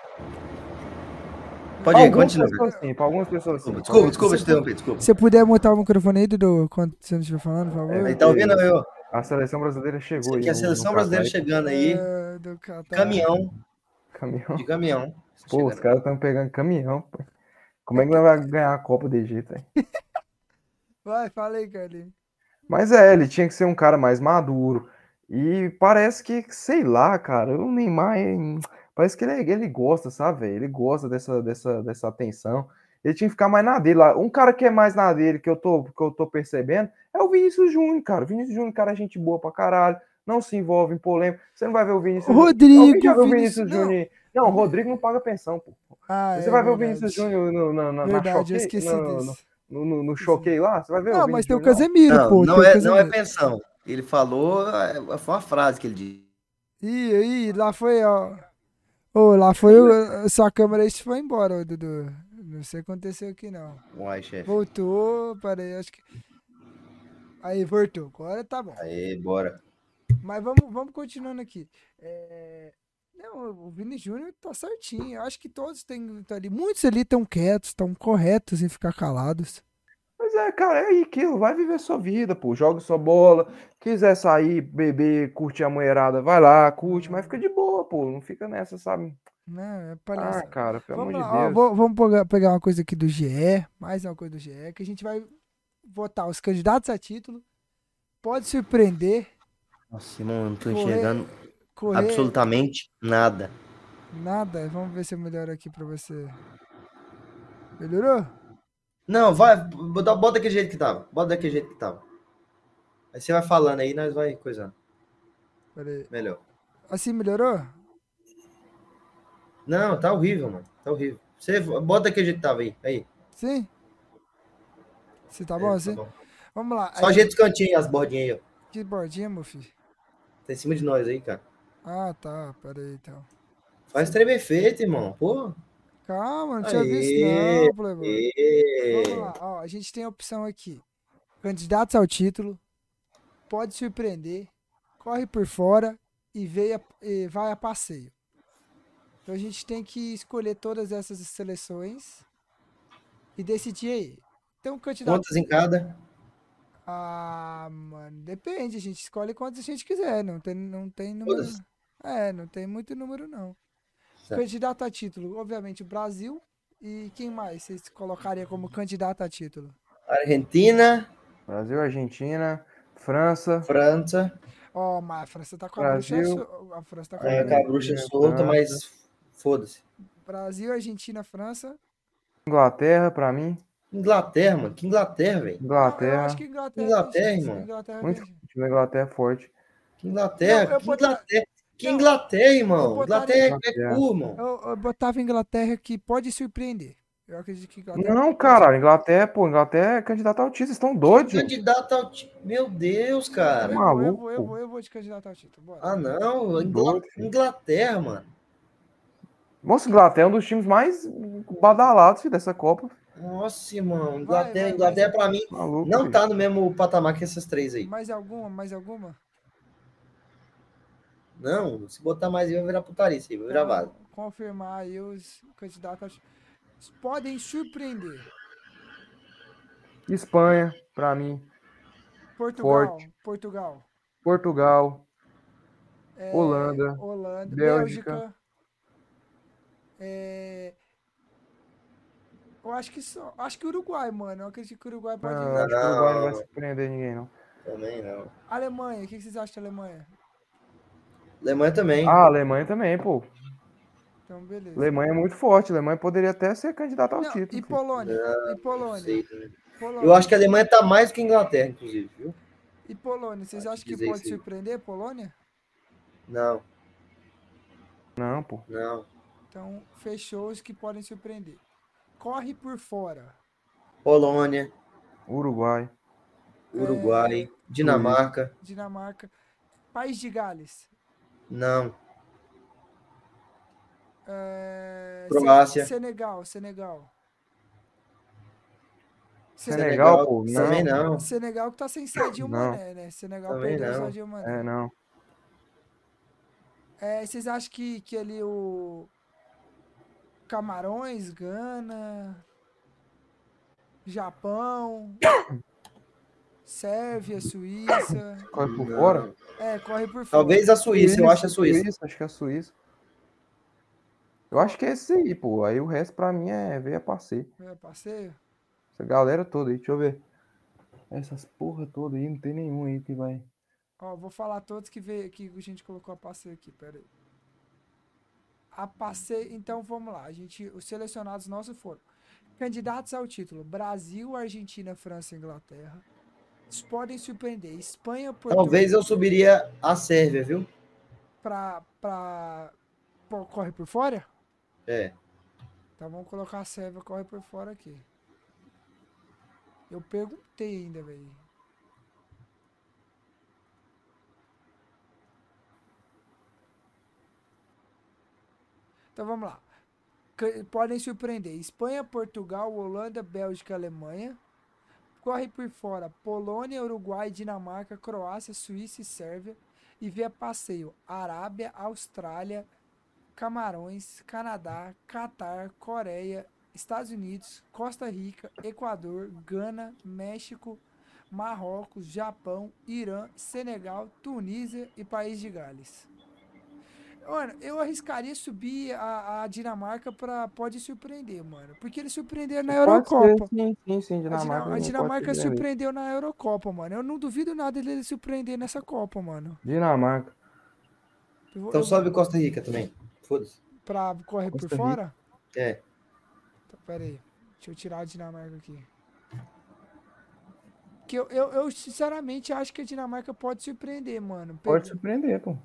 Pode ir, continua. pessoas sim, pra algumas pessoas sim. Desculpa, desculpa te interromper, desculpa. Se você puder montar o microfone aí, Dudu, quando você não estiver falando, por favor. Aí tá ouvindo eu? A seleção brasileira chegou aí. é a seleção no brasileira Catar, chegando aí. É, do. Caminhão, Caminhão. de caminhão. Pô, os Chegando. caras estão pegando caminhão. pô. Como é que nós vai ganhar a Copa de jeito, aí? (laughs) Vai, fala aí, Carlinhos. Mas é, ele tinha que ser um cara mais maduro. E parece que, sei lá, cara, o Neymar, hein, parece que ele, ele gosta, sabe, velho? Ele gosta dessa, dessa, dessa atenção. Ele tinha que ficar mais na dele lá. Um cara que é mais na dele, que eu tô, que eu tô percebendo, é o Vinícius Júnior, cara. O Vinícius Júnior, cara, é gente boa pra caralho. Não se envolve em polêmica. Você não vai ver o Vinícius Júnior. Rodrigo, viu o Vinícius- não. Júnior? Não, o Rodrigo não paga pensão, pô. Ah, Você é vai ver o. Vinícius Júnior no, no, na, na Verdade, eu choquei- esqueci no, disso. no, no, no choquei lá? Você vai ver o Não, Vinícius mas tem o? Casemiro, Não, pô. não o é, não é Casemiro. pensão. Ele falou, é, foi uma frase que ele disse. Ih, ih, lá foi, ó. Ô, lá foi o. Sua câmera aí foi embora, Dudu. Não sei o que aconteceu aqui, não. Uai, chefe. Voltou, peraí, acho que. Aí, voltou. Agora tá bom. Aí, bora. Mas vamos, vamos continuando aqui. É, Não, o Vini Júnior tá certinho. Eu acho que todos têm tá ali. Muitos ali estão quietos, estão corretos em ficar calados. Mas é, cara, é aí aquilo. Vai viver sua vida, pô. Joga sua bola. Quiser sair, beber, curtir a mulherada, vai lá, curte, mas fica de boa, pô. Não fica nessa, sabe? Não, é Ah, palhaçada. cara, pelo Vamos amor lá, de ó, Deus. vou- vamos pegar, uma coisa aqui do GE, mais uma coisa do GE, que a gente vai votar os candidatos a título. Pode surpreender, Nossa, irmão, eu não tô Correr- enxergando correr absolutamente nada. nada. Vamos ver se eu melhoro aqui pra você. Melhorou? Não, vai, bota, bota daquele jeito que tava. Bota daquele jeito que tava. Aí você vai falando aí, nós vai coisando. Pera aí. Melhor. Assim melhorou? Não, tá horrível, mano. Tá horrível. Você bota daquele jeito que tava aí. Aí. Sim? Você tá É, bom tá assim? bom. Vamos lá. Só Aí, os cantinhos, as bordinhas aí, ó. Que bordinha, meu filho? Tá em cima de nós aí, cara. Ah, tá. Pera aí, então. Faz tremer feito, irmão. Pô. Calma, não tinha Aê, visto não, Playboy. Vamos lá, ó, a gente tem a opção aqui. Candidatos ao título, pode surpreender, corre por fora e, veia, e vai a passeio. Então a gente tem que escolher todas essas seleções e decidir aí. Então, candidato. Quantas em cada? Ah, mano, depende, a gente escolhe quantas a gente quiser, não tem, não tem número. Todas? É, não tem muito número não. Certo. Candidato a título, obviamente o Brasil. E quem mais vocês colocariam como candidato a título? Argentina, Brasil, Argentina, França. França. Ó, mas a França tá com a Brasil. bruxa. A França tá com a É, com a bruxa solta, mas foda-se. Brasil, Argentina, França. Inglaterra, pra mim. Inglaterra, mano. Que Inglaterra, velho. Eu Inglaterra. acho que Inglaterra. Irmão. Inglaterra Muito tem chance. o time da Inglaterra é forte. Que Inglaterra, Não, eu que Inglaterra. Que Não, Inglaterra, eu irmão. botaria- Inglaterra é, é cu, irmão. Eu, eu botava Inglaterra que pode surpreender. Eu acredito que Inglaterra. Não, cara, Inglaterra, pô, Inglaterra é candidato ao título, vocês estão doidos. gente. Candidato ao ti- Meu Deus, Eu cara. vou, eu maluco, vou, eu vou, eu vou de candidato ao título. Bora. Ah, não. Ingla- Doido, filho. Inglaterra, mano. Nossa, Inglaterra é um dos times mais badalados filho, dessa Copa. Nossa, irmão. Inglaterra, vai, Inglaterra vai. pra mim Maluco. não filho. tá no mesmo patamar que essas três aí. Mais alguma? Mais alguma? Não, se botar mais aí vai virar putaria isso aí, vai virar Então, vaso. Confirmar aí os candidatos. Podem surpreender. Espanha, pra mim. Portugal. Forte. Portugal. Portugal, é, Holanda, Holanda. Bélgica. Bélgica. é, Eu acho que só. Acho que Uruguai, mano. Eu acredito que o Uruguai pode. Não, acho que o Uruguai não vai surpreender ninguém, não. Também não. Alemanha, o que que vocês acham da Alemanha? Alemanha também. Ah, Alemanha também, pô. Então, beleza. Alemanha é muito forte. Alemanha poderia até ser candidata ao Não, título. e filho. Polônia? e Não Polônia? sei. Polônia? Eu acho que a Alemanha tá mais que a Inglaterra, inclusive, viu? E Polônia, vocês acham que dizer pode surpreender Polônia? Não, Não, pô. não. Então, fechou os que podem surpreender. Corre por fora. Polônia, Uruguai. Uruguai, Dinamarca, Dinamarca. País de Gales. Não. É, Croácia. Se- Senegal, Senegal. Senegal, pô, não. Também não. Senegal que tá sem Sadio Não. Mané, né? Senegal Também perdeu o não. Sadio Mané. É, não. É, vocês acham que, que ali o Camarões, Gana, Japão, Sérvia, Suíça. Corre por fora? É, corre por fora. Talvez a Suíça, eu acho a Suíça. Acho que é a Suíça. Eu acho que é esse aí, pô. Aí o resto pra mim é ver a passeio. É, passeio? Essa galera toda aí, deixa eu ver. Essas porra toda aí, não tem nenhum aí que vai. Ó, vou falar todos que, veio, que a gente colocou a passeio aqui, pera aí. A passeio, então vamos lá. A gente, os selecionados nossos foram candidatos ao título: Brasil, Argentina, França e Inglaterra. Podem surpreender Espanha, Portugal. Talvez eu subiria a Sérvia, viu? Pra, pra, corre por fora? É. Então vamos colocar a Sérvia corre por fora aqui. Eu perguntei ainda, velho. Então vamos lá. Podem surpreender Espanha, Portugal, Holanda, Bélgica, Alemanha. Corre por fora Polônia, Uruguai, Dinamarca, Croácia, Suíça e Sérvia. E via passeio Arábia, Austrália, Camarões, Canadá, Catar, Coreia, Estados Unidos, Costa Rica, Equador, Gana, México, Marrocos, Japão, Irã, Senegal, Tunísia e País de Gales. Mano, eu arriscaria subir a, a Dinamarca pra pode surpreender, mano. Porque eles surpreenderam na Pode ser, Eurocopa. sim, sim, sim. A Dinamarca. A Dinamarca surpreendeu na Eurocopa, mano. Eu não duvido nada dele surpreender nessa Copa, mano. Dinamarca. Vou- Então eu- sobe Costa Rica também. Foda-se. Pra correr por Costa Rica. fora? É. Então, pera aí. Deixa eu tirar a Dinamarca aqui. Que eu, eu, eu, sinceramente acho que a Dinamarca pode surpreender, mano. Pode surpreender, pô.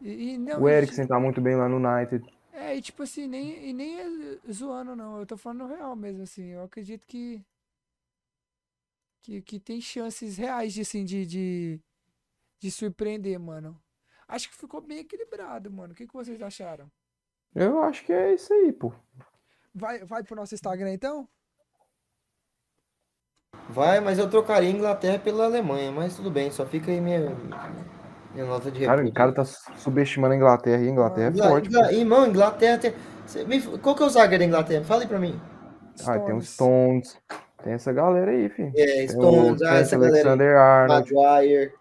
E, e não, O Eriksen tá muito bem lá no United. É, e tipo assim, nem, e nem é zoando, não. Eu tô falando real mesmo, assim. Eu acredito que. Que, que tem chances reais de, assim, de, de, de surpreender, mano. Acho que ficou bem equilibrado, mano. O que, que vocês acharam? Eu acho que é isso aí, pô. Vai, vai pro nosso Instagram então? Vai, mas eu trocaria Inglaterra pela Alemanha, mas tudo bem, só fica aí minha, minha nota de Cara, o cara tá subestimando a Inglaterra e a Inglaterra é Ingla- forte. pô. Ingla- Irmão, Inglaterra tem. Qual que é o zagueiro da Inglaterra? Fala aí pra mim. Ah, tem os Stones. Tem essa galera aí, filho. É, Tem o Stones, ah, essa galera. aí. Alexander Arnold. Maguire.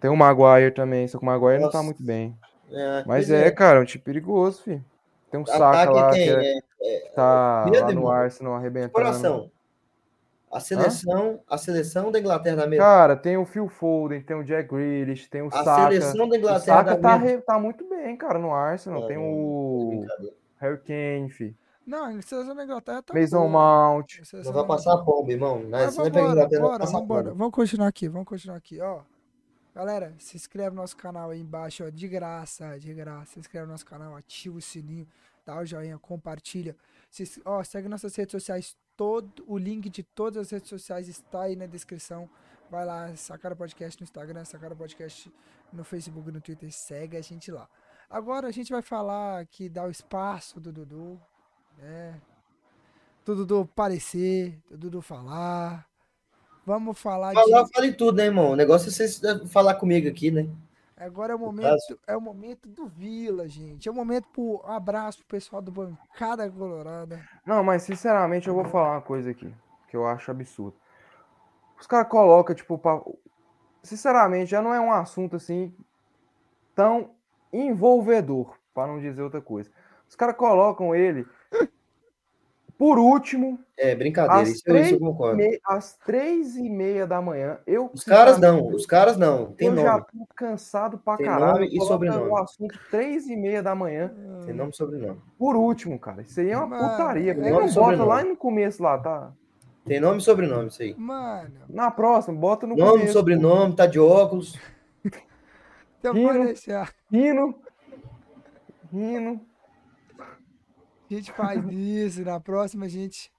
Tem o Maguire também, só que o Maguire não tá Nossa. muito bem. É, Mas pois é, cara, é um time perigoso, filho. Tem um Saka Ataque lá tem, que é- é, tá Medo, lá no. Arsenal arrebentando. coração. A seleção, a seleção da Inglaterra da mesma. Cara, tem o Phil Foden, tem o Jack Grealish, tem o A Saka. seleção da O Inglaterra Saka da tá, mesma. re- tá muito bem, cara, no Arsenal. Tem Não, o. Harry Kane, fi. Não, a seleção da Inglaterra tá. Mason boa. Mount. A Não vai passar a pomba, irmão. Você a Inglaterra, não vai bora, passar a vambora. pomba. Vamos continuar aqui, vamos continuar aqui, ó. Galera, se inscreve no nosso canal aí embaixo, ó, de graça, de graça. Se inscreve no nosso canal, ativa o sininho, dá o joinha, compartilha. Se, ó, segue nossas redes sociais, todo o link de todas as redes sociais está aí na descrição. Vai lá, Sacara Podcast no Instagram, Sacara Podcast no Facebook, no Twitter, segue a gente lá. Agora a gente vai falar que dá o espaço do Dudu, né? Do Dudu aparecer, do Dudu falar. Vamos falar Falar, de. fale tudo, né, irmão? O negócio é vocês falar comigo aqui, né? Agora é o momento, é o momento do Vila, gente. É o momento pro um abraço pro pessoal do Bancada Colorada. Não, mas sinceramente eu vou falar uma coisa aqui, que eu acho absurdo. Os caras colocam, tipo, pra... sinceramente, já não é um assunto assim tão envolvedor, para não dizer outra coisa. Os caras colocam ele Por último, É, brincadeira, Às isso, eu- isso eu três concordo. me- às três e meia da manhã, eu. Os caras não, os caras não, tem eu já nome, tô cansado pra Tem caralho. nome e sobrenome. O assunto três e meia da manhã. tem nome e sobrenome. Por último, cara. Isso aí é uma Mano, putaria. Por que é não nome bota sobrenome. lá no começo lá, tá? Tem nome e sobrenome isso aí. Mano, Na próxima, bota no Nome, começo. sobrenome, tá de óculos. então Rino. Rino. Rino. A gente faz isso. Na próxima, a gente.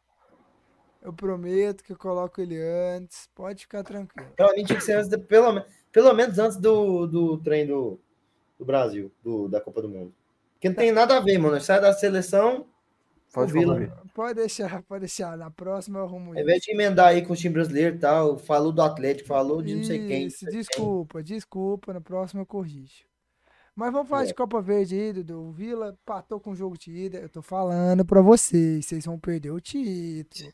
Eu prometo que eu coloco ele antes. Pode ficar tranquilo. Mim tinha que ser antes, de- pelo, pelo menos antes do, do trem do, do Brasil, do, da Copa do Mundo. Porque não tem nada a ver, mano. Sai da seleção, Pode. Pode deixar, pode deixar. Na próxima eu arrumo ao isso. invés de emendar aí com o time brasileiro e tal, falou do Atlético, falou de não sei quem. Desculpa, desculpa. Na próxima eu corrijo. Mas vamos falar É. de Copa Verde aí, Dudu. O Vila patou com o jogo de ida. Eu tô falando pra vocês. Vocês vão perder o título.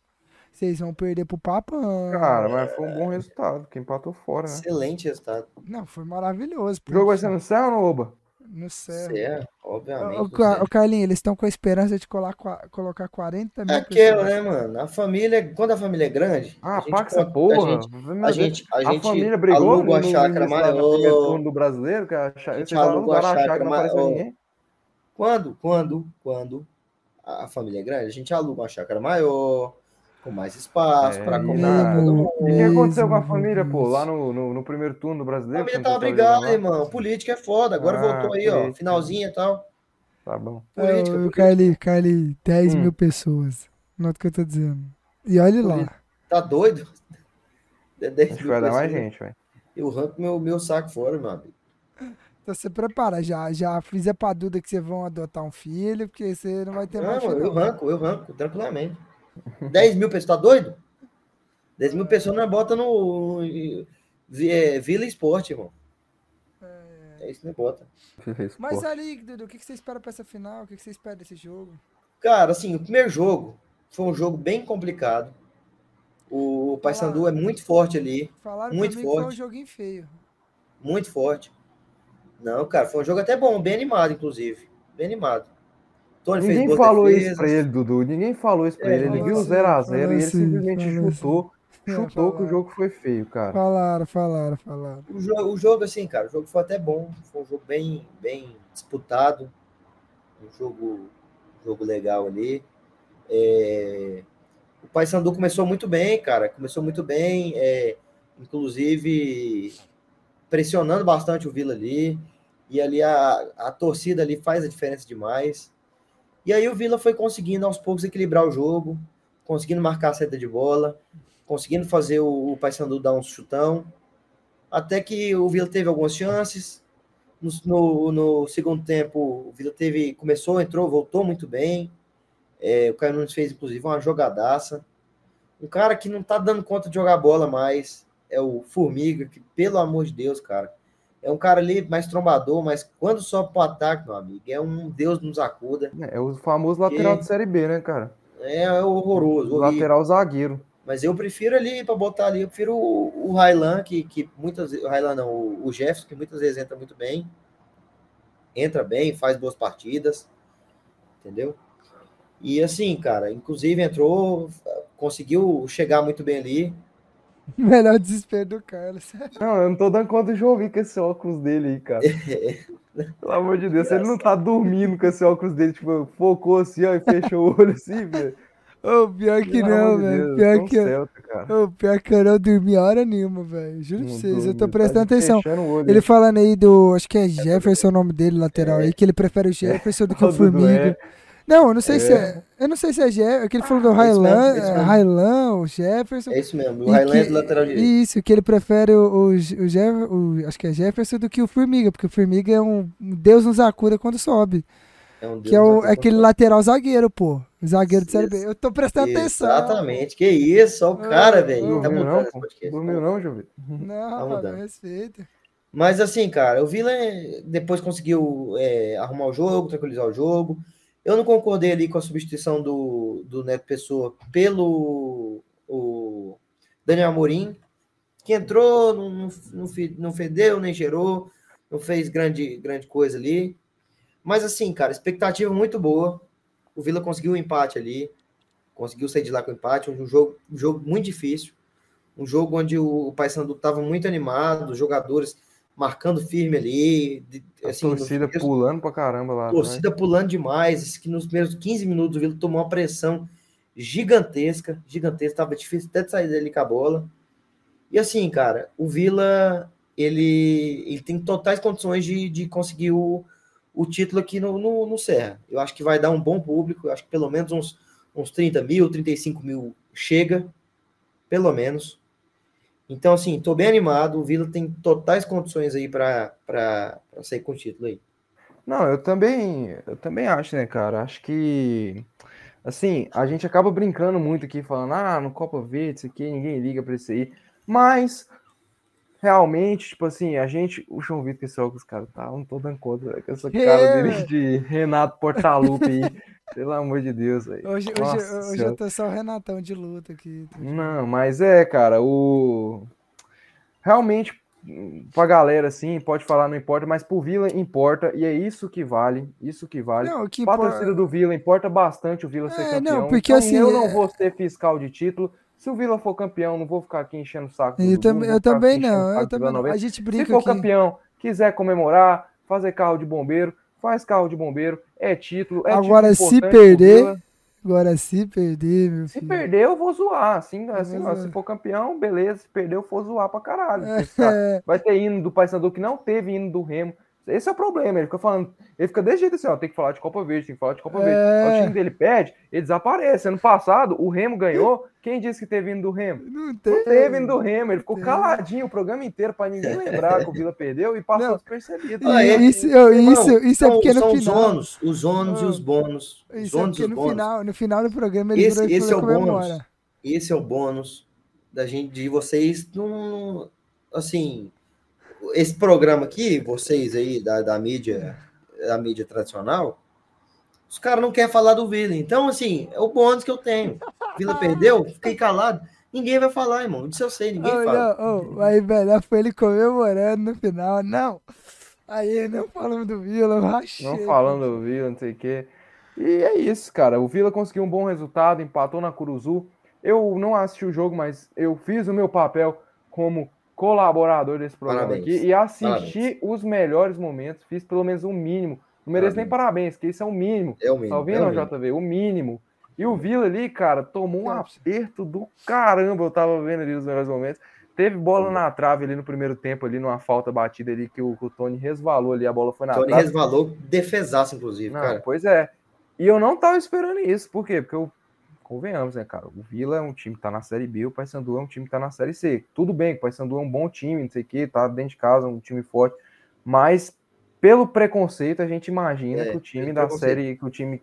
Vocês vão perder pro Papão. Cara, mas foi um bom resultado. Quem empatou fora, né? Excelente resultado. Não, foi maravilhoso. O jogo vai ser no céu ou no Oba? No céu. É, obviamente. Ca- sei. ô, Carlinhos, eles estão com a esperança de colar, colocar 40 mil É aquela, pessoas. né, mano? A família, quando a família é grande, Ah, a paga essa porra. a gente, a gente, a A gente família brigou uma no, chácara maior. turno do brasileiro, que a A gente uma a chácara, maior. ninguém. Quando, quando, quando a família é grande, a gente aluga uma chácara maior, com mais espaço, É, para comer o que aconteceu com a família, pô, lá no, no, no primeiro turno do A brasileiro? família que tava não brigada, irmão. Política é foda. Agora Ah, voltou aí, ó. Finalzinha e tal. Tá bom. Política. Carlinhos, Carlinhos, 10 Hum. mil pessoas. Nota o que eu tô dizendo. E olhe lá. Tá doido? (laughs) É 10 Acho que mil vai dar mais pessoas. gente, velho. Eu arranco meu, meu saco fora, meu amigo. Então você prepara, já, já fiz a pra Duda que vocês vão adotar um filho, porque você não vai ter mais Não, filho. eu não. arranco, eu arranco, tranquilamente. 10 mil pessoas, tá doido? 10 mil pessoas nós bota no é, Vila Esporte, irmão. É isso que nós bota. Mas ali, Dudu, o que que você espera pra essa final? O que que você espera desse jogo? Cara, assim, o primeiro jogo foi um jogo bem complicado. O Paysandu é muito forte ali, Falaram Muito pra mim que foi um forte. joguinho feio. muito forte. Não, cara, foi um jogo até bom, bem animado, inclusive. Bem animado. Tony Ninguém falou isso defesas. pra ele, Dudu. Ninguém falou isso pra É, ele. Ele viu o assim, 0x0 falou e ele simplesmente falou assim. chutou. É, Chutou que o jogo foi feio, cara. Falaram, falaram, falaram. O jogo, o jogo, assim, cara, o jogo foi até bom. Foi um jogo bem, bem disputado. Um jogo, um jogo legal ali. É, O Paysandu começou muito bem, cara. Começou muito bem. é, Inclusive pressionando bastante o Vila ali. E ali a, a torcida ali faz a diferença demais. E aí o Vila foi conseguindo aos poucos equilibrar o jogo, conseguindo marcar a saída de bola, conseguindo fazer o, o Paysandu dar um chutão. Até que o Vila teve algumas chances. No, no, no segundo tempo, o Vila teve, começou, entrou, voltou muito bem. É, o Caio Nunes fez, inclusive, uma jogadaça. Um cara que não tá dando conta de jogar bola mais é o Formiga, que, pelo amor de Deus, cara, é um cara ali mais trombador, mas quando sobe pro ataque, meu amigo, é um Deus nos acuda. É o famoso lateral Que- de Série B, né, cara? É horroroso. O horrível. lateral zagueiro. Mas eu prefiro ali, para botar ali, eu prefiro o, o Railan, que, que muitas vezes. O Railan não, o, o Jefferson, que muitas vezes entra muito bem. Entra bem, faz boas partidas. Entendeu? E assim, cara, inclusive entrou, conseguiu chegar muito bem ali. (laughs) Melhor desespero do Carlos. (laughs) Não, eu não tô dando conta de ouvir com esse óculos dele aí, cara. (laughs) Pelo amor de Deus, ele não tá dormindo com esse óculos dele, tipo, focou assim, ó, e fechou o olho assim, velho. Ô, pior que Pelo não, velho. Pior que, eu- ô, pior que eu não dormi hora nenhuma, velho. Juro pra vocês, eu tô tá prestando atenção. fechando o olho Ele falando aí do. Acho que é Jefferson o nome dele, lateral aí, que ele prefere o Jefferson do que o Formiga. é. Não, eu não sei É. se é. Eu não sei se é Jefferson. Que ele falou do esse mesmo, Railan, é. Railan, o Jefferson. É isso mesmo, o Railan é que- do lateral direito. Isso, que ele prefere o, o, o, Acho que é Jefferson do que o Formiga, porque o Formiga é um, Deus nos acuda quando sobe. É um Que Deus é, o, é aquele lateral zagueiro, pô. Zagueiro de Série B. Eu tô prestando atenção. Exatamente, que isso, ó o cara, Ah, velho. Tá Dormiu mudando não, podcast. Dormiu não, Jovem? Não, rapaz, mudando. me respeita. Mas assim, cara, o Vila depois conseguiu é, arrumar o jogo, tranquilizar o jogo. Eu não concordei ali com a substituição do, do Neto Pessoa pelo o Daniel Amorim, que entrou, não, não, não fe- não fedeu, nem gerou, não fez grande, grande coisa ali. Mas assim, cara, expectativa muito boa. O Vila conseguiu o empate ali. conseguiu sair de lá com empate, um jogo, um jogo muito difícil, um jogo onde o, o Paysandu estava muito animado, os jogadores marcando firme ali, A assim, torcida começo- pulando pra caramba lá. torcida pulando demais, que nos primeiros 15 minutos o Vila tomou uma pressão gigantesca, gigantesca, tava difícil até de sair dele com a bola. E assim, cara, o Vila, ele, ele tem totais condições de, de conseguir o, o título aqui no, no, no Serra. Eu acho que vai dar um bom público, eu acho que pelo menos uns, uns 30 mil, 35 mil chega, pelo menos. Então, assim, tô bem animado, o Vila tem totais condições aí para sair com o título aí. Não, eu também, eu também acho, né, cara? Acho que, assim, a gente acaba brincando muito aqui, falando, ah, no Copa Verde, isso aqui, ninguém liga pra isso aí. Mas, realmente, tipo assim, a gente, o João Vitor, que esse óculos, cara, tá, não tô dando conta, com essa cara É, dele de Renato Portaluppi aí. Pelo amor de Deus, velho. Hoje, hoje, Nossa hoje Senhora. eu tô só o Renatão de luta aqui. Não, mas é, cara, o. Realmente, pra galera, assim, pode falar, não importa, mas pro Vila importa, e é isso que vale, isso que vale. Não, que Pra importa- torcida do Vila, importa bastante o Vila ser É, campeão. não, porque então, assim, Eu é- não vou ser fiscal de título. Se o Vila for campeão, não vou ficar aqui enchendo o saco. Eu, tam- eu também não, eu também não. A gente Se brinca for aqui. campeão, quiser comemorar, fazer carro de bombeiro, faz carro de bombeiro, é título. É Agora, título se perder. Agora, se perder, meu Se filho. perder, eu vou zoar. Assim, assim ó, se for campeão, beleza. Se perder, eu vou zoar pra caralho. É, (laughs) Vai ter hino do Paysandu que não teve hino do Remo. Esse é o problema. Ele fica falando, ele fica desse jeito assim, ó. Tem que falar de Copa Verde, tem que falar de Copa Verde. É. Aí O time dele perde, ele desaparece. Ano passado, o Remo ganhou. Quem disse que teve hino do Remo? não tem. Não teve hino do Remo. Ele ficou caladinho o programa inteiro pra ninguém lembrar que o Vila perdeu e passou Não. despercebido. Ah, é- isso, eu- Irmão, isso, isso é porque no são os final. ônus, os ônus e Ah. os bônus. Os Isso é ônus e porque os no bônus. final, no final do programa ele Esse, esse é o bônus. Esse é o bônus da gente, de vocês não. Assim, esse programa aqui, vocês aí da, da mídia, da mídia tradicional, os caras não querem falar do Vila. Então, assim, é o bônus que eu tenho. Vila perdeu, fiquei calado. Ninguém vai falar, irmão. Disso eu sei, ninguém Oh, fala. não, oh, aí, velho, foi ele comemorando no final. Não. Aí, não falamos do Vila, rachei. Não falando do Vila, não sei o quê. E é isso, cara. O Vila conseguiu um bom resultado, empatou na Curuzu. Eu não assisti o jogo, mas eu fiz o meu papel como colaborador desse programa Parabéns. aqui e assisti os melhores momentos. Fiz pelo menos um mínimo. Não mereço nem parabéns, que isso é o mínimo. É o mínimo. Tá é ouvindo, o mínimo. JV? O mínimo. E o Vila ali, cara, tomou um aperto do caramba. Eu tava vendo ali os melhores momentos. Teve bola na trave ali no primeiro tempo, ali numa falta batida ali que o, o Tony resvalou ali, a bola foi na Tony trave. resvalou, defesaço, inclusive, Não, cara. pois é. E eu não tava esperando isso. Por quê? Porque eu, convenhamos, né, cara? O Vila é um time que tá na Série B, o Paysandu é um time que tá na Série C. Tudo bem, o Paysandu é um bom time, não sei o quê, tá dentro de casa, um time forte. Mas, pelo preconceito, a gente imagina É, que o time da. Série, que o time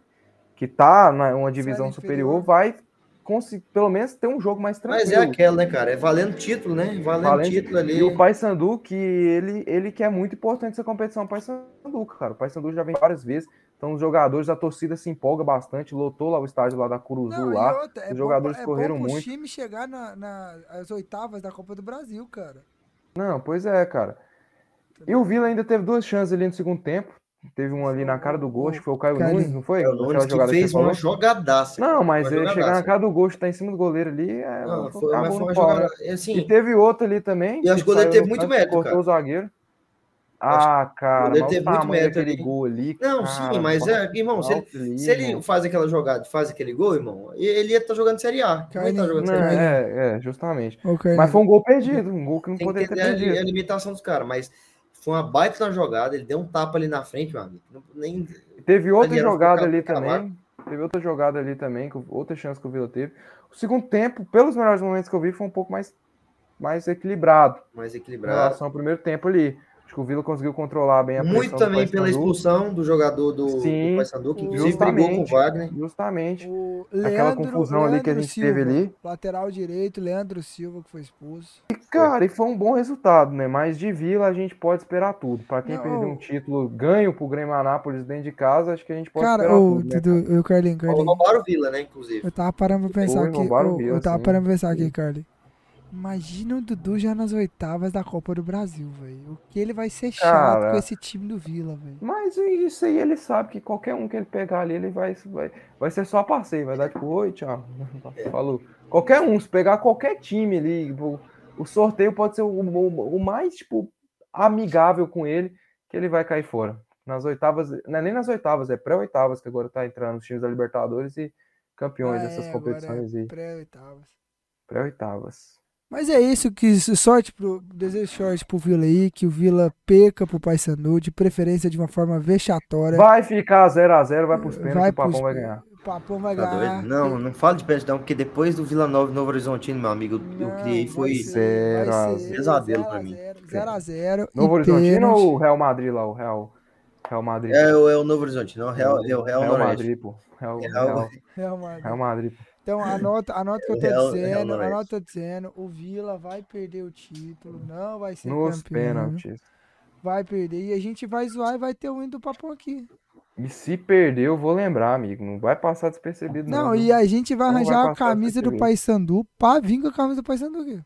que tá na uma divisão Série superior inferior. vai conseguir, pelo menos, ter um jogo mais tranquilo. Mas é aquela, né, cara? É valendo título, né? Valendo, Valendo- título ali. E o Paysandu, que ele, ele que é muito importante essa competição, o Paysandu, cara. O Paysandu já vem várias vezes, então os jogadores, a torcida se empolga bastante, lotou lá o estádio lá da Curuzu Não, lá. outra, é os bom jogadores é correram bom pro muito. time chegar na, na- oitavas da Copa do Brasil, cara. Não, pois é, cara. E o Vila ainda teve duas chances ali no segundo tempo. Teve um ali na cara do acho que foi o Caio Cara, Nunes, não foi? É o Aquela Nunes que fez você uma jogadaça. Não, mas ele chegar na jogadaça. cara do gol, tá em cima do goleiro ali, é, Não, foi, foi, uma jogada. Assim, E teve outro ali também. E acho que o goleiro teve muito mérito, Cortou cara. o zagueiro. Ah, cara, teve o muito mérito daquele ali. gol ali. Não, cara, sim, mas é, irmão, se ele, se ele irmão. faz aquela jogada, faz aquele gol, irmão, ele ia estar jogando Série A. Ia estar jogando Não, Série B. é, é, justamente. Carlinhos, Mas foi um gol perdido, um gol que não Tem que poderia ter entender a, perdido. a limitação dos caras, mas foi uma baita na jogada, ele deu um tapa ali na frente, meu amigo. Não- nem, Teve outra jogada ali cavado. também. Teve outra jogada ali também, outra chance que o Vila teve. O segundo tempo, pelos melhores momentos que eu vi, foi um pouco mais, mais equilibrado mais em equilibrado. relação ao primeiro tempo ali. Acho que o Vila conseguiu controlar bem a Muito também pela expulsão do jogador do, Sim, do Paysandu, que inclusive brigou com o Justamente, Wagner. justamente. o Aquela Leandro- confusão ali que a Leandro gente teve Silva, ali. Lateral direito, Leandro Silva, que foi expulso. Cara, e foi um bom resultado, né? Mas de Vila a gente pode esperar tudo. Pra quem Não, perdeu um o- título ganho pro Grêmio Anápolis dentro de casa, acho que a gente pode Cara, esperar ô, tudo, né? Dudu, eu, Carlinhos, Carlinhos. Roubaram o Vila, né, inclusive. Eu tava parando pra pensar Foi, aqui. o ô, Vila, eu tava sim. parando pra pensar aqui, Carlinhos. Imagina o Dudu já nas oitavas da Copa do Brasil, velho. O que ele vai ser chato Cara. com esse time do Vila, velho. Mas isso aí ele sabe que qualquer um que ele pegar ali, ele vai, vai, vai ser só passeio, vai dar tipo, oi, tchau. (laughs) Falou. Qualquer um, se pegar qualquer time ali, o, o sorteio pode ser o, o, o mais, tipo, amigável com ele, que ele vai cair fora. Nas oitavas, não é nem nas oitavas, é pré-oitavas que agora tá entrando os times da Libertadores e campeões Ah, dessas é, competições agora é aí. Pré-oitavas. Pré-oitavas. Mas é isso, que sorte pro. Desejo sorte pro Vila aí, que o Vila perca pro Paysandu, de preferência de uma forma vexatória. Vai ficar 0x0, vai pros pênaltis, Vai o Papão pros- vai ganhar. O Papão vai Tá ganhar. doido? Não, não fala de pênalti não, porque depois do Vila Nova e Novo Horizontino, meu amigo, eu Não, criei vai foi... zero a ser Pesadelo pra mim. 0x0. Novo Horizontino ou o Real Madrid lá, o Real, Real Madrid? É, o- é o Novo Horizontino, é o Real, é o Real, Noroeste. Madrid, pô. Real, Real- Real, Real Madrid. Real Madrid. Então anota, anota o que eu tô Real- dizendo, anota eu tô dizendo. O Vila vai perder o título, não vai ser Nos campeão. pênaltis. Vai perder e a gente vai zoar e vai ter o hino do Papão aqui. E se perder, eu vou lembrar, amigo. Não vai passar despercebido, não. Não, e a gente vai Não vai arranjar a passar camisa do. Paysandu pra vir com a camisa do Paysandu aqui.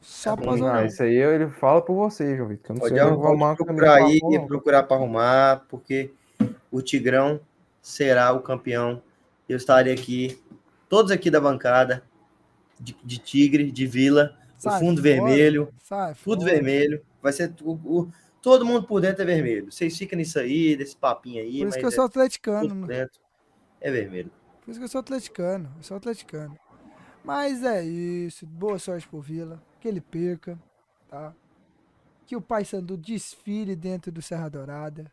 Só Tá pra Ah, zoar. isso aí ele fala por você, João Vitor. que Eu não Pode sei onde eu vou arrumar a procurar do aí, não. procurar para arrumar, porque o Tigrão será o campeão. Eu estarei aqui, todos aqui da bancada, de, de Tigre, de Vila, Sai o fundo fora, vermelho, Sai fora. vermelho. Vai ser o, o- todo mundo por dentro é vermelho. Vocês ficam nisso aí, desse papinho aí, Por isso que eu é sou atleticano. por dentro é vermelho. Por isso que eu sou atleticano. Eu sou atleticano. Mas é isso. Boa sorte pro Vila. Que ele perca, tá? Que o Paysandu desfile dentro do Serra Dourada.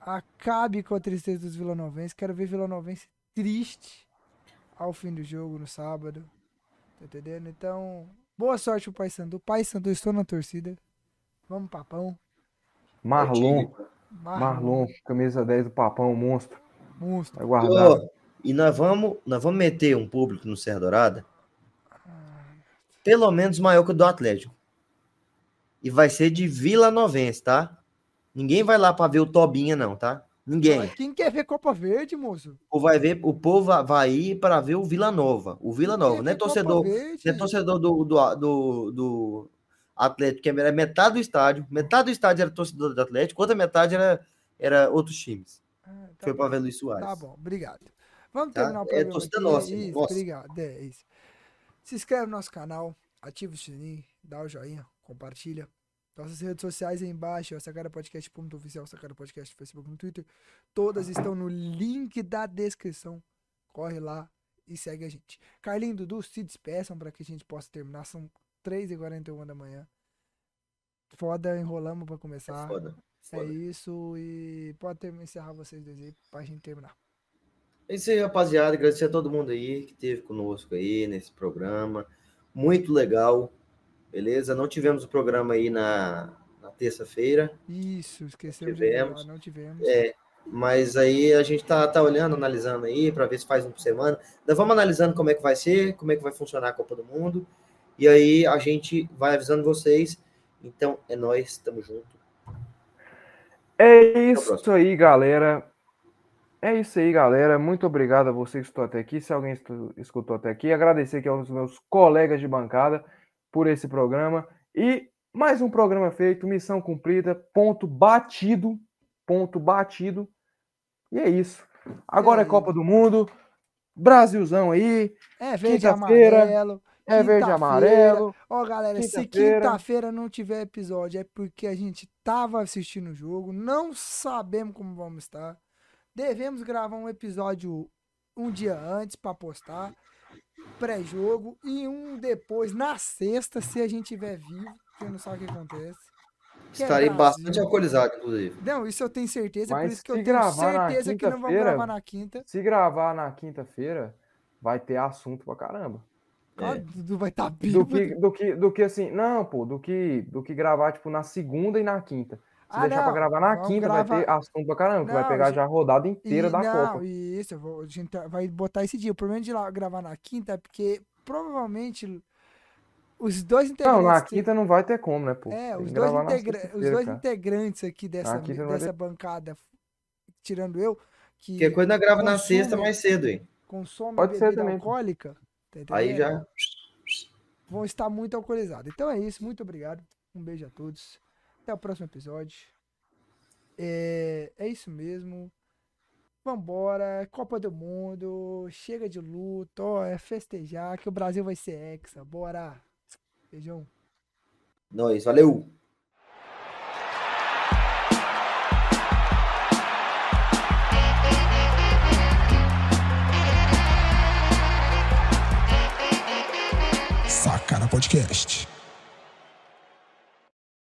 Acabe com a tristeza dos vilanovenses. Quero ver vilanovense triste ao fim do jogo no sábado. Tá entendendo? Então, boa sorte pro Paysandu. Paysandu, estou na torcida. Vamos, papão. Marlon, Marlon. Marlon, camisa 10 do Papão, monstro. Monstro. Vai guardar. Ô, e nós vamos, nós vamos meter um público no Serra Dourada, pelo menos maior que o do Atlético. E vai ser de Vila Novense, tá? Ninguém vai lá para ver o Tobinha, não, tá? Ninguém. Mas Quem quer ver Copa Verde, moço? O, vai ver, o povo vai- ir para ver o Vila Nova. O Vila Nova, é Copa torcedor, Verde? não é torcedor do, do, do, do Atlético, que era metade do estádio. Metade do estádio era torcedor do Atlético, outra metade era, era outros times. Ah, tá Foi para ver Luiz Soares. Tá bom, obrigado. Vamos Tá? terminar o É programa. torcida aqui. nossa, isso, nossa. obrigado. É isso. Se inscreve no nosso canal, ativa o sininho, dá o joinha, compartilha. Nossas redes sociais aí embaixo, ó, ponto oficial, Sacara Podcast no Facebook, no Twitter. Todas estão no link da descrição. Corre lá e segue a gente. Carlinho Dudu, se despeçam para que a gente possa terminar. São 3h41 da manhã. Foda, enrolamos para começar. É foda. É foda. isso e pode ter, encerrar vocês dois aí pra gente terminar. É isso aí, rapaziada. Agradecer a todo mundo aí que esteve conosco aí nesse programa. Muito legal. Beleza? Não tivemos o programa aí na, na terça-feira. Isso, esquecemos de Tivemos. falar, não tivemos. É, mas aí a gente tá, tá olhando, analisando aí, para ver se faz um por semana. Nós vamos analisando como é que vai ser, como é que vai funcionar a Copa do Mundo. E aí a gente vai avisando vocês. Então é nós, tamo junto. É isso aí, galera. É isso aí, galera. Muito obrigado a você que escutou até aqui. Se alguém escutou até aqui, agradecer aqui aos meus colegas de bancada por esse programa. E mais um programa feito, missão cumprida, ponto batido, ponto batido. E é isso. Agora é? Copa do Mundo, Brasilzão aí, É verde amarelo. é verde amarelo. Ó, galera, se Quinta-feira. não tiver episódio, é porque a gente tava assistindo o jogo, não sabemos como vamos estar. Devemos gravar um episódio um dia antes pra postar, pré-jogo, e um depois, na sexta, se a gente tiver vivo, porque não sabe o que acontece. Que é Estarei Brasil. bastante alcoolizado, inclusive. Não, isso eu tenho certeza, por Mas isso que eu se tenho gravar na certeza que não vamos gravar na quinta. Se gravar na quinta-feira, vai ter assunto pra caramba. É. Dudu vai estar Do bíbado. que, do que, do que assim, não, pô, do que, do que gravar, tipo, na segunda e na quinta. Se Ah, deixar pra não, gravar na quinta, vai ter assunto pra caramba, que vai Não, pegar gente- já a rodada inteira E- da não, Copa. Isso, eu vou, a gente tá- vai botar esse dia. O problema de lá gravar na quinta é porque provavelmente os dois Não, integrantes. na quinta não vai ter como, né, pô? É, os dois, na integra- os dois cara. integrantes aqui dessa, não dessa bancada, tirando eu, que Porque coisa nós grava na consome- sexta mais cedo, hein? consome Pode ser bebida também. alcoólica, Tá Aí já. Vão estar muito alcoolizados. Então é isso, muito obrigado. Um beijo a todos. Até o próximo episódio. É, é isso mesmo. Vambora, Copa do Mundo, chega de luto, ó, é festejar que o Brasil vai ser hexa. Bora. Beijão. Nós, valeu! Sacana Podcast.